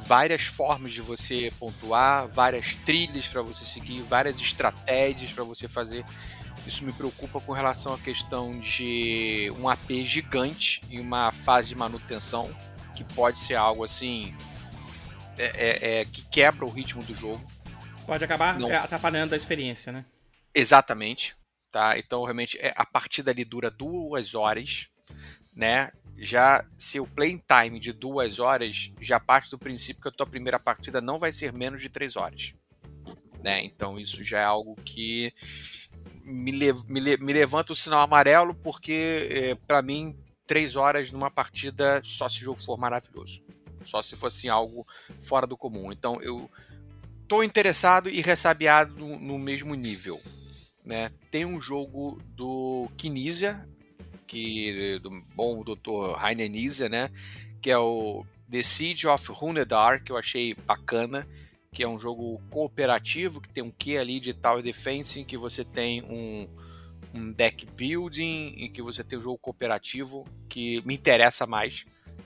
Speaker 4: várias formas de você pontuar, várias trilhas para você seguir, várias estratégias para você fazer. Isso me preocupa com relação à questão de um AP gigante em uma fase de manutenção, que pode ser algo assim é, é, é, que quebra o ritmo do jogo.
Speaker 1: Pode acabar Não... atrapalhando a experiência, né?
Speaker 4: Exatamente. Tá? Então, realmente, é, a partida ali dura duas horas, né? Já se o playing time de duas horas, já parte do princípio que a tua primeira partida não vai ser menos de três horas. Né? Então isso já é algo que me, me, le me levanta o sinal amarelo, porque é, para mim, três horas numa partida só se o jogo for maravilhoso. Só se fosse algo fora do comum. Então eu tô interessado e ressabiado no, no mesmo nível. Né? Tem um jogo do Kinesia, que do bom Dr. Heiner Nise, né? Que é o The Siege of Hunedar, que eu achei bacana, que é um jogo cooperativo, que tem um quê ali de Tower Defense, em que você tem um, um deck building, em que você tem um jogo cooperativo, que me interessa mais,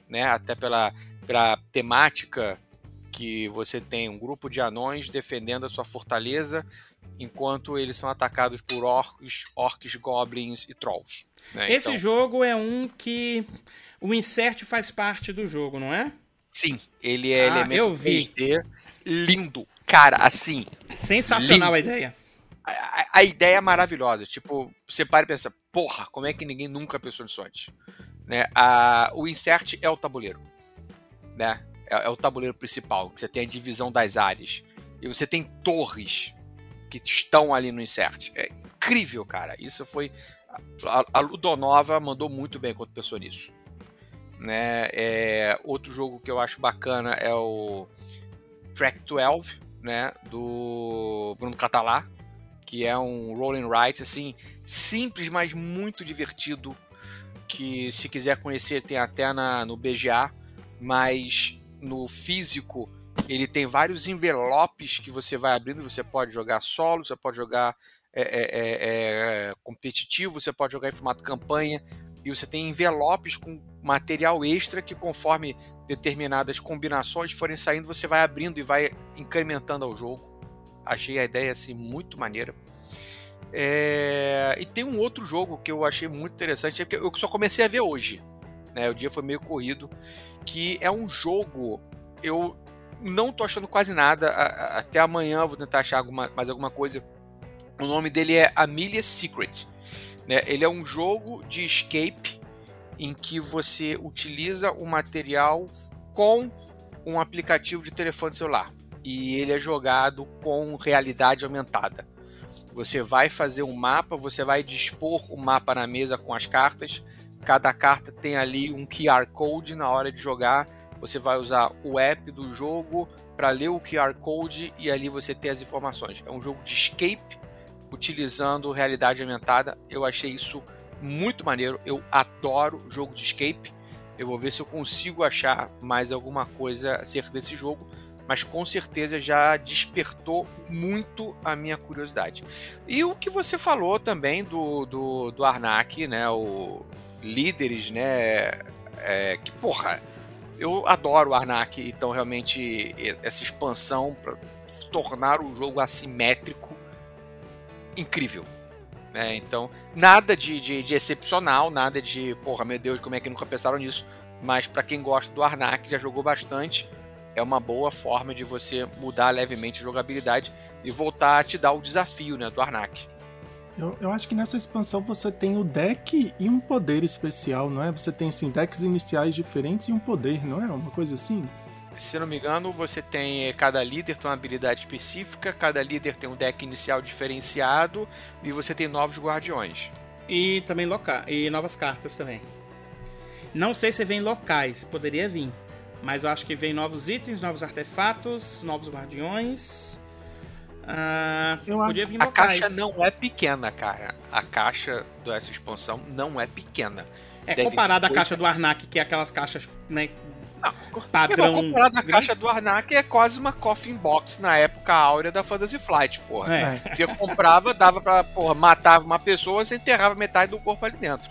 Speaker 4: né? Até pela, pela temática que você tem um grupo de anões defendendo a sua fortaleza, enquanto eles são atacados por orcs, orcs goblins e trolls.
Speaker 1: Né? Esse então... jogo é um que o insert faz parte do jogo, não é?
Speaker 4: Sim, ele é ah, elemento eu vi. 3D lindo. Cara, assim.
Speaker 1: Sensacional lindo. a ideia.
Speaker 4: A, a, ideia é maravilhosa. Tipo, você para e pensa, porra, como é que ninguém nunca pensou nisso antes? Né? A, o insert é o tabuleiro. Né? É, é o tabuleiro principal, que você tem a divisão das áreas. E você tem torres que estão ali no insert. É incrível, cara. Isso foi. A, a Ludonova mandou muito bem quando pensou nisso. Né? É, outro jogo que eu acho bacana é o Track 12, né? Do Bruno Catalá, que é um rolling right, assim, simples, mas muito divertido. Que se quiser conhecer tem até na, no BGA, mas no físico ele tem vários envelopes que você vai abrindo. Você pode jogar solo, você pode jogar é, é, é, é, competitivo, você pode jogar em formato campanha. E você tem envelopes com material extra que, conforme determinadas combinações forem saindo, você vai abrindo e vai incrementando ao jogo. Achei a ideia assim muito maneira. É... E tem um outro jogo que eu achei muito interessante, é que eu só comecei a ver hoje. Né? O dia foi meio corrido, que é um jogo. Eu não tô achando quase nada. Até amanhã vou tentar achar alguma, mais alguma coisa. O nome dele é Amelia's Secret. Né? Ele é um jogo de escape em que você utiliza o material com um aplicativo de telefone celular. E ele é jogado com realidade aumentada. Você vai fazer um mapa, você vai dispor o mapa na mesa com as cartas. Cada carta tem ali um QR Code na hora de jogar você vai usar o app do jogo para ler o QR Code e ali você tem as informações. É um jogo de escape utilizando realidade aumentada. Eu achei isso muito maneiro. Eu adoro jogo de escape. Eu vou ver se eu consigo achar mais alguma coisa acerca desse jogo, mas com certeza já despertou muito a minha curiosidade. E o que você falou também do, do, do Arnak, né? O líderes, né? É, que porra, eu adoro o Arnak, então realmente essa expansão para tornar o jogo assimétrico incrível. Né? Então, nada de, de, de, excepcional, nada de, porra, meu Deus, como é que nunca pensaram nisso? Mas para quem gosta do Arnak, já jogou bastante, é uma boa forma de você mudar levemente a jogabilidade e voltar a te dar o desafio né, do Arnak.
Speaker 2: Eu, eu, acho que nessa expansão você tem o deck e um poder especial, não é? Você tem assim, decks iniciais diferentes e um poder, não é? Uma coisa assim?
Speaker 4: Se não me engano, você tem. Eh, cada líder tem uma habilidade específica, cada líder tem um deck inicial diferenciado e você tem novos guardiões.
Speaker 1: E também loca e novas cartas também. Não sei se vem locais, poderia vir. Mas eu acho que vem novos itens, novos artefatos, novos guardiões.
Speaker 4: Ah, podia vir a caixa não é pequena, cara. A caixa dessa expansão não é pequena.
Speaker 1: É Deve comparada à caixa do Arnak, que é aquelas caixas, né? Não, padrão.
Speaker 4: Comparada à caixa do Arnak é quase uma coffin box na época áurea da Fantasy Flight, porra. É. Você comprava, dava pra, porra, matava uma pessoa, você enterrava metade do corpo ali dentro.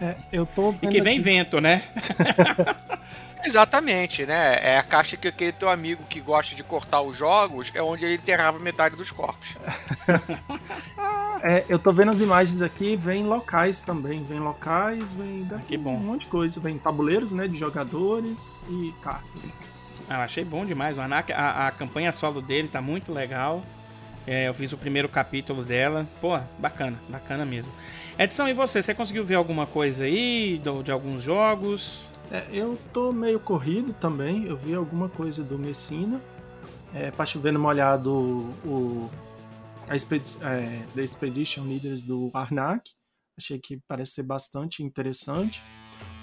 Speaker 2: É, eu tô
Speaker 1: e que vem aqui... vento, né?
Speaker 4: Exatamente, né? É a caixa que aquele teu amigo que gosta de cortar os jogos é onde ele enterrava metade dos corpos.
Speaker 2: é, eu tô vendo as imagens aqui, vem locais também. Vem locais, vem
Speaker 1: daqui, que bom.
Speaker 2: um monte de coisa. Vem tabuleiros, né? De jogadores e cartas.
Speaker 1: Ah, achei bom demais. O Anak, a, a campanha solo dele tá muito legal. É, eu fiz o primeiro capítulo dela. Pô, bacana, bacana mesmo. Edson, e você? Você conseguiu ver alguma coisa aí de, de alguns jogos?
Speaker 2: É, eu tô meio corrido também. Eu vi alguma coisa do Messina. É, pra chover no molhado o, a Exped, é, The Expedition Leaders do Arnak. Achei que parece ser bastante interessante.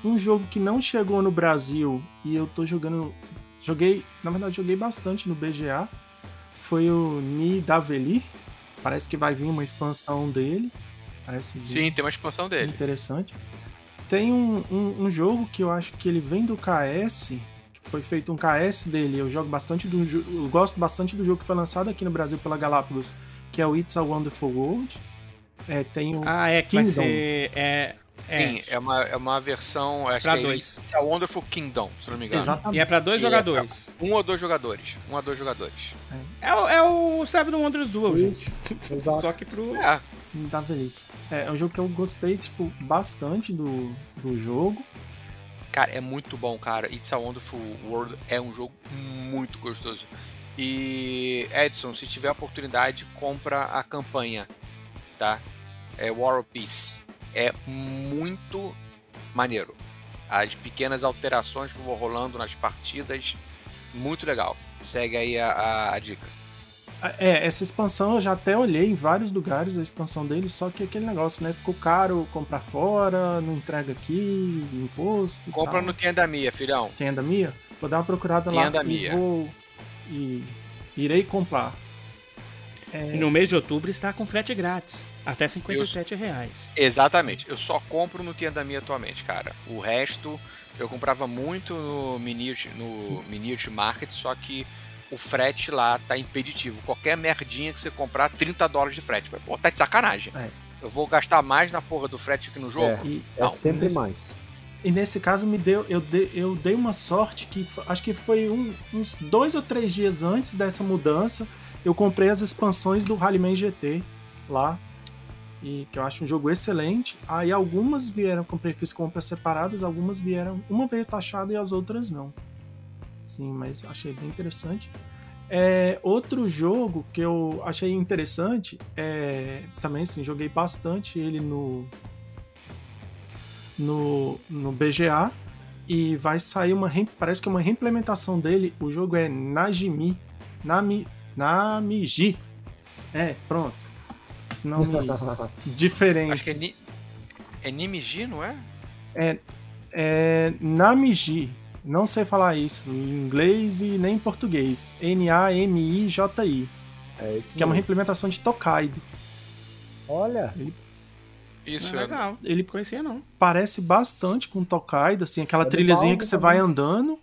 Speaker 2: Um jogo que não chegou no Brasil e eu tô jogando. Joguei, na verdade, joguei bastante no BGA. Foi o Ni Daveli. Parece que vai vir uma expansão dele. Parece
Speaker 4: Sim, tem uma expansão dele.
Speaker 2: Interessante. Tem um, um, um, jogo que eu acho que ele vem do KS, que foi feito um KS dele. Eu jogo bastante do eu gosto bastante do jogo que foi lançado aqui no Brasil pela Galápagos, que é o It's a Wonderful World. É, tem o
Speaker 1: Ah, é que Kingdom. vai ser é,
Speaker 4: é. Sim, é uma, é uma versão. Acho pra que é dois. É, Wonderful Kingdom, se não me engano.
Speaker 1: Exatamente. E é pra dois que jogadores.
Speaker 4: É pra um ou dois jogadores. Um ou dois jogadores.
Speaker 1: É, é, o, é o Seven Wonders Duel, Isso. gente. Exato. Só que pro.
Speaker 2: É. Tá é, é um jogo que eu gostei, tipo, bastante do, do jogo.
Speaker 4: Cara, é muito bom, cara. It's a Wonderful World é um jogo muito gostoso. E Edson, se tiver oportunidade, compra a campanha, tá? É War of Peace. É muito maneiro. As pequenas alterações que vão rolando nas partidas, muito legal. Segue aí a, a, a dica.
Speaker 2: É, essa expansão eu já até olhei em vários lugares a expansão dele, só que aquele negócio, né? Ficou caro comprar fora, não entrega aqui, imposto.
Speaker 4: Compra no Tenda Mia, filhão.
Speaker 2: Tenda Mia? Vou dar uma procurada
Speaker 4: Tenda
Speaker 2: lá
Speaker 4: Mia.
Speaker 2: e vou. E irei comprar. É,
Speaker 1: E no mês de outubro está com frete grátis. Até 57 reais.
Speaker 4: Exatamente. Eu só compro no Tenda Mia atualmente, cara. O resto eu comprava muito no Miniature, no Miniature Market, só que o frete lá tá impeditivo. Qualquer merdinha que você comprar, 30 dólares de frete. Pô, tá de sacanagem.
Speaker 2: É.
Speaker 4: Eu vou gastar mais na porra do frete que no jogo?
Speaker 3: É.
Speaker 2: e,
Speaker 3: É
Speaker 4: Não,
Speaker 3: sempre
Speaker 2: nesse-
Speaker 3: mais.
Speaker 2: e nesse caso me deu. Eu dei, eu dei uma sorte que acho que foi um- uns dois ou três dias antes dessa mudança. Eu comprei as expansões do Rallyman GT lá. E que eu acho um jogo excelente. Aí algumas vieram, comprei, fiz compras separadas, algumas vieram. Uma veio taxada e as outras não. Sim, mas achei bem interessante. É, outro jogo que eu achei interessante, é, também sim, joguei bastante ele no, no, no BGA e vai sair uma, parece que é uma reimplementação dele, o jogo é Najimi, Nami, Namiji. É, pronto. Esse nome diferente.
Speaker 4: Acho que é, Ni... é Nimiji, não é?
Speaker 2: É Namiji. Não sei falar isso em inglês e nem em português. N-A-M-I-J-I.
Speaker 3: É isso
Speaker 2: Que é uma
Speaker 3: mesmo.
Speaker 2: reimplementação de Tokaido.
Speaker 3: Olha,
Speaker 4: Isso,
Speaker 1: Não,
Speaker 4: é.
Speaker 1: legal. Ele conhecia, não.
Speaker 2: Parece bastante com Tokaido, assim, aquela
Speaker 3: É
Speaker 2: trilhazinha
Speaker 3: Bowser
Speaker 2: que você
Speaker 3: também.
Speaker 2: vai andando.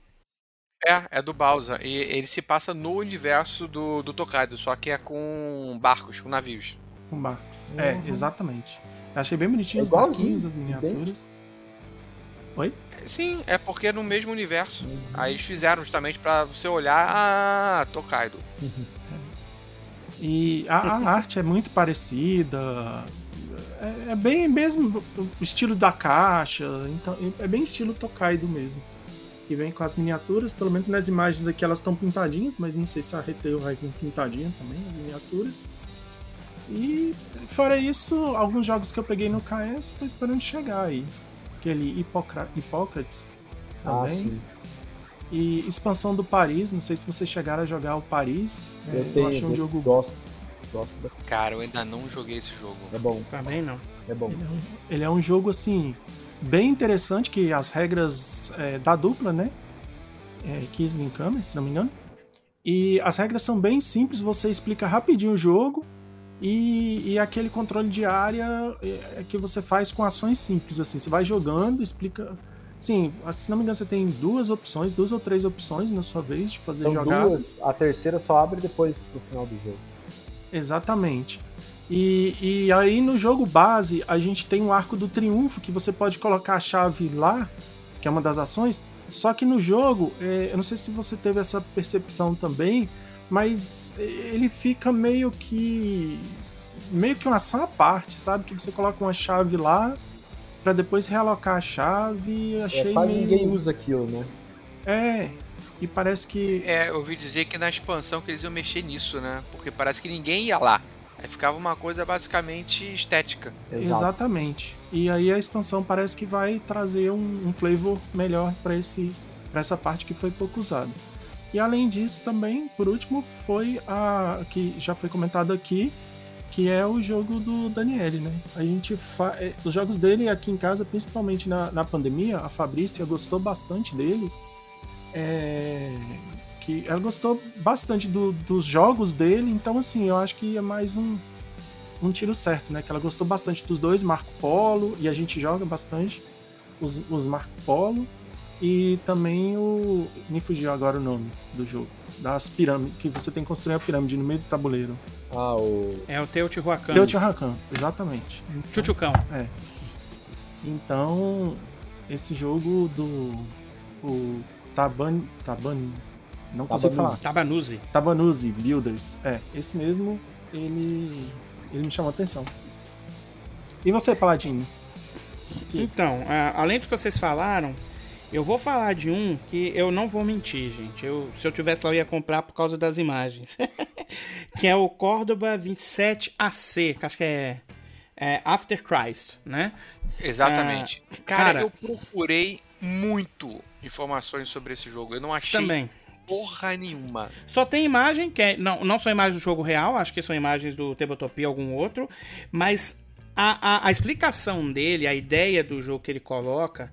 Speaker 4: É, é do Bowser. E ele se passa no universo do, do Tokaido, só que é com barcos, com navios.
Speaker 2: Com barcos. É,
Speaker 3: Uhum.
Speaker 2: exatamente. Eu achei bem bonitinho
Speaker 3: É
Speaker 2: os barquinhos, as miniaturas. Oi?
Speaker 4: Sim, é porque é no mesmo universo. Aí eles fizeram justamente pra você olhar, ah, Tokaido.
Speaker 2: E a, a arte é muito parecida. É, é bem mesmo o estilo da caixa. Então, é bem estilo Tokaido mesmo. E vem com as miniaturas, pelo menos nas imagens aqui elas estão pintadinhas, mas não sei se a Retail vai vir pintadinha também, as miniaturas. E fora isso, alguns jogos que eu peguei no KS tô esperando chegar aí. Aquele Hipocra Hipócrates
Speaker 3: ah,
Speaker 2: também.
Speaker 3: sim.
Speaker 2: E expansão do Paris, não sei se vocês chegaram a jogar o Paris. É,
Speaker 3: Eu tenho,
Speaker 2: achei um
Speaker 3: gosto,
Speaker 2: jogo
Speaker 3: gosto. Gosto da...
Speaker 4: Cara, eu ainda não joguei esse jogo.
Speaker 3: É bom,
Speaker 1: Também não.
Speaker 3: é bom.
Speaker 2: Ele é um, ele é um jogo assim bem interessante que as regras é, da dupla, né? É, Kisling Kamer, se não me engano. E as regras são bem simples, você explica rapidinho o jogo e, e aquele controle de área é, é que você faz com ações simples assim. Você vai jogando, explica. Sim, se não me engano, você tem duas opções, duas ou três opções na sua vez de fazer
Speaker 3: São
Speaker 2: jogadas.
Speaker 3: duas, a terceira só abre depois do final do jogo.
Speaker 2: Exatamente. E, e aí no jogo base a gente tem o arco do triunfo que você pode colocar a chave lá, que é uma das ações. Só que no jogo, é, eu não sei se você teve essa percepção também, mas ele fica meio que meio que uma ação à parte, sabe? Que você coloca uma chave lá pra depois realocar a chave.
Speaker 3: É,
Speaker 2: Achei
Speaker 3: quase
Speaker 2: meio
Speaker 3: ninguém usa aquilo, né?
Speaker 2: é e parece que
Speaker 4: É, eu ouvi dizer que na expansão que eles iam mexer nisso, né? Porque parece que ninguém ia lá. Aí ficava uma coisa basicamente estética.
Speaker 3: Exato.
Speaker 2: Exatamente. E aí a expansão parece que vai trazer um, um flavor melhor para esse para essa parte que foi pouco usada. E além disso também, por último, foi a que já foi comentado aqui, que é o jogo do Daniele, né? A gente fa... é, os jogos dele aqui em casa, principalmente na, na pandemia, a Fabrícia gostou bastante deles. É, que ela gostou bastante do- dos jogos dele, então assim, eu acho que é mais um, um tiro certo, né? Que ela gostou bastante dos dois, Marco Polo, e a gente joga bastante os, os Marco Polo, e também o. Me fugiu agora o nome do jogo. Das pirâmides, que você tem que construir a pirâmide no meio do tabuleiro.
Speaker 3: Ah, o.
Speaker 1: É o Teotihuacan.
Speaker 2: Teotihuacan, exatamente. Então,
Speaker 1: Chuchucão.
Speaker 2: então, esse jogo do. O Taban. Taban. Não consigo
Speaker 3: Tabanuzi.
Speaker 2: falar.
Speaker 1: Tabanuzi.
Speaker 2: Tabanuzi Builders. É, esse mesmo, ele. Ele me chamou a atenção. E você, Paladino?
Speaker 1: Então, a- além do que vocês falaram, eu vou falar de um que eu não vou mentir, gente. Eu, se eu tivesse lá, eu ia comprar por causa das imagens. que é o Córdoba 27AC, que acho que é, é After Christ, né?
Speaker 4: Exatamente. cara,
Speaker 1: cara-
Speaker 4: eu procurei muito informações sobre esse jogo. Eu não achei
Speaker 1: Também.
Speaker 4: porra nenhuma.
Speaker 1: Só tem imagem, que é, não, não são imagens do jogo real, acho que são imagens do Tabletopia algum outro, mas a, a, a explicação dele, a ideia do jogo que ele coloca,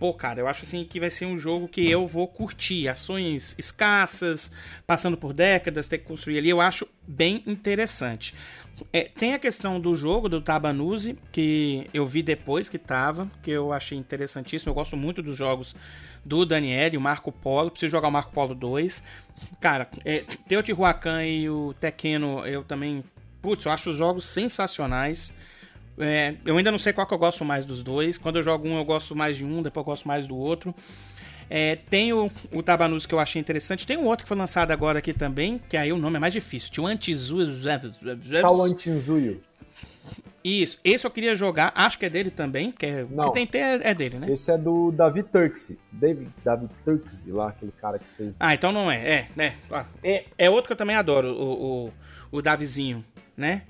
Speaker 1: pô, cara, eu acho assim que vai ser um jogo que eu vou curtir. Ações escassas, passando por décadas, ter que construir ali, eu acho bem interessante. É, tem a questão do jogo, do Tabanuzi, que eu vi depois que tava, que eu achei interessantíssimo. Eu gosto muito dos jogos do Daniel e o Marco Polo. Preciso jogar o Marco Polo 2. Cara, é, Teotihuacan e o Tequeno, eu também. Putz, eu acho os jogos sensacionais. É, eu ainda não sei qual que eu gosto mais dos dois. Quando eu jogo um, eu gosto mais de um, depois eu gosto mais do outro. É, tem o, o Tabanus que eu achei interessante. Tem um outro que foi lançado agora aqui também, que aí o nome é mais difícil. Tinha o Antizuyo.
Speaker 3: Qual Antizuyo?
Speaker 1: Isso, esse eu queria jogar, acho que é dele também, que é,
Speaker 3: Não.
Speaker 1: que tem é, é dele, né?
Speaker 3: Esse é do David Turksi. David, David Turksi, lá, aquele cara que fez.
Speaker 1: Ah, então não é, é, né? É, é outro que eu também adoro, o, o, o Davizinho, né?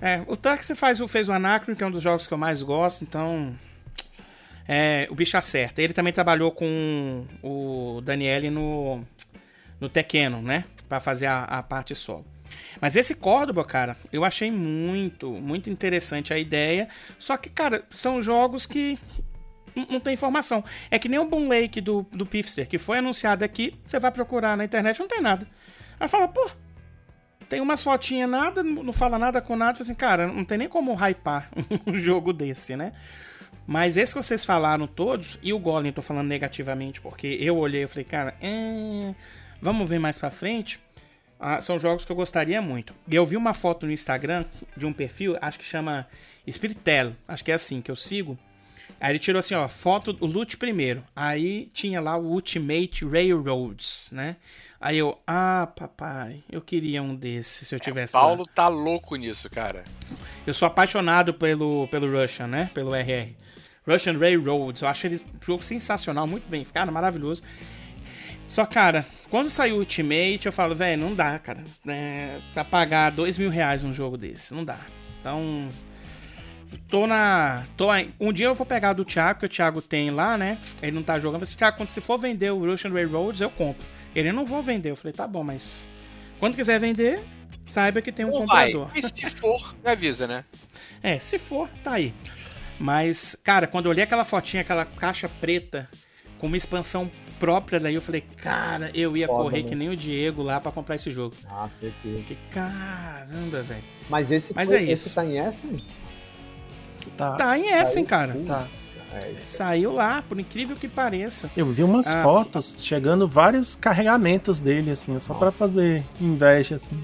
Speaker 1: É, o Turks faz, fez o Anacron, que é um dos jogos que eu mais gosto, então é, o bicho acerta. Ele também trabalhou com o Daniele no, no Tequeno, né? Pra fazer a, a parte solo. Mas esse Córdoba, cara, eu achei muito, muito interessante a ideia. Só que, cara, são jogos que não tem informação. É que nem o Boom Lake do, do Pifster, que foi anunciado aqui, você vai procurar na internet, não tem nada. Aí fala, pô, tem umas fotinhas nada, não fala nada com nada, assim, cara, não tem nem como hypar um jogo desse, né? Mas esse que vocês falaram todos, e o Golem, tô falando negativamente, porque eu olhei e falei, cara, é... vamos ver mais pra frente. Ah, são jogos que eu gostaria muito. E eu vi uma foto no Instagram de um perfil, acho que chama Spiritel, acho que é assim que eu sigo. Aí ele tirou assim, ó, foto, o loot primeiro. Aí tinha lá o Ultimate Railroads, né? Aí eu, ah, papai, eu queria um desses se eu tivesse.
Speaker 4: É, Paulo
Speaker 1: lá.
Speaker 4: tá louco nisso, cara.
Speaker 1: Eu sou apaixonado pelo, pelo Russian, né? Pelo RR. Russian Railroads. Eu acho ele um jogo sensacional, muito bem, cara, maravilhoso. Só, cara, quando saiu o Ultimate, eu falo, velho, não dá, cara. É, pra pagar dois mil reais num jogo desse, não dá. Então, tô na. Tô, um dia eu vou pegar do Thiago, que o Thiago tem lá, né? Ele não tá jogando. Eu falei, Thiago, quando você for vender o Russian Railroads, eu compro. Ele não vou vender. Eu falei, tá bom, mas quando quiser vender, saiba que tem um
Speaker 4: Não
Speaker 1: comprador.
Speaker 4: vai. E se for, me avisa, né?
Speaker 1: É, se for, tá aí. Mas, cara, quando eu olhei aquela fotinha, aquela caixa preta com uma expansão própria daí, eu falei, cara, eu ia
Speaker 3: Foda,
Speaker 1: correr
Speaker 3: né?
Speaker 1: que nem o Diego lá pra comprar esse jogo.
Speaker 3: Ah, certeza.
Speaker 1: Que caramba, velho.
Speaker 3: Mas esse,
Speaker 1: Mas
Speaker 3: foi-
Speaker 1: é
Speaker 3: esse
Speaker 1: isso.
Speaker 3: tá em Essen?
Speaker 2: Tá.
Speaker 1: Tá em Essen,
Speaker 3: Aí,
Speaker 1: cara.
Speaker 2: Tá.
Speaker 3: É.
Speaker 1: Saiu lá, por incrível que pareça.
Speaker 2: Eu vi umas
Speaker 1: Ah.
Speaker 2: fotos chegando vários carregamentos dele, assim, só pra fazer inveja, assim.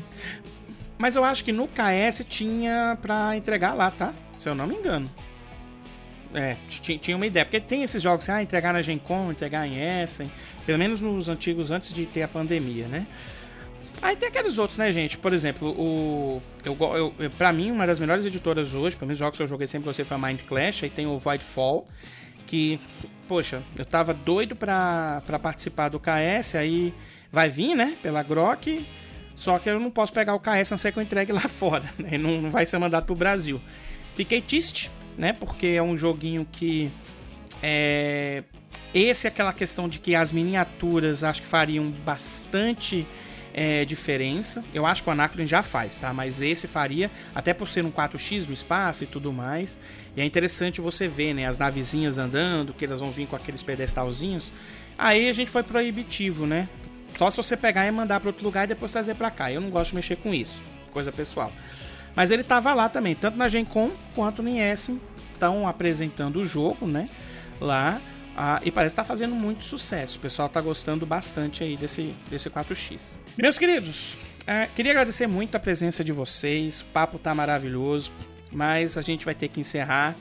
Speaker 1: Mas eu acho que no KS tinha pra entregar lá, tá? Se eu não me engano. É, ti- tinha uma ideia. Porque tem esses jogos, ah, entregar na Gen Con, entregar em Essen. Pelo menos nos antigos, antes de ter a pandemia, né? Aí tem aqueles outros, né, gente? Por exemplo, o. Eu, eu, pra mim, uma das melhores editoras hoje, pelo menos jogos que eu joguei sempre gostei foi a Mind Clash. Aí tem o Voidfall, que, poxa, eu tava doido pra, pra participar do KS, aí vai vir, né, pela Grok. Só que eu não posso pegar o KS não ser que eu entregue lá fora, né? Não, não vai ser mandado pro Brasil. Fiquei triste, né? Porque é um joguinho que. É. Esse é aquela questão de que as miniaturas acho que fariam bastante é, diferença. Eu acho que o Anacron já faz, tá? Mas esse faria, até por ser um 4x no espaço e tudo mais. E é interessante você ver, né? As navezinhas andando, que elas vão vir com aqueles pedestalzinhos. Aí a gente foi proibitivo, né? Só se você pegar e mandar para outro lugar e depois trazer para cá. Eu não gosto de mexer com isso, coisa pessoal. Mas ele tava lá também, tanto na Gen Con quanto no Essen. Estão apresentando o jogo, né? Lá. Ah, e parece que tá fazendo muito sucesso. O pessoal tá gostando bastante aí desse, desse 4X. Meus queridos, é, queria agradecer muito a presença de vocês. O papo tá maravilhoso. Mas a gente vai ter que encerrar.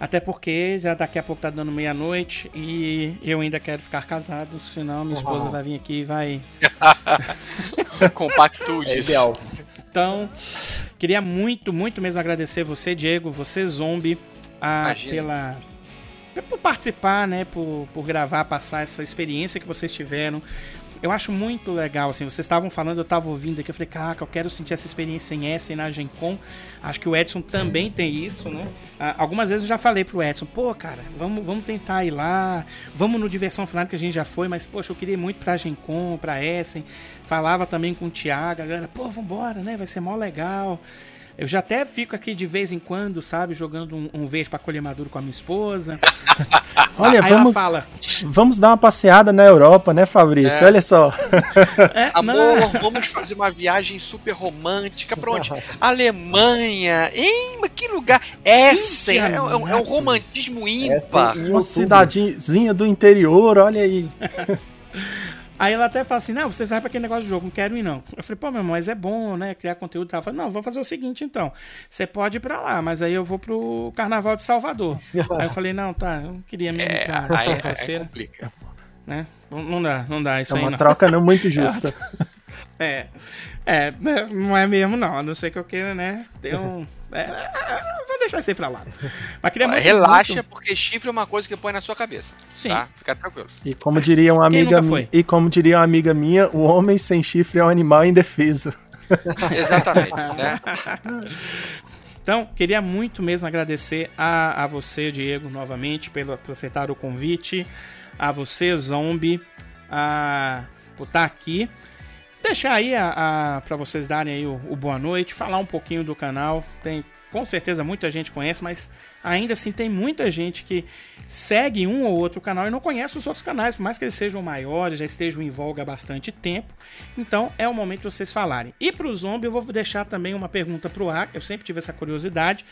Speaker 1: Até porque já daqui a pouco tá dando meia-noite e eu ainda quero ficar casado, senão minha esposa
Speaker 3: Ah.
Speaker 1: vai vir aqui e vai
Speaker 3: É
Speaker 4: Compactudes.
Speaker 3: ideal.
Speaker 1: Então, queria muito, muito mesmo agradecer você, Diego, você, Zombie, a,
Speaker 4: Imagina.
Speaker 1: Pela por participar, né, por, por gravar, passar essa experiência que vocês tiveram. eu acho muito legal, assim, vocês estavam falando, eu estava ouvindo aqui, eu falei, caraca, eu quero sentir essa experiência em essa e na Gen Con. Acho que o Edson também tem isso, né? Ah, algumas vezes eu já falei pro Edson, pô, cara, vamos, vamos tentar ir lá, vamos no Diversão Final que a gente já foi, mas, poxa, eu queria muito pra Gen Con, pra Essen. Falava também com o Thiago, a galera, pô, vambora, né? Vai ser mó legal. Eu já até fico aqui de vez em quando, sabe, jogando um, um verde para colher maduro com a minha esposa.
Speaker 2: Olha, Aí vamos, fala, vamos dar uma passeada na Europa, né, Fabrício? É. Olha só.
Speaker 4: É, Amor, não. vamos fazer uma viagem super romântica para onde? Alemanha. Hein, que lugar? Essa é, é, é, um romantismo ímpar.
Speaker 2: Uma cidadezinha do interior, olha aí.
Speaker 1: Aí ela até fala assim: não, vocês vão pra aquele negócio de jogo, não quero ir não. Eu falei, pô, meu irmão, mas é bom, né? Criar conteúdo. Ela falou: não, vou fazer o seguinte então. Você pode ir pra lá, mas aí eu vou pro Carnaval de Salvador. aí eu falei: não, tá, eu não queria mesmo é, pra
Speaker 4: aí, essas é, feiras.
Speaker 1: Né? Não, dá, não dá isso
Speaker 2: é
Speaker 1: aí.
Speaker 2: uma troca não muito justa.
Speaker 1: É, é, não é mesmo não. A não ser que eu queira, né? Ter um. É, vou deixar isso aí pra lá.
Speaker 4: Mas queria muito, Relaxa, muito... porque chifre é uma coisa que põe na sua cabeça. Sim. Tá? Fica tranquilo.
Speaker 2: E como diria uma amiga minha, e como diria uma amiga minha, o homem sem chifre é um animal indefeso.
Speaker 4: Exatamente, né?
Speaker 1: Então, queria muito mesmo agradecer a, a você, Diego, novamente, pelo, por aceitar o convite. A você, Zombie, a, por estar aqui deixar aí a, a para vocês darem aí o, o, boa noite, falar um pouquinho do canal. Tem com certeza muita gente conhece, mas ainda assim tem muita gente que segue um ou outro canal e não conhece os outros canais, por mais que eles sejam maiores, já estejam em voga há bastante tempo. Então é o momento de vocês falarem. E para o Zombie eu vou deixar também uma pergunta para o ar, eu sempre tive essa curiosidade.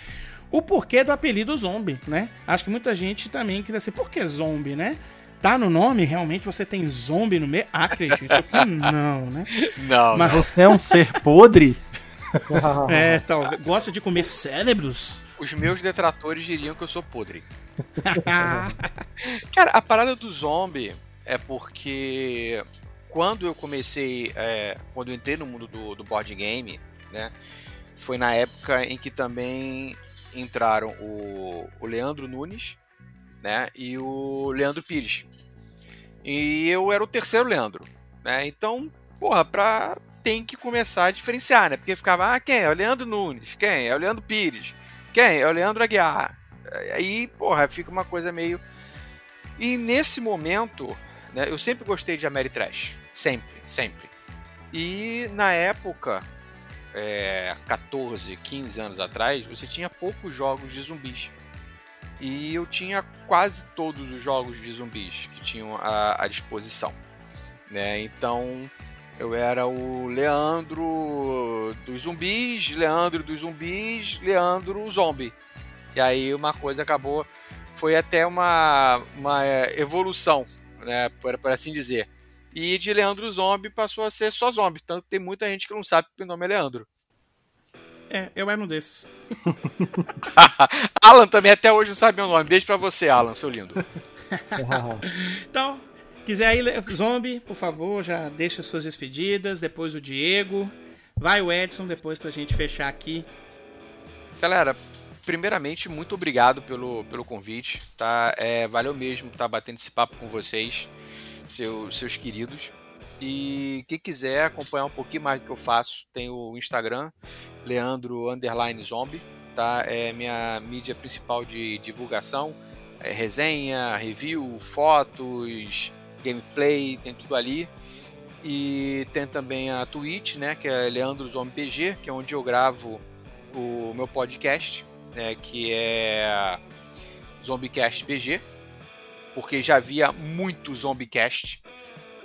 Speaker 1: O porquê do apelido Zombie, né? Acho que muita gente também queria saber por que Zombie, né? Tá no nome, realmente você tem zombie no meio? Acredito que não, né?
Speaker 2: Não. Mas você é um ser podre?
Speaker 1: é, talvez. Gosta de comer cérebros?
Speaker 4: Os meus detratores diriam que eu sou podre. Cara, a parada do zombie é porque quando eu comecei, é, quando eu entrei no mundo do, do board game, né? Foi na época em que também entraram o, o Leandro Nunes, né? E o Leandro Pires. E eu era o terceiro Leandro, né? Então, porra, pra tem que começar a diferenciar, né? Porque ficava, ah, quem é? o Leandro Nunes, quem é? o Leandro Pires, quem é? o Leandro Aguiar. Aí, porra, fica uma coisa meio. E nesse momento, né, eu sempre gostei de Ameritrash. Sempre, sempre. E na época, é, 14, 15 anos atrás, você tinha poucos jogos de zumbis. E eu tinha quase todos os jogos de zumbis que tinham à, à disposição. Né? Então eu era o Leandro dos zumbis, Leandro dos zumbis, Leandro zombie. E aí uma coisa acabou. Foi até uma, uma evolução, né? Por, por assim dizer. E de Leandro Zombie passou a ser só zombie. Tanto tem muita gente que não sabe que o nome é Leandro.
Speaker 1: É, eu era um desses.
Speaker 4: Alan também até hoje não sabe meu nome. Beijo pra você, Alan, seu lindo.
Speaker 1: então, quiser aí, Zombie, por favor, já deixa suas despedidas. Depois o Diego. Vai o Edson depois pra gente fechar aqui.
Speaker 4: Galera, primeiramente, muito obrigado pelo, pelo convite. Tá? É, valeu mesmo estar tá batendo esse papo com vocês, seus, seus queridos. E quem quiser acompanhar um pouquinho mais do que eu faço, tem o Instagram, Leandro Underline Zombie, tá? É minha mídia principal de divulgação. É resenha, review, fotos, gameplay, tem tudo ali. E tem também a Twitch, né? Que é Leandro Zombie PG, que é onde eu gravo o meu podcast, né, que é Zombiecast PG, porque já havia muito Zombiecast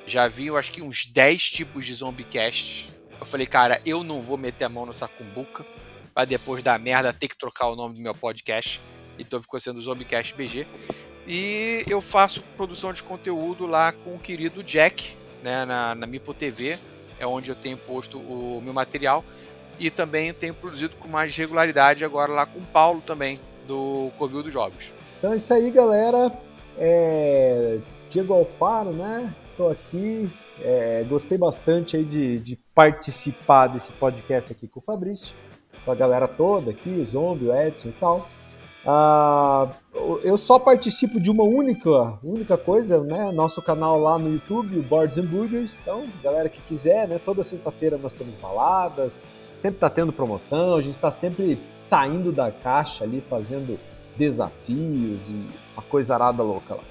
Speaker 4: já vi, eu acho que uns 10 tipos de zombicast. Eu falei, cara, eu não vou meter a mão nessa cumbuca pra depois da merda ter que trocar o nome do meu podcast. Então ficou sendo Zombicast BG. E eu faço produção de conteúdo lá com o querido Jack, né, na, na Mipo TV, é onde eu tenho posto o meu material. E também tenho produzido com mais regularidade agora lá com o Paulo também, do Covil dos Jogos.
Speaker 3: Então é isso aí, galera. É... Diego Alfaro, né? Estou aqui. É, gostei bastante aí de, de, participar desse podcast aqui com o Fabrício, com a galera toda aqui, o Zombie, o Edson e tal. Uh, eu só participo de uma única, única coisa, né? Nosso canal lá no YouTube, o Boards and Burgers. Então, galera que quiser, né? Toda sexta-feira nós temos baladas, sempre tá tendo promoção, a gente tá sempre saindo da caixa ali, fazendo desafios e uma coisa arada louca lá.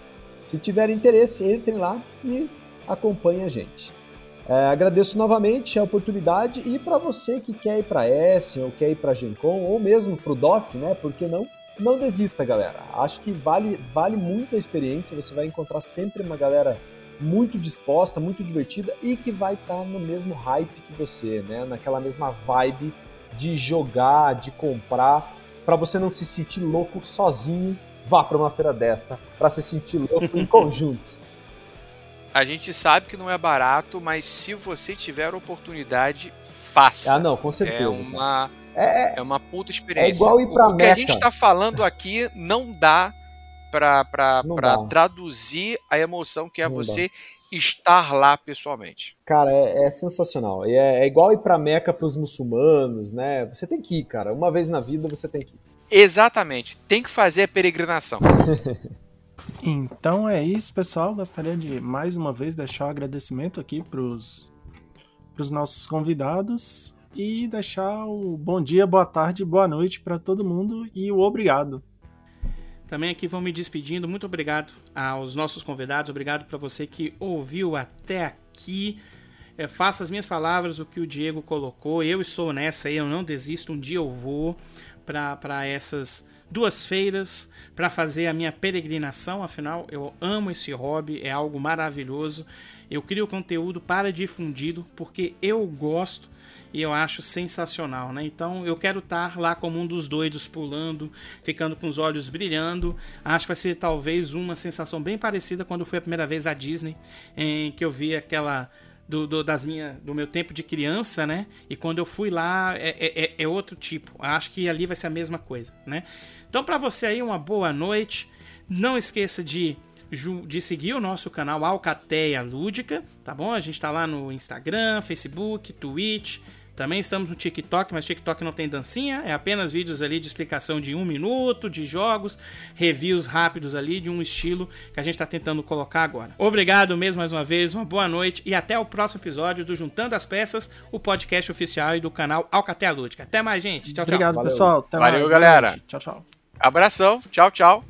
Speaker 3: Se tiver interesse, entrem lá e acompanhem a gente. É, agradeço novamente a oportunidade e para você que quer ir para Essen ou quer ir para Gencom ou mesmo para o DOF, né? Por que não? Não desista, galera. Acho que vale, vale muito a experiência. Você vai encontrar sempre uma galera muito disposta, muito divertida e que vai estar tá no mesmo hype que você, né? Naquela mesma vibe de jogar, de comprar, para você não se sentir louco sozinho. Vá para uma feira dessa para se sentir louco em conjunto.
Speaker 4: A gente sabe que não é barato, mas se você tiver oportunidade, faça.
Speaker 3: Ah, não, com certeza.
Speaker 4: É uma, é, é, é uma puta experiência.
Speaker 3: É igual ir pra
Speaker 4: o, o que a gente está falando aqui não dá para traduzir a emoção que é não você dá. estar lá pessoalmente.
Speaker 3: Cara, é, é sensacional. É, é, igual ir para Meca para os muçulmanos, né? Você tem que ir, cara. Uma vez na vida você tem que ir.
Speaker 4: Exatamente. Tem que fazer a peregrinação.
Speaker 2: Então é isso, pessoal. Gostaria de mais uma vez deixar o um agradecimento aqui para os nossos convidados e deixar o bom dia, boa tarde, boa noite para todo mundo e o obrigado.
Speaker 1: Também aqui vou me despedindo. Muito obrigado aos nossos convidados. Obrigado para você que ouviu até aqui. É, faça as minhas palavras, o que o Diego colocou. Eu estou nessa aí, eu não desisto. Um dia eu vou para essas duas feiras para fazer a minha peregrinação, afinal eu amo esse hobby, é algo maravilhoso. Eu crio conteúdo para difundido porque eu gosto e eu acho sensacional, né? Então eu quero estar lá como um dos doidos pulando, ficando com os olhos brilhando. Acho que vai ser talvez uma sensação bem parecida quando fui a primeira vez à Disney, em que eu vi aquela do, do, das minha, do meu tempo de criança, né? E quando eu fui lá é, é, é, é outro tipo. Acho que ali vai ser a mesma coisa, né? Então, para você aí, uma boa noite. Não esqueça de, de seguir o nosso canal Alcateia Lúdica, tá bom? A gente está lá no Instagram, Facebook, Twitch. Também estamos no TikTok, mas TikTok não tem dancinha, é apenas vídeos ali de explicação de um minuto, de jogos, reviews rápidos ali de um estilo que a gente está tentando colocar agora. Obrigado mesmo mais uma vez, uma boa noite e até o próximo episódio do Juntando as Peças, o podcast oficial e do canal Alcatea Lúdica. Até mais, gente. Tchau, tchau.
Speaker 2: Obrigado, Valeu. pessoal. Até
Speaker 4: Valeu,
Speaker 2: mais.
Speaker 4: galera.
Speaker 2: Tchau, tchau.
Speaker 4: Abração. Tchau, tchau.